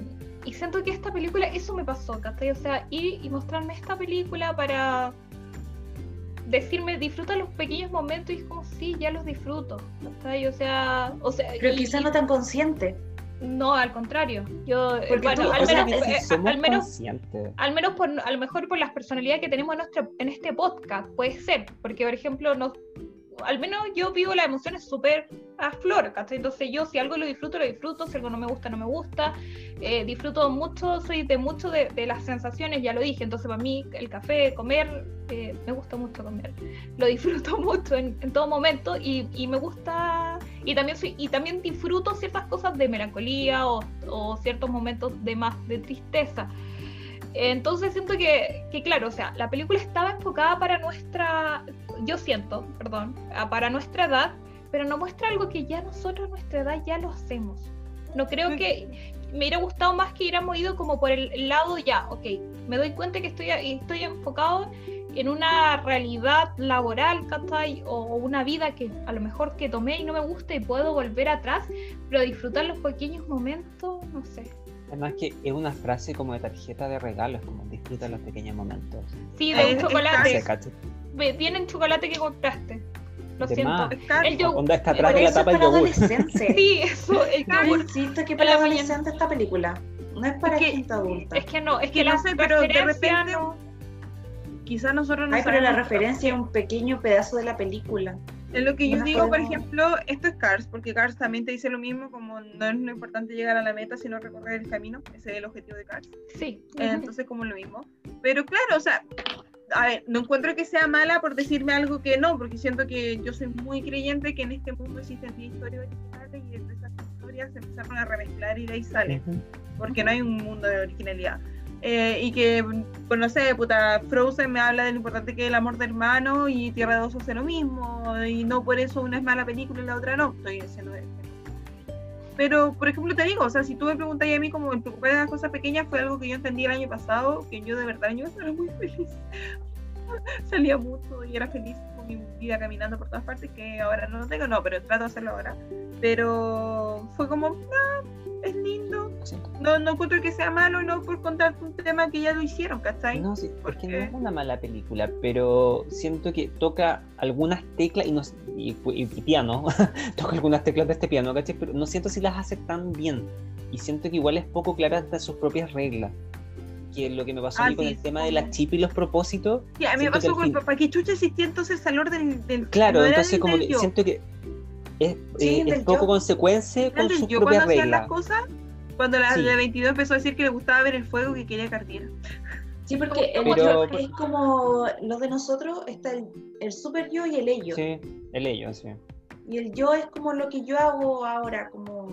y siento que esta película, eso me pasó, ¿cachai? O sea, ir y mostrarme esta película para decirme, disfruta los pequeños momentos y es como, sí, ya los disfruto, ¿cachai? O sea, o sea Pero quizás no tan consciente. No, al contrario. Yo, Porque bueno, tú- al sea, menos, Si al menos al menos por a lo mejor por las personalidades que tenemos en nuestro en este podcast puede ser porque por ejemplo nos al menos yo vivo las emociones súper a flor ¿cachai? entonces yo si algo lo disfruto lo disfruto si algo no me gusta no me gusta Eh, disfruto mucho soy de mucho de, las sensaciones ya lo dije entonces para mí el café comer eh, me gusta mucho comer lo disfruto mucho en, en todo momento y, y me gusta y también soy y también disfruto ciertas cosas de melancolía o, o ciertos momentos de más de tristeza entonces siento que, que, claro, o sea, la película estaba enfocada para nuestra, yo siento, perdón, para nuestra edad, pero no muestra algo que ya nosotros a nuestra edad ya lo hacemos. No creo que me hubiera gustado más que hubiéramos ido como por el lado ya, ok, me doy cuenta que estoy, estoy enfocado en una realidad laboral, ¿cachai? O una vida que a lo mejor que tomé y no me gusta y puedo volver atrás, pero disfrutar los pequeños momentos, no sé. Además que es una frase como de tarjeta de regalo, es como disfruta los pequeños momentos. Sí, de un chocolate. El chocolate que compraste. Lo De siento. El yogur. Onda está atrás de la tapa del yogur. Sí, eso, el Yo yogur. insisto que para adolescentes esta película. No es para Es que- gente adulta. Es que no, es Es que, que no la sé, pero de repente- no- Quizás nosotros no Ay, pero la referencia es un pequeño pedazo de la película. Es lo que yo No digo, por podemos- ejemplo, esto es Cars, porque Cars también te dice lo mismo, como no es lo importante llegar a la meta, sino recorrer el camino. Ese es el objetivo de Cars. Sí. Eh, Entonces, como lo mismo. Pero claro, o sea, a ver, no encuentro que sea mala por decirme algo que no, porque siento que yo soy muy creyente que en este mundo existen 10 historias originales y entre esas historias se empezaron a remezclar y de ahí sale, Ujú. porque no hay un mundo de originalidad. Eh, y que, pues no sé, puta, Frozen me habla de lo importante que es el amor de hermano y Tierra de Osos hace lo mismo, y no por eso una es mala película y la otra no, estoy diciendo eso. Pero, por ejemplo, te digo, o sea, si tú me preguntas a mí como el preocupar de las cosas pequeñas fue algo que yo entendí el año pasado, que yo de verdad el año pasado era muy feliz. Salía mucho y era feliz con mi vida caminando por todas partes, que ahora no lo tengo, no, pero trato de hacerlo ahora. Pero fue como, no, es lindo. Sí. No, no encuentro que sea malo, no por contarte un tema que ya lo hicieron, ¿cachai? No, sí, porque no es una mala película, pero siento que toca algunas teclas y, no, y, y- y piano, toca algunas teclas de este piano, ¿cachai? Pero no siento si las hace tan bien. Y siento que igual es poco clara hasta sus propias reglas. Que lo que me pasó a Ah, mí con sí, el tema sí. de la chip y los propósitos. Sí, a mí me que pasó con fin- ¿para qué chucha existía entonces el valor del, del Claro, no entonces como que siento que es, Sí, eh, es poco yo. consecuencia Era con sus yo propias cuando reglas. las cosas, cuando la Sí. de 22 empezó a decir que le gustaba ver el fuego que quería cartera. Sí, porque el Pero- yo es como lo de nosotros, está el, el super yo y el ello. Sí, el ello, sí. Y el yo es como lo que yo hago ahora como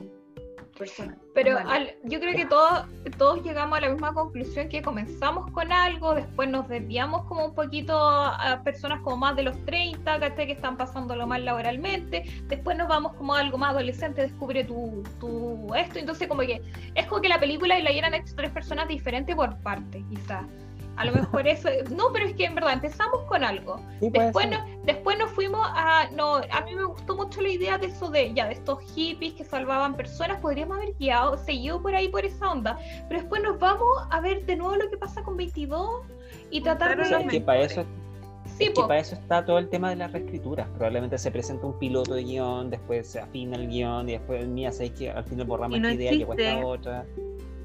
Pero al- yo creo que todos, todos llegamos a la misma conclusión que comenzamos con algo, después nos desviamos como un poquito a, personas como más de los 30, ¿cachai? que están pasándolo mal laboralmente, después nos vamos como a algo más adolescente, descubre tu, tu esto, entonces como que es como que la película la hubieran hecho tres personas diferentes por parte, quizás. A lo mejor eso. No, pero es que en verdad empezamos con algo. después, no, después nos fuimos a. No, a mí me gustó mucho la idea de eso de ya de estos hippies que salvaban personas. Podríamos haber guiado, seguido por ahí por esa onda. Pero después nos vamos a ver de nuevo lo que pasa con 22 y tratar de. Que para eso Sí, que para eso está todo el tema de las reescrituras. Probablemente se presenta un piloto de guion, después se afina el guion y después, mía, sabéis que al final borramos esta idea que cuesta otra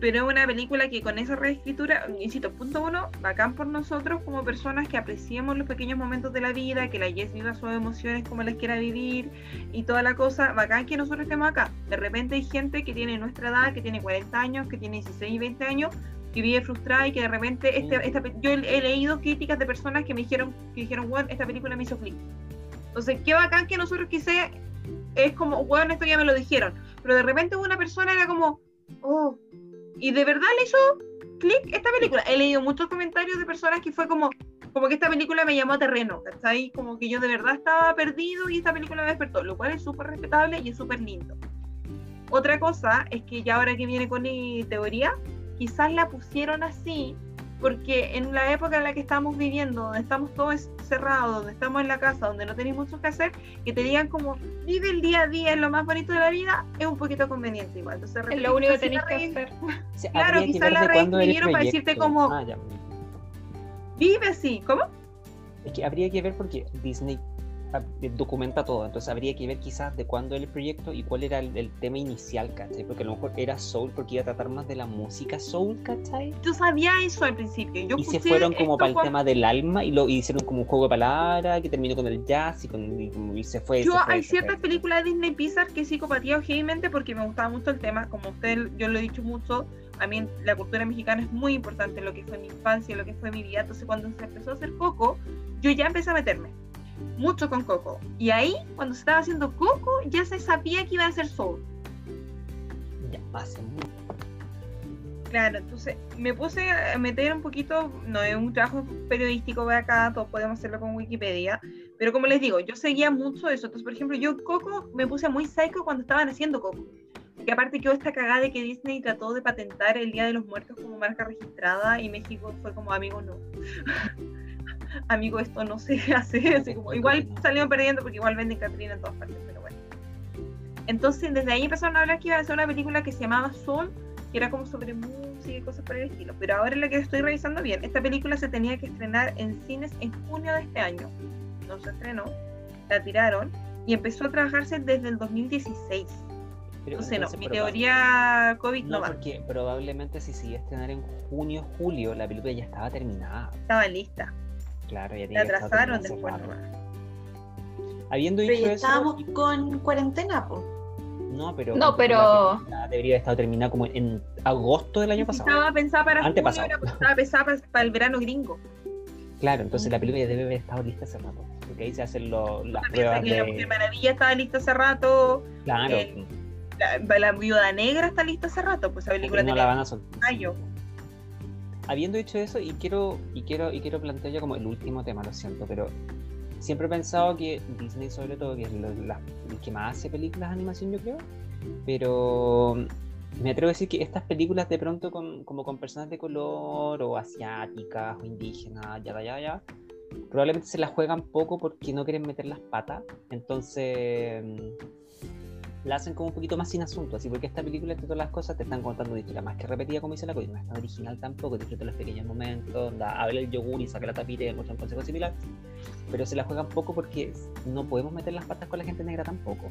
pero es una película que con esa reescritura, insisto, punto uno, bacán por nosotros como personas que apreciemos los pequeños momentos de la vida, que la Jess viva sus emociones como las quiera vivir y toda la cosa, bacán que nosotros estemos acá. De repente hay gente que tiene nuestra edad, que tiene 40 años, que tiene 16 y 20 años, que vive frustrada y que de repente, este, esta, yo he leído críticas de personas que me dijeron, que dijeron, bueno, esta película me hizo clic. Entonces, qué bacán que nosotros quise, es como, bueno, esto ya me lo dijeron, pero de repente una persona era como, oh, y de verdad le hizo clic esta película. He leído muchos comentarios de personas que fue como, como que esta película me llamó a terreno, ¿cachai? Como que yo de verdad estaba perdido y esta película me despertó, lo cual es súper respetable y es súper lindo. Otra cosa es que ya ahora que viene con mi teoría, quizás la pusieron así porque en la época en la que estamos viviendo, donde estamos todos cerrados, donde estamos en la casa, donde no tenéis mucho que hacer, que te digan como vive el día a día, es lo más bonito de la vida, es un poquito conveniente igual. Entonces, es lo único que tenéis que hacer. claro, quizás la reescribieron para decirte como ah, vive así, ¿cómo? Es que habría que ver porque Disney documenta todo, entonces habría que ver quizás de cuándo era el proyecto y cuál era el, tema inicial, ¿cachai? Porque a lo mejor era Soul porque iba a tratar más de la música Soul, ¿cachai? Yo sabía eso al principio. Yo y se fueron como para el tema del alma y lo hicieron como un juego de palabras que terminó con el jazz y, con, y, se fue. Yo hay ciertas películas de Disney Pixar que psicopatía obviamente porque me gustaba mucho el tema, como usted, yo lo he dicho mucho, a mí la cultura mexicana es muy importante, lo que fue mi infancia, lo que fue mi vida, entonces cuando se empezó a hacer Coco, yo ya empecé a meterme mucho con Coco. Y ahí, cuando se estaba haciendo Coco, ya se sabía que iba a ser Soul. Ya, hace Claro, entonces me puse a meter un poquito, no es un trabajo periodístico de acá, todos podemos hacerlo con Wikipedia, pero como les digo, yo seguía mucho eso. Entonces, por ejemplo, yo Coco me puse muy psycho cuando estaban haciendo Coco. Que aparte quedó esta cagada de que Disney trató de patentar el Día de los Muertos como marca registrada y México fue como amigo no. Amigo, esto no se hace, así como, igual salieron perdiendo porque igual venden Catrina en todas partes, pero bueno. Entonces, desde ahí empezaron a hablar que iba a ser una película que se llamaba Soul, que era como sobre música y cosas por el estilo. Pero ahora la que estoy revisando bien, esta película se tenía que estrenar en cines en junio de este año. No se estrenó, la tiraron y empezó a trabajarse desde el 2016. Pero, entonces, no, mi teoría COVID no, no va. porque probablemente si iba a estrenar en junio, julio, la película ya estaba terminada. Estaba lista. Claro, ya tiene atrasaron después Habiendo dicho eso. Estábamos con cuarentena, pues. No, pero. No, pero. Debería haber estado terminada como en agosto del año pasado. Estaba pensada para estaba pensada para, el verano gringo. Claro, entonces la película ya debe haber estado lista hace rato. Porque ahí se hacen las pruebas. Que de... la Maravilla estaba lista hace rato. Claro. la, la, Viuda Negra está lista hace rato. Pues esa película no la van a soltar habiendo dicho eso, y quiero, y quiero, y quiero plantear ya como el último tema, lo siento, pero siempre he pensado que Disney sobre todo, que es el que más hace películas de animación, yo creo, pero me atrevo a decir que estas películas de pronto con, como con personas de color o asiáticas o indígenas, ya, ya, ya, probablemente se las juegan poco porque no quieren meter las patas, entonces la hacen como un poquito más sin asunto, así porque esta película, entre todas las cosas, te están contando una historia más que repetida, como dice la cosa, no es tan original tampoco, disfruta los pequeños momentos, da, habla el yogur y saca la tapita y muchos consejos similares, pero se la juegan poco porque no podemos meter las patas con la gente negra tampoco.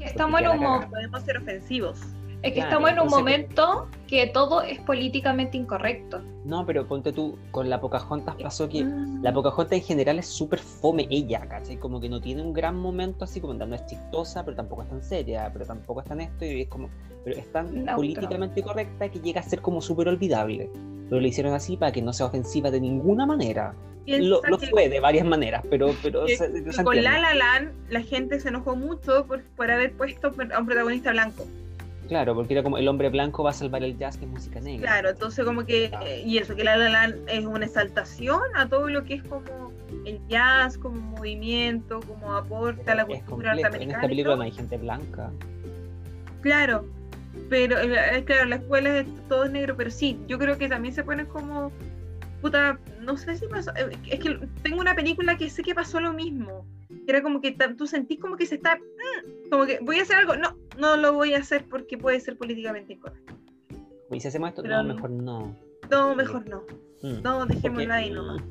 Estamos en un podemos ser ofensivos. Es que estamos en un momento que todo es políticamente incorrecto. No, pero ponte tú, con la Pocahontas pasó que mm. la Pocahontas en general es súper fome ella, ¿cachai? Como que no tiene un gran momento así, como no es chistosa, pero tampoco es tan seria, pero tampoco es tan esto, y es como, pero es tan políticamente correcta que llega a ser como súper olvidable. Pero lo hicieron así para que no sea ofensiva de ninguna manera. Lo, fue de varias maneras, pero... pero con La La Land la gente se enojó mucho por, por haber puesto a un protagonista blanco. Claro, porque era como el hombre blanco va a salvar el jazz, que es música negra. Claro, entonces como que, y eso, que La La Land es una exaltación a todo lo que es como el jazz, como movimiento, como aporte a la cultura norteamericana. En esta película no hay gente blanca. Claro, pero eh, claro, la escuela es todo negro, pero sí, yo creo que también se ponen como puta, no sé si pasó, eh, es que tengo una película que sé que pasó lo mismo. Era como que tú sentís como que se está, mm, como que voy a hacer algo, no, no lo voy a hacer porque puede ser políticamente incorrecto. Y si hacemos esto, no, mejor no. No, mejor no. Mm. No, dejémosla ahí nomás.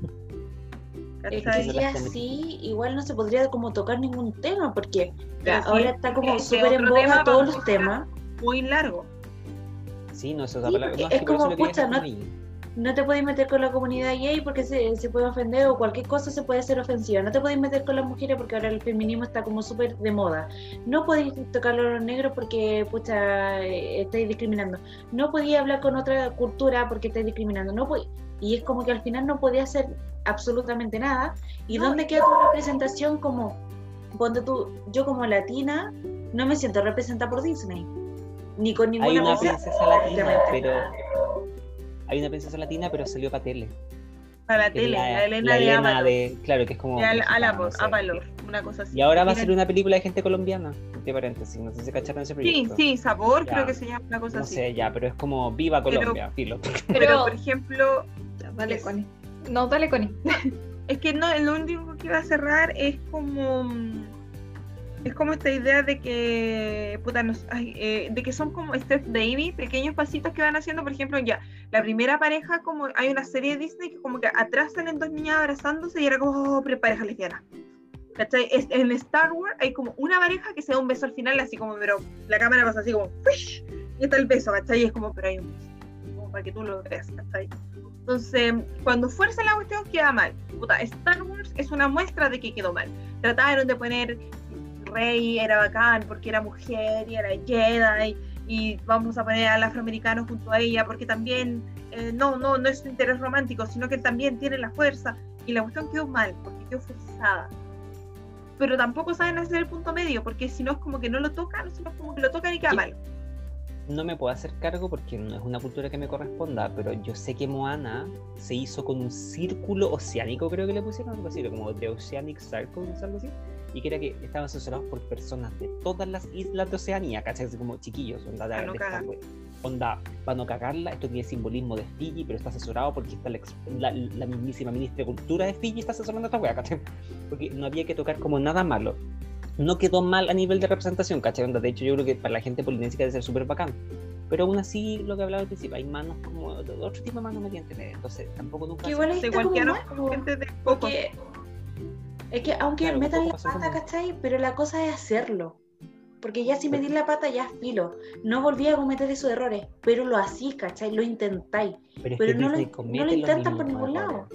Es que si así, igual no se podría como tocar ningún tema, porque ahora está como súper en boga todos los temas. Muy largo. Sí, no, eso es, es como, pucha, no, no te puedes meter con la comunidad gay porque se, se, puede ofender o cualquier cosa se puede ser ofensiva. No te puedes meter con las mujeres porque ahora el feminismo está como súper de moda. No podéis tocarlo a los negros porque, pucha, eh, estáis discriminando. No podías hablar con otra cultura porque estáis discriminando. No y es como que al final no podía hacer absolutamente nada. ¿Y dónde queda tu representación como, cuando tú, yo como latina, no me siento representada por Disney? Ni con ninguna Hay una princesa latina, pero hay una princesa latina, pero salió para tele. Para la tele, la, Elena, de, Elena de, Claro, que es como. Avalor, una cosa así. Y ahora va a ser una película de gente colombiana, entre paréntesis. No sé si cacharon ese proyecto. Sí, sí, Sabor, creo que se llama una cosa así. No sé, ya, pero es como Viva Colombia, filo. Pero, por ejemplo. dale, Connie. No, dale, Connie. es que no, lo único que iba a cerrar es como mm, es como esta idea de que, puta, eh, de que son como Steph Baby, pequeños pasitos que van haciendo, por ejemplo, ya, la primera pareja, como hay una serie de Disney que como que atrás salen dos niñas abrazándose y era como, oh, pareja lesbiana. ¿Cachai? En Star Wars hay como una pareja que se da un beso al final, así como, pero la cámara pasa así como, y está el beso, ¿cachai? Y es como, pero hay un beso, como para que tú lo veas, ¿cachai? Entonces, cuando fuerza la cuestión queda mal. Puta, Star Wars es una muestra de que quedó mal. Trataron de poner rey era bacán porque era mujer y era Jedi y, vamos a poner al afroamericano junto a ella porque también eh, no, no, no es su interés romántico, sino que también tiene la fuerza y la cuestión quedó mal porque quedó forzada. Pero tampoco saben hacer el punto medio porque si no es como que no lo tocan, es como que lo tocan y queda mal no me puedo hacer cargo porque no es una cultura que me corresponda, pero yo sé que Moana se hizo con un círculo oceánico, creo que le pusieron algo así, como The Oceanic Circle, algo así y que era que estaban asesorados por personas de todas las islas de Oceanía, ¿cachai? como chiquillos, onda, de, de onda, para no cagarla, esto tiene simbolismo de Fiji, pero está asesorado porque está la, la, mismísima ministra de Cultura de Fiji está asesorando a esta wea, ¿cachai? Porque no había que tocar como nada malo. No quedó mal a nivel de representación, ¿cachai? Onda, de hecho, yo creo que para la gente polinésica debe ser súper bacán. Pero aún así, lo que hablaba al principio, hay manos como otro tipo de manos no tienen tener, entonces tampoco nunca. igual está como gente de poco. Es que aunque metan la pata, ¿cachai? Pero la cosa es hacerlo. Porque ya si metís la pata ya es filo. No volví a cometer esos errores, pero lo hacís, ¿cachai? Lo intentáis. Pero, no, lo, no, lo, intentan por ningún lado.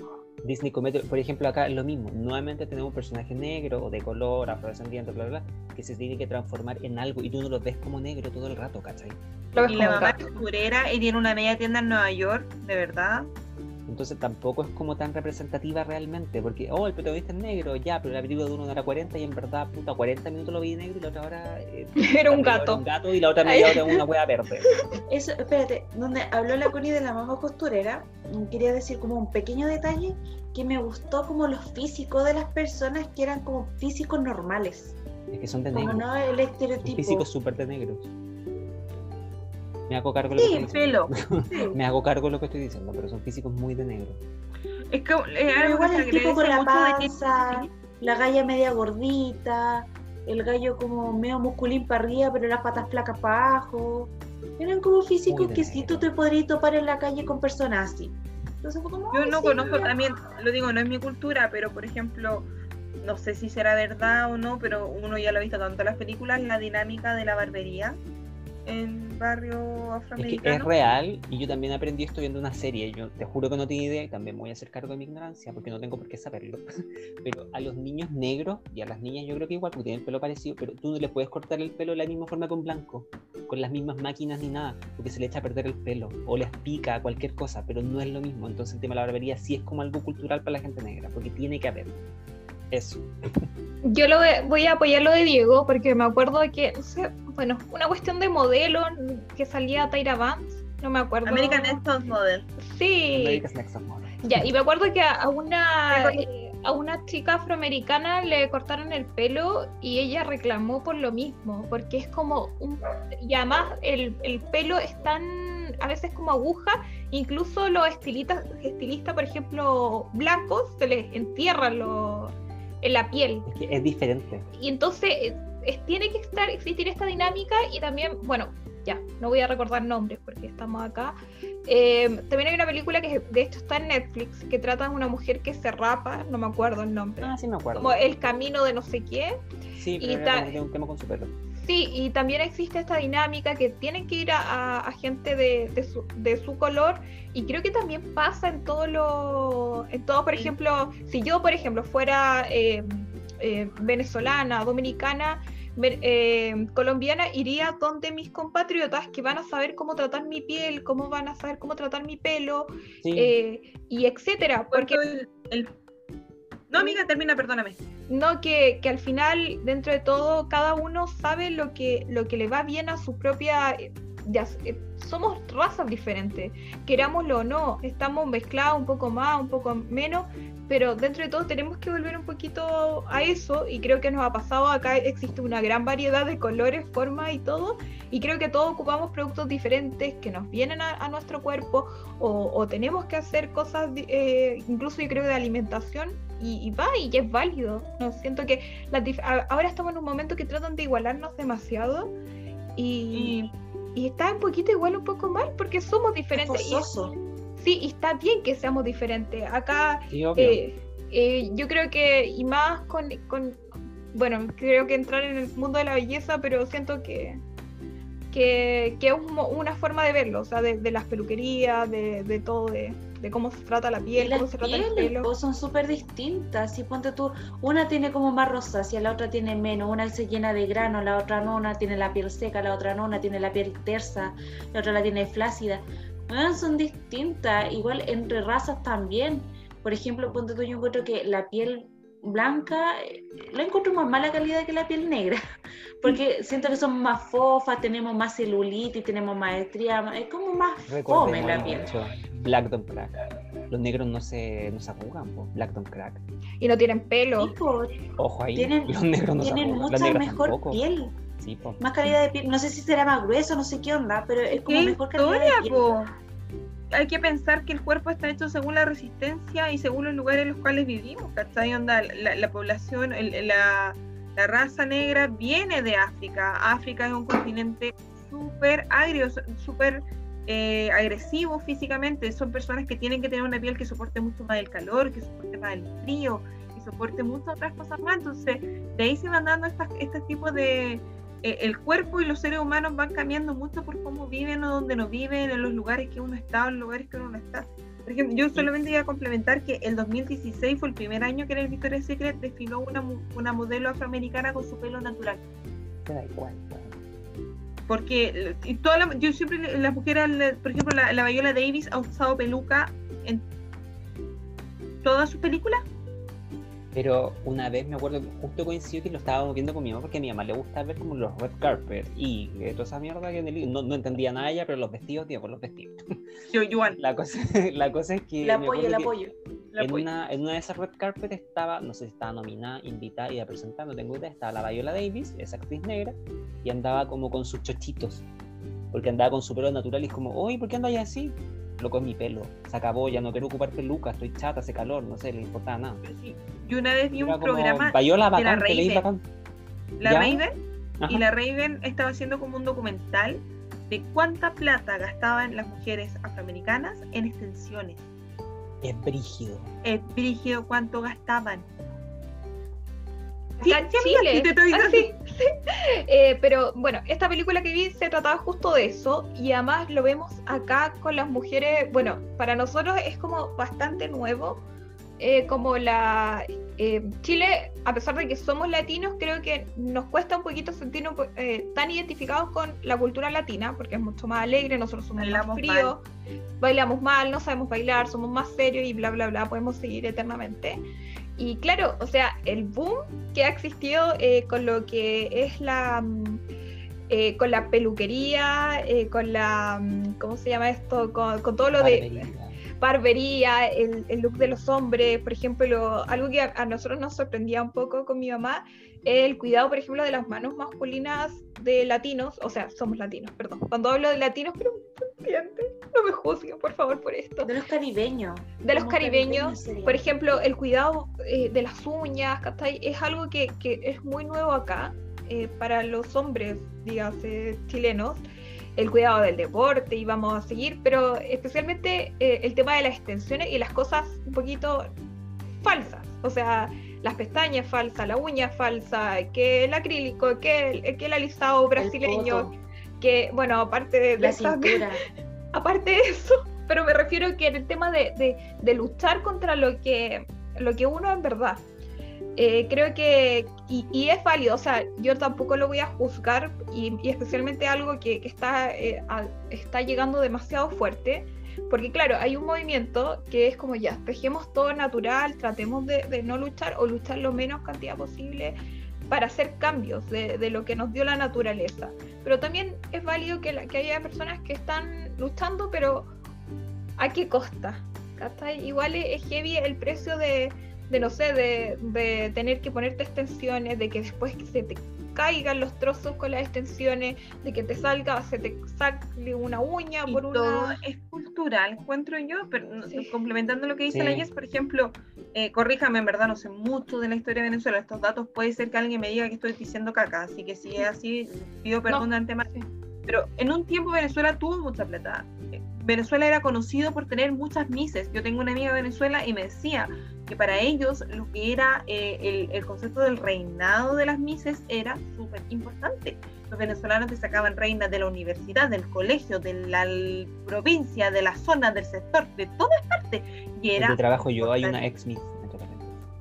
Disney comete, por ejemplo, acá es lo mismo. Nuevamente tenemos un personaje negro o de color, afrodescendiente, bla, bla, bla, que se tiene que transformar en algo y tú no lo ves como negro todo el rato, ¿cachai? y la mamá es y tiene una media tienda en Nueva York, de verdad. Entonces tampoco es como tan representativa realmente, porque, oh, el protagonista es negro, ya, pero la película de uno era 40 y en verdad, puta, 40 minutos lo vi negro y la otra hora... Eh, era un gato. un gato y la otra media hora una hueá verde. Eso, espérate, donde habló la Connie de la mamá costurera, quería decir como un pequeño detalle que me gustó como los físicos de las personas que eran como físicos normales. Es que son de negro. Como no el estereotipo. Físicos súper de negros. Me hago cargo de lo que estoy diciendo. Me hago cargo de lo que estoy diciendo, pero son físicos muy de negro. Es que es igual el tipo con la panza, la galla media gordita, el gallo como medio musculín para arriba, pero las patas flacas para abajo. Eran como físicos que si tú te podrías topar en la calle con personas así. Entonces, como, Yo no conozco también, lo digo, no es mi cultura, pero por ejemplo, no sé si será verdad o no, pero uno ya lo ha visto tanto en las películas, la dinámica de la barbería en barrio afroamericano. Es, real y yo también aprendí esto viendo una serie. Yo te juro que no tenía idea y también voy a hacer cargo de mi ignorancia porque no tengo por qué saberlo. Pero a los niños negros y a las niñas yo creo que igual porque tienen el pelo parecido, pero tú no les puedes cortar el pelo de la misma forma que un blanco, con las mismas máquinas ni nada, porque se le echa a perder el pelo o les pica cualquier cosa, pero no es lo mismo. Entonces el tema de la barbería sí es como algo cultural para la gente negra, porque tiene que haber. Eso. Yo lo voy a apoyar lo de Diego porque me acuerdo que, no sé, bueno, una cuestión de modelo que salía Tyra Banks, no me acuerdo. American Next Model. Sí. American Next Model. Ya, y me acuerdo que a una, eh, a una chica afroamericana le cortaron el pelo y ella reclamó por lo mismo, porque es como un... Y además el, el pelo es tan, a veces como aguja, incluso los estilistas, estilistas por ejemplo, blancos, se les entierran lo, en la piel. Es que es diferente. Y entonces tiene que estar, existir esta dinámica y también, bueno, ya, no voy a recordar nombres porque estamos acá. Eh, también hay una película que de hecho está en Netflix que trata de una mujer que se rapa, no me acuerdo el nombre. Ah, sí me acuerdo. Como el camino de no sé qué. Sí, pero y un tema con su. Sí, y también existe esta dinámica que tienen que ir a, gente de, su, de, su, color y creo que también pasa en todo lo, en todo, por ejemplo, si yo, por ejemplo, fuera eh, eh, venezolana, dominicana, eh, colombiana, iría donde mis compatriotas que van a saber cómo tratar mi piel, cómo van a saber cómo tratar mi pelo, y etcétera. Porque el, no, amiga, termina, perdóname. No, que, que, al final, dentro de todo, cada uno sabe lo que, lo que le va bien a su propia... somos razas diferentes, querámoslo o no, estamos mezclados un poco más, un poco menos, pero dentro de todo tenemos que volver un poquito a eso y creo que nos ha pasado acá, existe una gran variedad de colores, formas y todo, y creo que todos ocupamos productos diferentes que nos vienen a, nuestro cuerpo o, tenemos que hacer cosas, eh, incluso yo creo de alimentación, y, va, y es válido. No siento que ahora estamos en un momento que tratan de igualarnos demasiado y, y, está un poquito igual, un poco mal, porque somos diferentes. Sí, y está bien que seamos diferentes. Acá eh, eh, yo creo que, y más con, con, bueno, creo que entrar en el mundo de la belleza, pero siento que, que, que es una forma de verlo, o sea, de, las peluquerías, de, de todo, de, de cómo se trata la piel, cómo se trata el pelo. Son súper distintas. Si ponte tú, una tiene como más rosácea, la otra tiene menos, una se llena de grano, la otra no, una tiene la piel seca, la otra no, una tiene la piel tersa, la otra la tiene flácida son distintas, igual entre razas también. Por ejemplo, ponte tú, yo encuentro que la piel blanca eh, la encuentro más mala calidad que la piel negra, porque siento que son más fofas, tenemos más celulitis, tenemos más estrías, es como más fome la piel. Black don't crack. Los negros no se, no se arrugan, Black don't crack. Y no tienen pelo. Ojo ahí, tienen, los negros no tienen mucha mejor piel. Más calidad de piel, no sé si será más grueso, no sé qué onda, pero es como mejor calidad de piel. Hay que pensar que el cuerpo está hecho según la resistencia y según los lugares en los cuales vivimos, ¿cachai? Onda, la, población, la, la raza negra viene de África. África es un continente súper agrio, súper eh, agresivo físicamente. Son personas que tienen que tener una piel que soporte mucho más el calor, que soporte más el frío, que soporte muchas otras cosas más. Entonces, de ahí se van dando estos tipos de, el cuerpo y los seres humanos van cambiando mucho por cómo viven o dónde no viven, en los lugares que uno está o en los lugares que uno no está. Por ejemplo, yo solamente iba a complementar que el 2016 fue el primer año que en el Victoria's Secret desfiló una, una modelo afroamericana con su pelo natural. Porque y toda yo siempre, las mujeres, por ejemplo, la, la Viola Davis ha usado peluca en todas sus películas pero una vez me acuerdo justo coincidió que lo estábamos viendo con mi mamá porque a mi mamá le gusta ver como los red carpet y toda esa mierda que no, no entendía nada ella, pero los vestidos, tío, por los vestidos. Yo, igual. La cosa, la cosa es que. El apoyo, el apoyo. En, una, en una de esas red carpet estaba, no sé si estaba nominada, invitada y a presentar, no tengo idea, estaba la Viola Davis, esa actriz negra, y andaba como con sus chochitos. Porque andaba con su pelo natural y es como, oye, ¿por qué andas así? loco es mi pelo, se acabó, ya no quiero ocupar peluca, estoy chata, hace calor, no sé, le importaba nada. Yo una vez vi un programa de la Raven, la Raven y la Raven estaba haciendo como un documental de cuánta plata gastaban las mujeres afroamericanas en extensiones. Es brígido. Es brígido cuánto gastaban. Sí, Chile. Ah, sí, eh, pero bueno, esta película que vi se trataba justo de eso y además lo vemos acá con las mujeres, bueno, para nosotros es como bastante nuevo, eh, como la eh, Chile, a pesar de que somos latinos, creo que nos cuesta un poquito sentirnos tan identificados con la cultura latina, porque es mucho más alegre, nosotros somos más fríos, bailamos mal, no sabemos bailar, somos más serios y bla, bla, bla, podemos seguir eternamente. Y claro, o sea, el boom que ha existido eh, con lo que es la... Mm, eh, con la peluquería, eh, con la... Mm, ¿Cómo se llama esto? Con, todo lo de... barbería, el, el, look de los hombres, por ejemplo, algo que a, nosotros nos sorprendía un poco con mi mamá, el cuidado, por ejemplo, de las manos masculinas de latinos, o sea, somos latinos, perdón. Cuando hablo de latinos, pero no me juzguen, por favor, por esto. De los caribeños. De los caribeños, por ejemplo, el cuidado eh, de las uñas, Es algo que, que es muy nuevo acá eh, para los hombres, dígase, chilenos el cuidado del deporte y vamos a seguir, pero especialmente eh, el tema de las extensiones y las cosas un poquito falsas, o sea, las pestañas falsas, la uña falsa, que el acrílico, que el, que el alisado brasileño, que, bueno, aparte de, la cintura. aparte de eso, pero me refiero que en el tema de, de, luchar contra lo que, lo que uno en verdad eh, creo que, y, es válido, o sea, yo tampoco lo voy a juzgar, y, especialmente algo que, está, eh, está llegando demasiado fuerte, porque claro, hay un movimiento que es como ya, dejemos todo natural, tratemos de, no luchar o luchar lo menos cantidad posible para hacer cambios de, lo que nos dio la naturaleza. Pero también es válido que, que haya personas que están luchando, pero ¿a qué costa? Igual es heavy el precio de de no sé, de, tener que ponerte extensiones, de que después se te caigan los trozos con las extensiones, de que te salga, se te saque una uña por una... Todo es cultural, encuentro yo, pero complementando lo que dice la Yes, por ejemplo, eh, corríjame, en verdad no sé mucho de la historia de Venezuela, estos datos puede ser que alguien me diga que estoy diciendo caca, así que si es así, pido perdón de antemano. Pero en un tiempo Venezuela tuvo mucha plata. Venezuela era conocido por tener muchas mises. Yo tengo una amiga de Venezuela y me decía, que para ellos lo que era eh, el, concepto del reinado de las mises era súper importante. Los venezolanos te sacaban reinas de la universidad, del colegio, de la provincia, de la zona, del sector, de todas partes. Y era... trabajo yo hay una ex miss.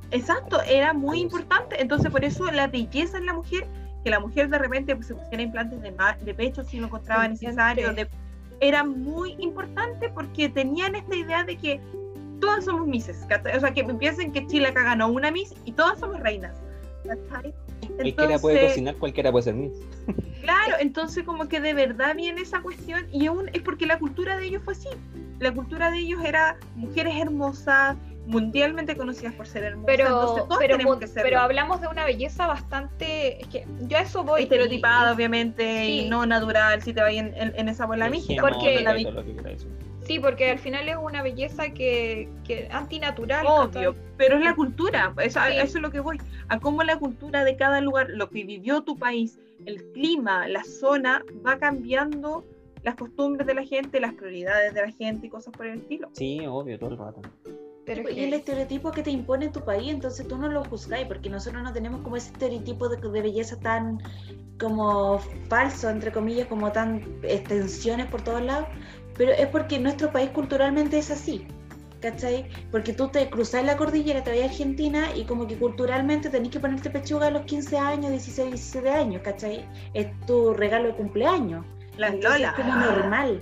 Exacto, era muy importante. Entonces por eso la belleza en la mujer, que la mujer de repente pues, se pusiera implantes de, de pecho si lo encontraba necesario, era muy importante porque tenían esta idea de que todas somos Misses, O sea, que piensen que Chile acá ganó una Miss y todas somos reinas. cualquiera puede cocinar, cualquiera puede ser Miss. Claro, entonces como que de verdad viene esa cuestión y aún es porque la cultura de ellos fue así. La cultura de ellos era mujeres hermosas, mundialmente conocidas por ser hermosas. Pero, pero, pero hablamos de una belleza bastante, es que yo a eso voy. Estereotipada, obviamente, y no natural, si te vas en, en, esa bola mística. Porque, Sí, porque al final es una belleza que, que antinatural. Obvio, pero es la cultura, eso, eso es lo que voy, a cómo la cultura de cada lugar, lo que vivió tu país, el clima, la zona, va cambiando las costumbres de la gente, las prioridades de la gente y cosas por el estilo. Sí, obvio, todo el rato. Pero y el estereotipo que te impone tu país, entonces tú no lo juzgáis, porque nosotros no tenemos como ese estereotipo de, de, belleza tan como falso, entre comillas, como tan extensiones por todos lados, pero es porque nuestro país culturalmente es así, ¿cachai? Porque tú te cruzas la cordillera, te vas a Argentina y como que culturalmente tenés que ponerte pechuga a los 15 años, 16, 17 años, ¿cachai? Es tu regalo de cumpleaños. Las lolas. Es como normal.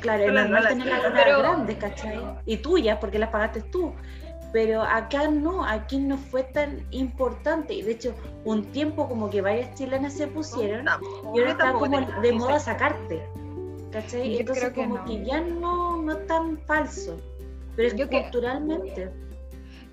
claro, es normal tener las lolas grandes, ¿cachai? Y tuyas, porque las pagaste tú. Pero acá no, aquí no fue tan importante. Y de hecho, un tiempo como que varias chilenas se pusieron y ahora está como de moda sacarte. ¿Cachai? Entonces como que ya no, no es tan falso, pero es yo culturalmente.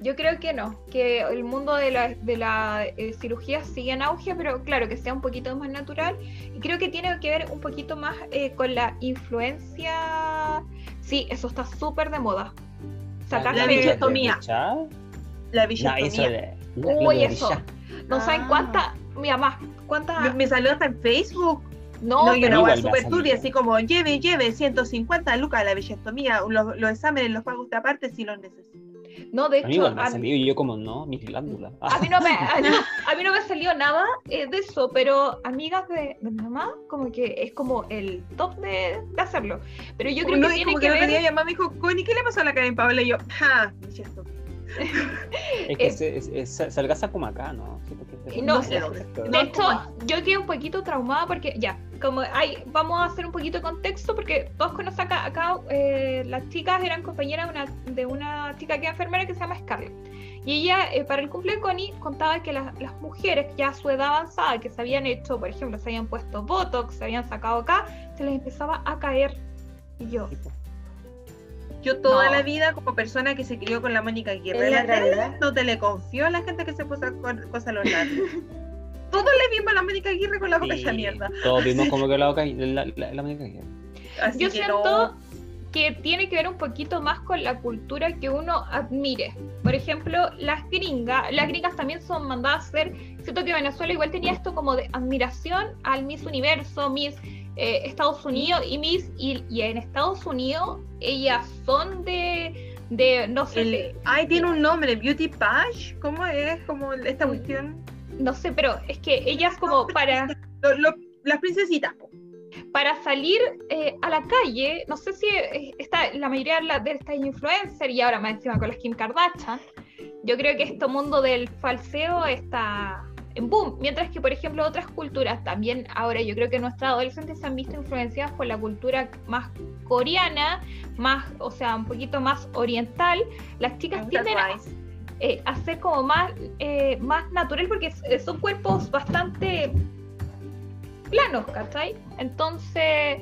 Yo creo que no, que el mundo de la, de la eh, cirugía sigue en auge, pero claro, que sea un poquito más natural. Y creo que tiene que ver un poquito más eh, con la influencia. Sí, eso está súper de moda. la bichectomía. La bichectomía. Uy, eso. No saben ah. cuánta, mira más, cuántas. Me, me salió hasta en Facebook. No, no yo no voy a super turbia, así como lleve, lleve 150 lucas la billettomía, los, los exámenes los paga usted aparte si los necesita. No, de hecho. A mí me yo como, no, mi glándula. A mí no me, a, mí no me salió nada eh, de eso, pero amigas de, de, mi mamá, como que es como el top de, de hacerlo. Pero yo creo que tiene como que, que ver... mi mamá me dijo, Connie, ¿qué le pasó a la Karen Paola? Y yo, ja, es que eh, es, salgas como acá, ¿no? no, sé, de hecho, yo quedé un poquito traumada porque, ya, como hay, vamos a hacer un poquito de contexto porque todos conocen acá, acá eh, las chicas eran compañeras de una, de una chica que es enfermera que se llama Scarlett. Y ella, eh, para el cumpleaños de Connie, contaba que las, las mujeres ya a su edad avanzada, que se habían hecho, por ejemplo, se habían puesto Botox, se habían sacado acá, se les empezaba a caer. Y yo, Yo toda No. la vida, como persona que se crió con la Mónica Aguirre, no te le confío a la gente que se puso co- cosas en los labios. Todos le vimos a la Mónica Aguirre con la boca hecha Sí, mierda. Todos vimos como que la boca la, la, la Mónica Aguirre. Así Yo siento no. Que tiene que ver un poquito más con la cultura que uno admire. Por ejemplo, las gringas, las gringas también son mandadas a hacer, siento que Venezuela igual tenía esto como de admiración al Miss Universo, Miss eh, Estados Unidos y Miss, y, y en Estados Unidos ellas son de, de no sé, El, ay, tiene un nombre, Beauty Page. ¿Cómo es? Como esta cuestión. no sé, pero es que ellas como para... Lo- lo- las princesitas. Para salir eh, a la calle, no sé si eh, está la mayoría de, la- estas influencers y ahora más encima con las Kim Kardashian, yo creo que este mundo del falseo está en boom, mientras que por ejemplo otras culturas también ahora yo creo que nuestros adolescentes se han visto influenciadas por la cultura más coreana, más, o sea, un poquito más oriental, las chicas tienden a, Twice. eh, como más, eh, más natural porque son cuerpos bastante planos, ¿cachai? Entonces,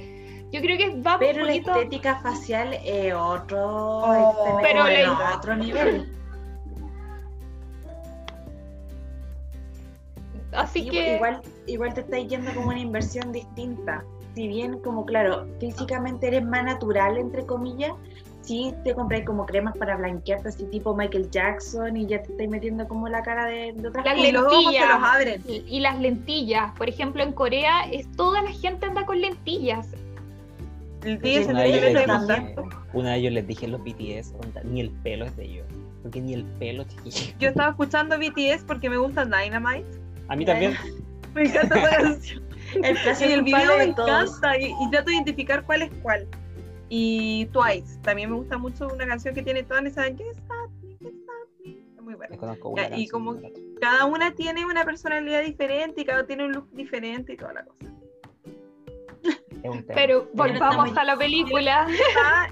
yo creo que va Pero un la poquito... estética facial es otro, Oh. Pero la- otro nivel. Así Sí, que... igual, igual te estás yendo como una inversión distinta. Si bien, como claro, físicamente eres más natural, entre comillas, sí te compras como cremas para blanquearte, así tipo Michael Jackson, y ya te estás metiendo como la cara de, de otras Las Y los ojos se lentillas. los abren. Y, y las lentillas, por ejemplo, en Corea es toda la gente anda con lentillas. Se Una le de, ve ellos de les dije, una de ellos les dije en los BTS, onda, ni el pelo es de ellos. Porque ni el pelo, chiquillo. Yo estaba escuchando BTS porque me gusta Dynamite. A mí también. Me encanta esa canción. El el video me todos. encanta y, y trato de identificar cuál es cuál. Y Twice, también me gusta mucho una canción que tiene todas esas Yes, happening, yes, happening. Es muy buena. Ya, una y como- Cada una tiene una personalidad diferente y cada uno tiene un look diferente y toda la cosa. Pero volvamos a la película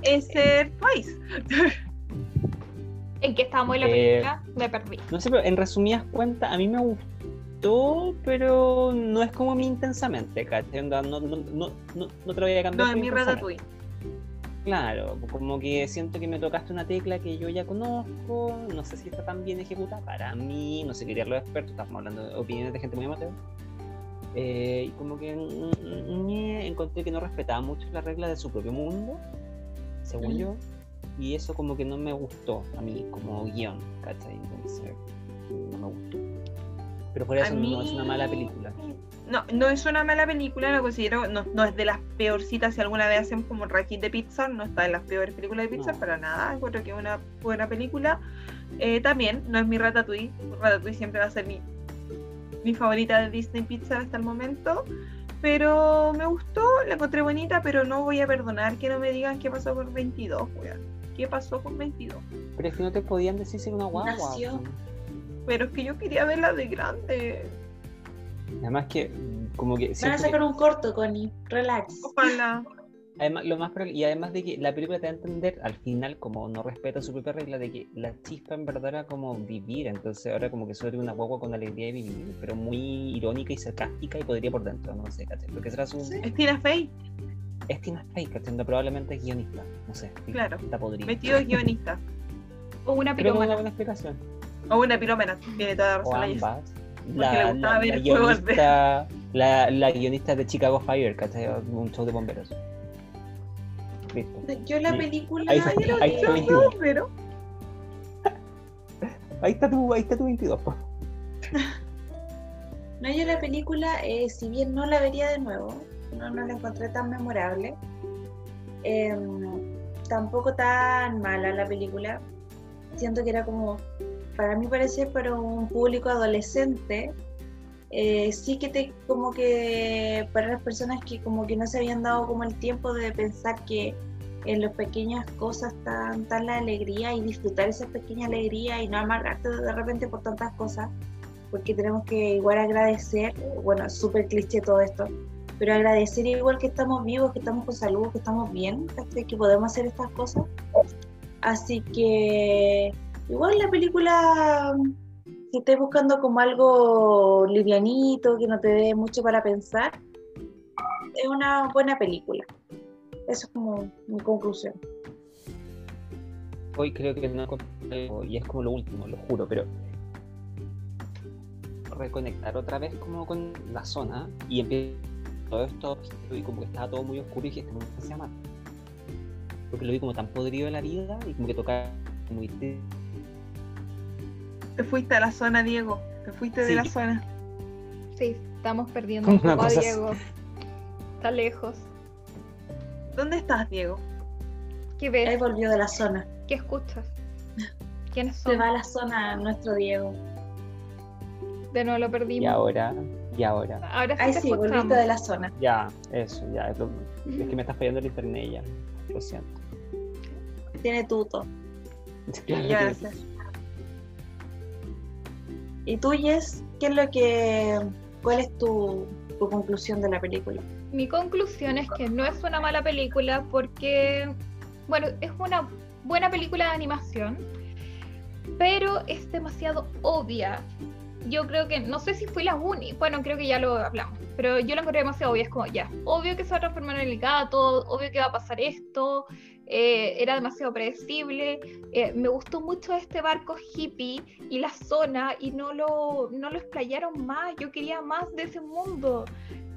es ser Twice. en que estábamos en la Eh, película, me perdí. No sé, pero en resumidas cuentas, a mí me gustó, pero no es como mi intensamente, ¿cachai? No, no, no, no, no te lo voy a cambiar. No, es mi. Ratatouille. Claro, como que siento que me tocaste una tecla que yo ya conozco, no sé si está tan bien ejecutada para mí, no sé qué los expertos, estamos hablando de opiniones de gente muy amateur. Eh, y como que mm, mm, ñe, encontré que no respetaba mucho las reglas de su propio mundo, según Mm. yo, y eso como que no me gustó a mí como guion, ¿cachai? Entonces, no me gustó. Pero por A eso no es una mala mí- película. No, no es una mala película, lo considero, no, no es de las peorcitas si alguna vez hacemos como el ranking de Pixar, no está en las peores películas de Pixar No. para nada, encuentro que es una buena película. Eh, también, no es mi Ratatouille, Ratatouille siempre va a ser mi, mi favorita de Disney Pixar hasta el momento, pero me gustó, la encontré bonita, pero no voy a perdonar que no me digan qué pasó con 22, weón. ¿Qué pasó con 22? Pero es que no te podían decir si era una guagua. Nació. Pero es que yo quería verla de grande. Además que, como que... Van a que- sacar un corto, Connie. Relax. Ojalá. Además, lo más probable- y además de que la película te da a entender al final como no respeta su propia regla de que la chispa en verdad era como vivir, entonces ahora como que tiene una guagua con alegría de vivir, pero muy irónica y sarcástica y podría por dentro, no sé, ¿cachai? Porque será su... Es Tina Fey, Es Tina Fey, ¿cachai? No, Probablemente es guionista, no sé. sí, Claro. Está podrida. metido es guionista. O una Creo que una buena explicación. O una pirómana, tiene toda la O razón. la Jess. ambas. le La, gustaba la- ver la arder. guionista, la, la guionista de Chicago Fire, ¿cachai? Un show de bomberos. Listo. Yo la Sí. película. Ahí está, yo ahí está No, 22. pero Ahí está tu, ahí está tu 22, po. No, yo la película, eh, si bien no la vería de nuevo, no, no la encontré tan memorable, em, tampoco tan mala la película. Siento que era como, para mí parecer para un público adolescente, eh, sí que te, como que para las personas que como que no se habían dado como el tiempo de pensar que en las pequeñas cosas tan, tan la alegría y disfrutar esa pequeña alegría y no amargarte de repente por tantas cosas porque tenemos que igual agradecer, bueno, súper cliché todo esto, pero agradecer igual que estamos vivos, que estamos con salud, que estamos bien, que podemos hacer estas cosas. Así que igual la película, si estás buscando como algo livianito, que no te dé mucho para pensar, es una buena película. Eso es como mi conclusión. hoy creo que no y es como lo último, lo juro, pero reconectar otra vez como con la zona y empiezo todo esto y como que estaba todo muy oscuro y dije, este mundo se llama porque lo vi como tan podrido de la vida y como que tocaba muy te fuiste a la zona Diego te fuiste de la zona sí estamos perdiendo un poco a Diego está lejos ¿dónde estás Diego? ¿qué ves? ahí volvió de la zona ¿qué escuchas? ¿quiénes son? se va a la zona nuestro Diego de nuevo lo perdimos y ahora y ahora. Ahora sí, Ay, sí, volviste de la zona. Ya, eso, ya. Es, que me está fallando el internet ya. Lo siento. Tiene tuto. Gracias. ¿Y tú, Jess? ¿Qué es lo que. ¿Cuál es tu, tu conclusión de la película? Mi conclusión es que no es una mala película porque, bueno, es una buena película de animación, pero es demasiado obvia yo creo que, no sé si fui la única, bueno, creo que ya lo hablamos, pero yo lo encontré demasiado obvio, es como, ya, obvio que se va a transformar en el gato, obvio que va a pasar esto, eh, era demasiado predecible, eh, me gustó mucho este barco hippie y la zona y no lo, no lo explayaron más, yo quería más de ese mundo,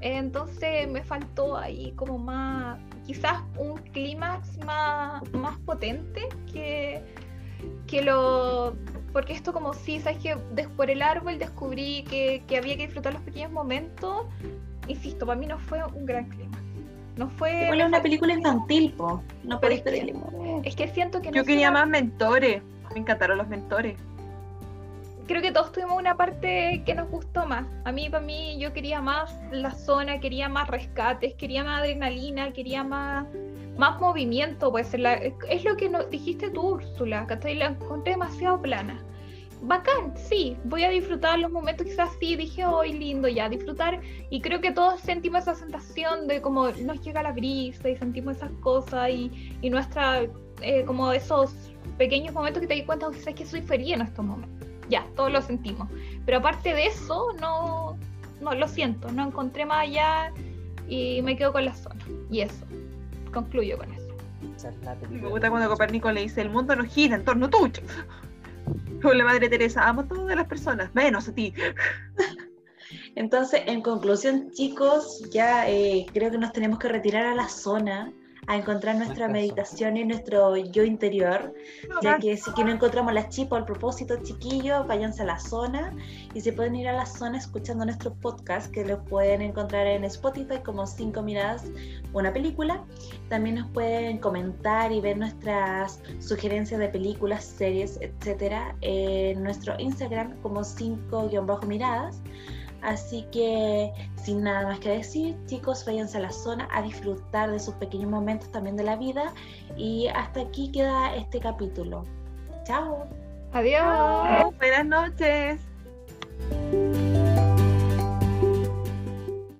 entonces me faltó ahí como más, quizás un clímax más, más potente que, que lo porque esto como si, ¿sabes que Por el árbol descubrí que, había que disfrutar los pequeños momentos. Insisto, para mí no fue un gran clima. No fue... Igual es una película infantil, po. No podéis pedirle Es que siento que... Yo quería más mentores. Me encantaron los mentores. Creo que todos tuvimos una parte que nos gustó más. A mí, para mí, yo quería más la zona, quería más rescates, quería más adrenalina, quería más más movimiento, puede ser. La, es lo que no, dijiste tú, Úrsula, que la encontré demasiado plana. Bacán, sí, voy a disfrutar los momentos, quizás sí, dije hoy lindo ya, disfrutar. Y creo que todos sentimos esa sensación de como nos llega la brisa y sentimos esas cosas y, y nuestra, eh, como esos pequeños momentos que te di cuenta, quizás que soy feliz en estos momentos. Ya, todos lo sentimos. Pero aparte de eso, no, no lo siento, no encontré más allá y me quedo con la zona. Y eso concluyo con eso. Me gusta cuando Copérnico le dice, el mundo no gira en torno tuyo. Con la Madre Teresa, amo a todas las personas, menos a ti. Entonces, en conclusión, chicos, ya eh, creo que nos tenemos que retirar a la zona a encontrar nuestra meditación y nuestro yo interior, ya que si que no encontramos la chipa al propósito, chiquillos, váyanse a la zona y se pueden ir a la zona escuchando nuestro podcast que lo pueden encontrar en Spotify como Cinco Miradas, una película. También nos pueden comentar y ver nuestras sugerencias de películas, series, etcétera, en nuestro Instagram como 5-miradas. Así que sin nada más que decir, chicos, váyanse a la zona a disfrutar de sus pequeños momentos también de la vida. Y hasta aquí queda este capítulo. Chao. Adiós. Buenas noches.